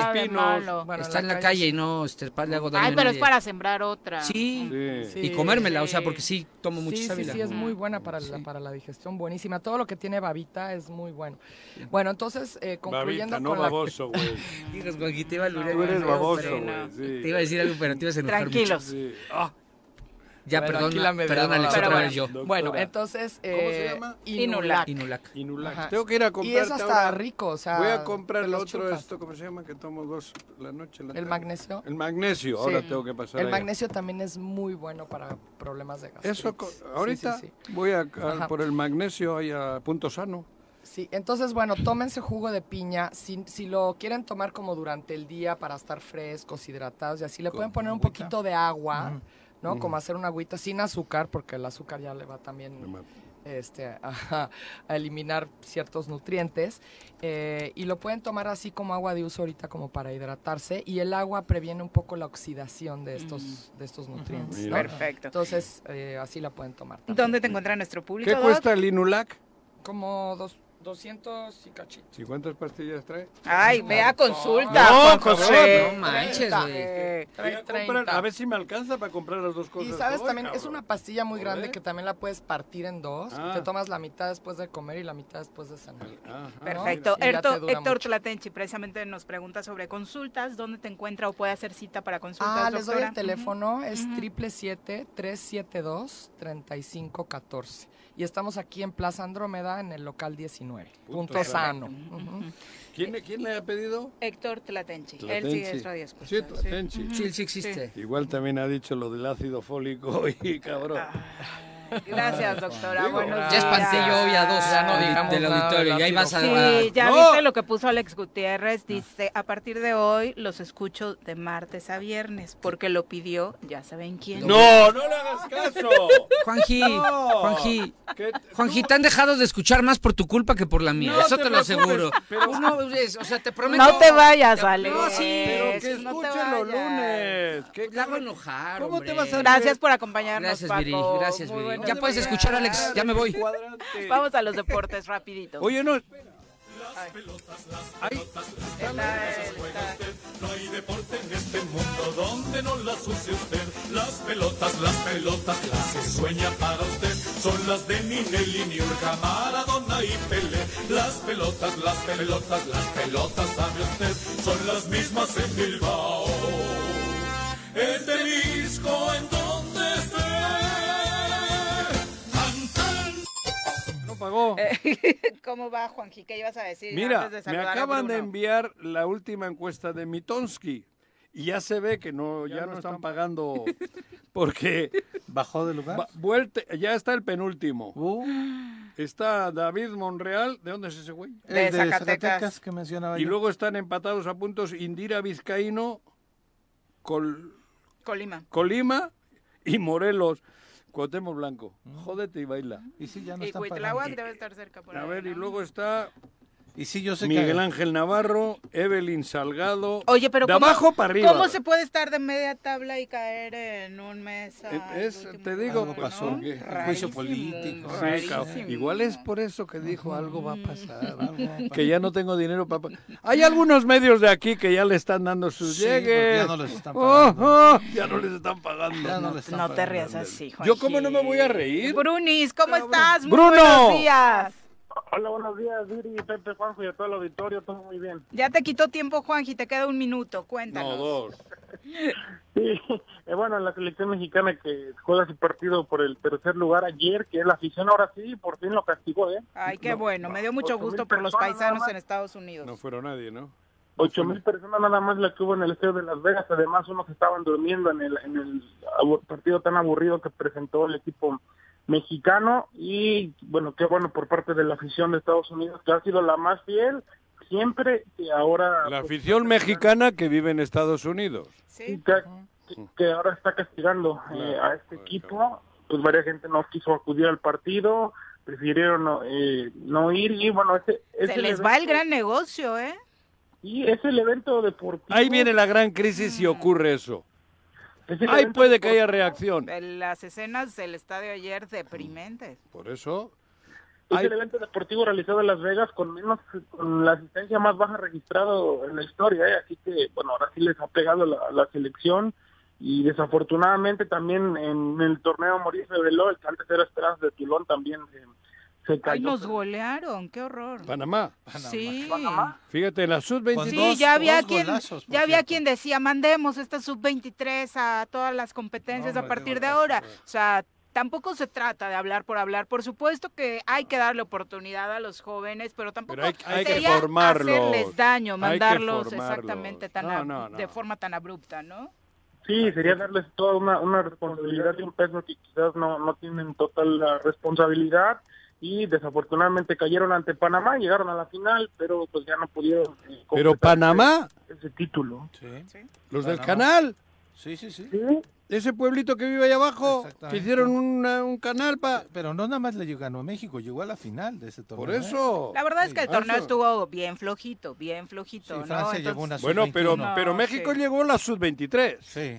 Está en la calle y no este, le hago daño Ay, a pero es para sembrar otra. Sí. Y Sí, comérmela, o sea, sí. porque sí tomo mucha Sí, sí, sábila. sí, es muy buena para, la, para la digestión, buenísima. Todo lo que tiene babita es muy bueno. Bueno, entonces, eh, concluyendo Babita, no con la... baboso, güey. Hijas, Juanji, te iba a alurar, Tú eres baboso, güey. sí. Te iba a decir algo, pero te ibas a enojar Tranquilos. Sí. mucho. Ya, Bueno, perdón, la perdón, Alex, Pero otra bueno, vez yo. Doctora. Bueno, entonces... ¿Cómo se eh, llama? Inulac. Inulac. Inulac. Tengo que ir a Y comprar. eso está rico, o sea... Voy a comprar el otro, chupas. esto, ¿cómo se llama? Que tomo dos la noche. La ¿El tarde. magnesio? El magnesio, ahora Sí. tengo que pasar El allá. magnesio también es muy bueno para problemas de gastritis. Eso, ahorita sí, sí. voy a, a- por el magnesio ahí a punto sano. Sí, entonces, bueno, tómense jugo de piña. Si, si lo quieren tomar como durante el día para estar frescos, hidratados y así, le pueden poner un poquito de agua, ¿no? Como hacer una agüita sin azúcar, porque el azúcar ya le va también este, a, a eliminar ciertos nutrientes. eh, y lo pueden tomar así como agua de uso ahorita, como para hidratarse. Y el agua previene un poco la oxidación de estos, de estos nutrientes. Perfecto. Entonces, eh, así la pueden tomar. también. ¿Dónde te encuentra nuestro público? ¿Qué Doc? cuesta el Inulac? Como dos, 200 y cachito. ¿Y cuántas pastillas trae? Ay, vea, consulta. No, José. No manches, güey. Eh, a ver si me alcanza para comprar las dos cosas. Y sabes también, es una pastilla muy grande que también la puedes partir en dos. Ah. Te tomas la mitad después de comer y la mitad después de cenar. Perfecto. Héctor, Héctor Tlatenchi precisamente nos pregunta sobre consultas. ¿Dónde te encuentra o puede hacer cita para consultas, Ah, les doy el teléfono. Es 777-372-3514 y estamos aquí en Plaza Andrómeda en el local 19. Punto Punto, sano. ¿Quién, le- ¿Quién le ha pedido? Héctor Tlatenchi. Él sí Tlatenchi. es radio escucha. Sí, Tlatenchi. Sí, sí existe. Igual también ha dicho lo del ácido fólico y cabrón. Gracias, doctora. Buenos Ya espanté días. yo hoy a dos Ya no digamos del auditorio. Y ahí vas a... Sí, ya No. viste lo que puso Alex Gutiérrez. Dice, a partir de hoy los escucho de martes a viernes, porque lo pidió, ya saben quién. No, no le hagas caso. Juanji, No. Juanji, ¿Qué- Juanji, te han dejado de escuchar más por tu culpa que por la mía. No Eso te te, lo aseguro. pero- no, es- o sea, te prometo. No te vayas, No, Alex. sí. Pero que no escuchen los lunes. ¿Qué La hago enojar, ¿Cómo hombre. te vas a Gracias por acompañarnos, Gracias. Viri. Gracias, Viri. Ya puedes escuchar, Alex. Ya me voy. Cuadrante. Vamos a los deportes rapidito. Oye, no. Las pelotas, las pelotas, las pelotas. No hay deporte en este mundo donde no las use usted. Las pelotas, las pelotas, las que sueña para usted. Son las de Ninelli, Niurka, Maradona y Pelé. Las pelotas, las pelotas, las pelotas, sabe usted. Son las mismas en Bilbao. En Temisco, en pagó. ¿Cómo va, Juanji? ¿Qué ibas a decir Mira, antes de me acaban de enviar la última encuesta de Mitonsky y ya se ve que no, ya, no están pagando porque bajó de lugar. va- ya está el penúltimo. Está David Monreal, ¿de dónde es ese güey? El de Zacatecas que mencionaba Y yo. luego están empatados a puntos Indira Vizcaíno, Col- Colima. Colima y Morelos. Cuauhtémoc Blanco. Jódete y baila. Y sí, ya Y Cuitláhuac debe estar cerca por A ahí, ver, y ¿no? luego está Y sí, yo sé Miguel que... Ángel Navarro, Evelyn Salgado. Oye, pero de ¿cómo, abajo para arriba. ¿cómo se puede estar de media tabla y caer en un mes? Es- último te digo, lugar, pasó, ¿no? Juicio político. Sí, rarísimo. cabrón. Igual es por eso que dijo algo va a pasar, algo va a que ya no tengo dinero para... pa- Hay algunos medios de aquí que ya le están dando sus Sí, llegues. ya no les están Oh, pagando. oh, ya no les están pagando. Ya no les están No te rías así, Juanji. Yo cómo no me voy a reír. Brunis, ¿cómo estás? Muy Bruno. buenos días. Hola, buenos días, Viri, Pepe, Juanjo y a todo el auditorio, todo muy bien. Ya te quitó tiempo, Juanji, te queda un minuto, cuéntanos. dos. Sí, eh, bueno, la selección mexicana que juega su partido por el tercer lugar ayer, que es la afición ahora sí, por fin lo castigó, ¿eh? Ay, qué bueno, me dio mucho gusto por los paisanos en Estados Unidos. No fueron nadie, ¿no? Ocho mil personas nada más la que hubo en el estadio de Las Vegas, además unos estaban durmiendo en el, en el partido tan aburrido que presentó el equipo mexicano y bueno, qué bueno por parte de la afición de Estados Unidos que ha sido la más fiel siempre y ahora La pues, afición mexicana que vive en Estados Unidos. y que, que- ahora está castigando eh, a este equipo, pues varias gente no quiso acudir al partido, prefirieron no, eh, no ir y bueno, ese es Se les va el evento- gran negocio, ¿eh? y es el evento deportivo. Ahí viene la gran crisis Mm. si ocurre eso. Ahí puede que haya reacción. Las escenas del estadio ayer deprimentes. Por eso, Es Ay. el evento deportivo realizado en Las Vegas con menos con la asistencia más baja registrado en la historia, ¿eh? así que bueno, ahora sí les ha pegado la, la selección y desafortunadamente también en el torneo Mauricio Veló, el que antes era Esperanza de Tulón también se, Ay, nos golearon, qué horror. Panamá. Sí. Fíjate, en la sub-23. Sí, ya había quien, golazos, ya había quien decía, mandemos esta sub-23 a todas las competencias No, a partir de ahora. O sea, tampoco se trata de hablar por hablar. Por supuesto que hay que darle oportunidad a los jóvenes, pero tampoco Pero hay- hay que formarlos. hacerles daño, mandarlos exactamente tan No, ab- no, no. de forma tan abrupta, ¿no? Sí, sería darles toda una, una responsabilidad y un peso que quizás no, no tienen total la responsabilidad y desafortunadamente cayeron ante Panamá, llegaron a la final, pero pues ya no pudieron eh, Pero Panamá, ese, ese título. Sí. los del canal, Sí, sí, sí. Sí, ese pueblito que vive ahí abajo, que hicieron una- un canal para... Pero no nada más le ganó a México, llegó a la final de ese torneo. Por ¿eh? eso. La verdad es que el torneo eso. estuvo bien flojito, bien flojito, Sí, ¿no? Llevó Bueno, pero, sub-21. pero México sí. llegó a la sub-23. Sí.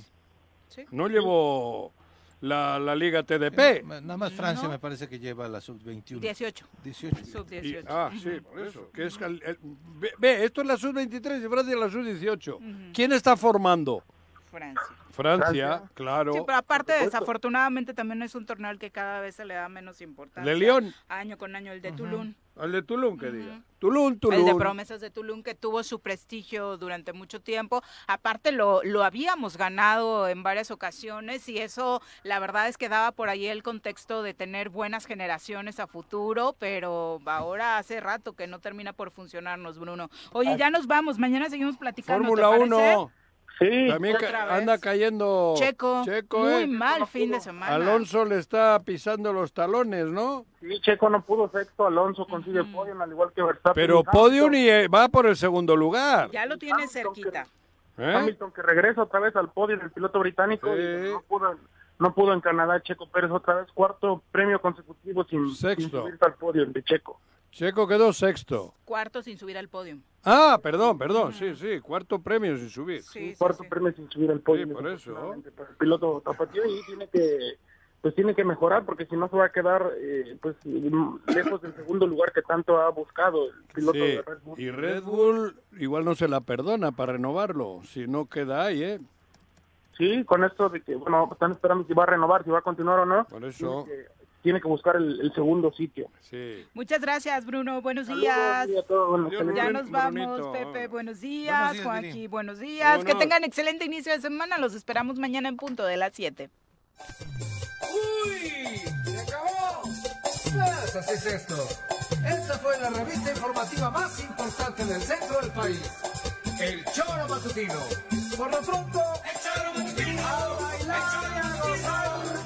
No llevó la, la Liga TDP. Nada más Francia No. me parece que lleva la sub-21. 18, 18. sub Y- 18. ah, sí, por eso. Que es el- el- ve, ve, esto es la sub-23 y Francia la sub-18. ¿Quién está formando? Francia. Francia, Francia. claro. Sí, pero aparte, desafortunadamente, también es un torneo al que cada vez se le da menos importancia. De León. Año con año, el de Tulum. Al de Tulum, que diga. Tulum, Tulum. El de promesas de Tulum, que tuvo su prestigio durante mucho tiempo. Aparte, lo, lo habíamos ganado en varias ocasiones y eso, la verdad es que daba por ahí el contexto de tener buenas generaciones a futuro, pero ahora hace rato que no termina por funcionarnos, Bruno. Oye, ya nos vamos. Mañana seguimos platicando. ¿te Fórmula parece? 1. Sí. También Otra ca- vez. anda cayendo Checo, Checo, muy ¿eh? mal fin de semana. Alonso le está pisando los talones, ¿no? Sí, Checo no pudo sexto, Alonso consigue podio, al igual que Verstappen. Pero podium y eh, va por el segundo lugar. Ya lo tiene Hamilton, cerquita. ¿eh? Hamilton que regresa otra vez al podio del piloto británico Sí. y no pudo, no pudo en Canadá Checo Pérez otra vez cuarto premio consecutivo sin, sin Sexto. subirse al podio de Checo. Checo quedó sexto. Cuarto sin subir al podio. Ah, perdón, perdón, sí, sí, cuarto premio sin subir. Sí, sí, cuarto sí. premio sin subir al podio. Sí, por eso. el piloto tapatío y tiene que pues tiene que mejorar porque si no se va a quedar eh, pues lejos del segundo lugar que tanto ha buscado el piloto Sí, de Red Bull. Y Red Bull igual no se la perdona para renovarlo, si no queda ahí, ¿eh? Sí, con esto de que, bueno, están esperando si va a renovar, si va a continuar o no. Por eso. Tiene que, tiene que buscar el, el segundo sitio. Sí. Muchas gracias, Bruno. Buenos Saludos, días. y a todos, buenos Ya nos vamos, Brunito. Pepe. Buenos días. Buenos días, Juanqui, Viri. buenos días. Que tengan excelente inicio de semana. Los esperamos mañana en punto de las 7. ¡Uy! ¡Se acabó! Pues así es esto. Esta fue la revista informativa más importante del centro del país. El Choro Matutino. Por lo pronto, el Choro Matutino. A bailar y a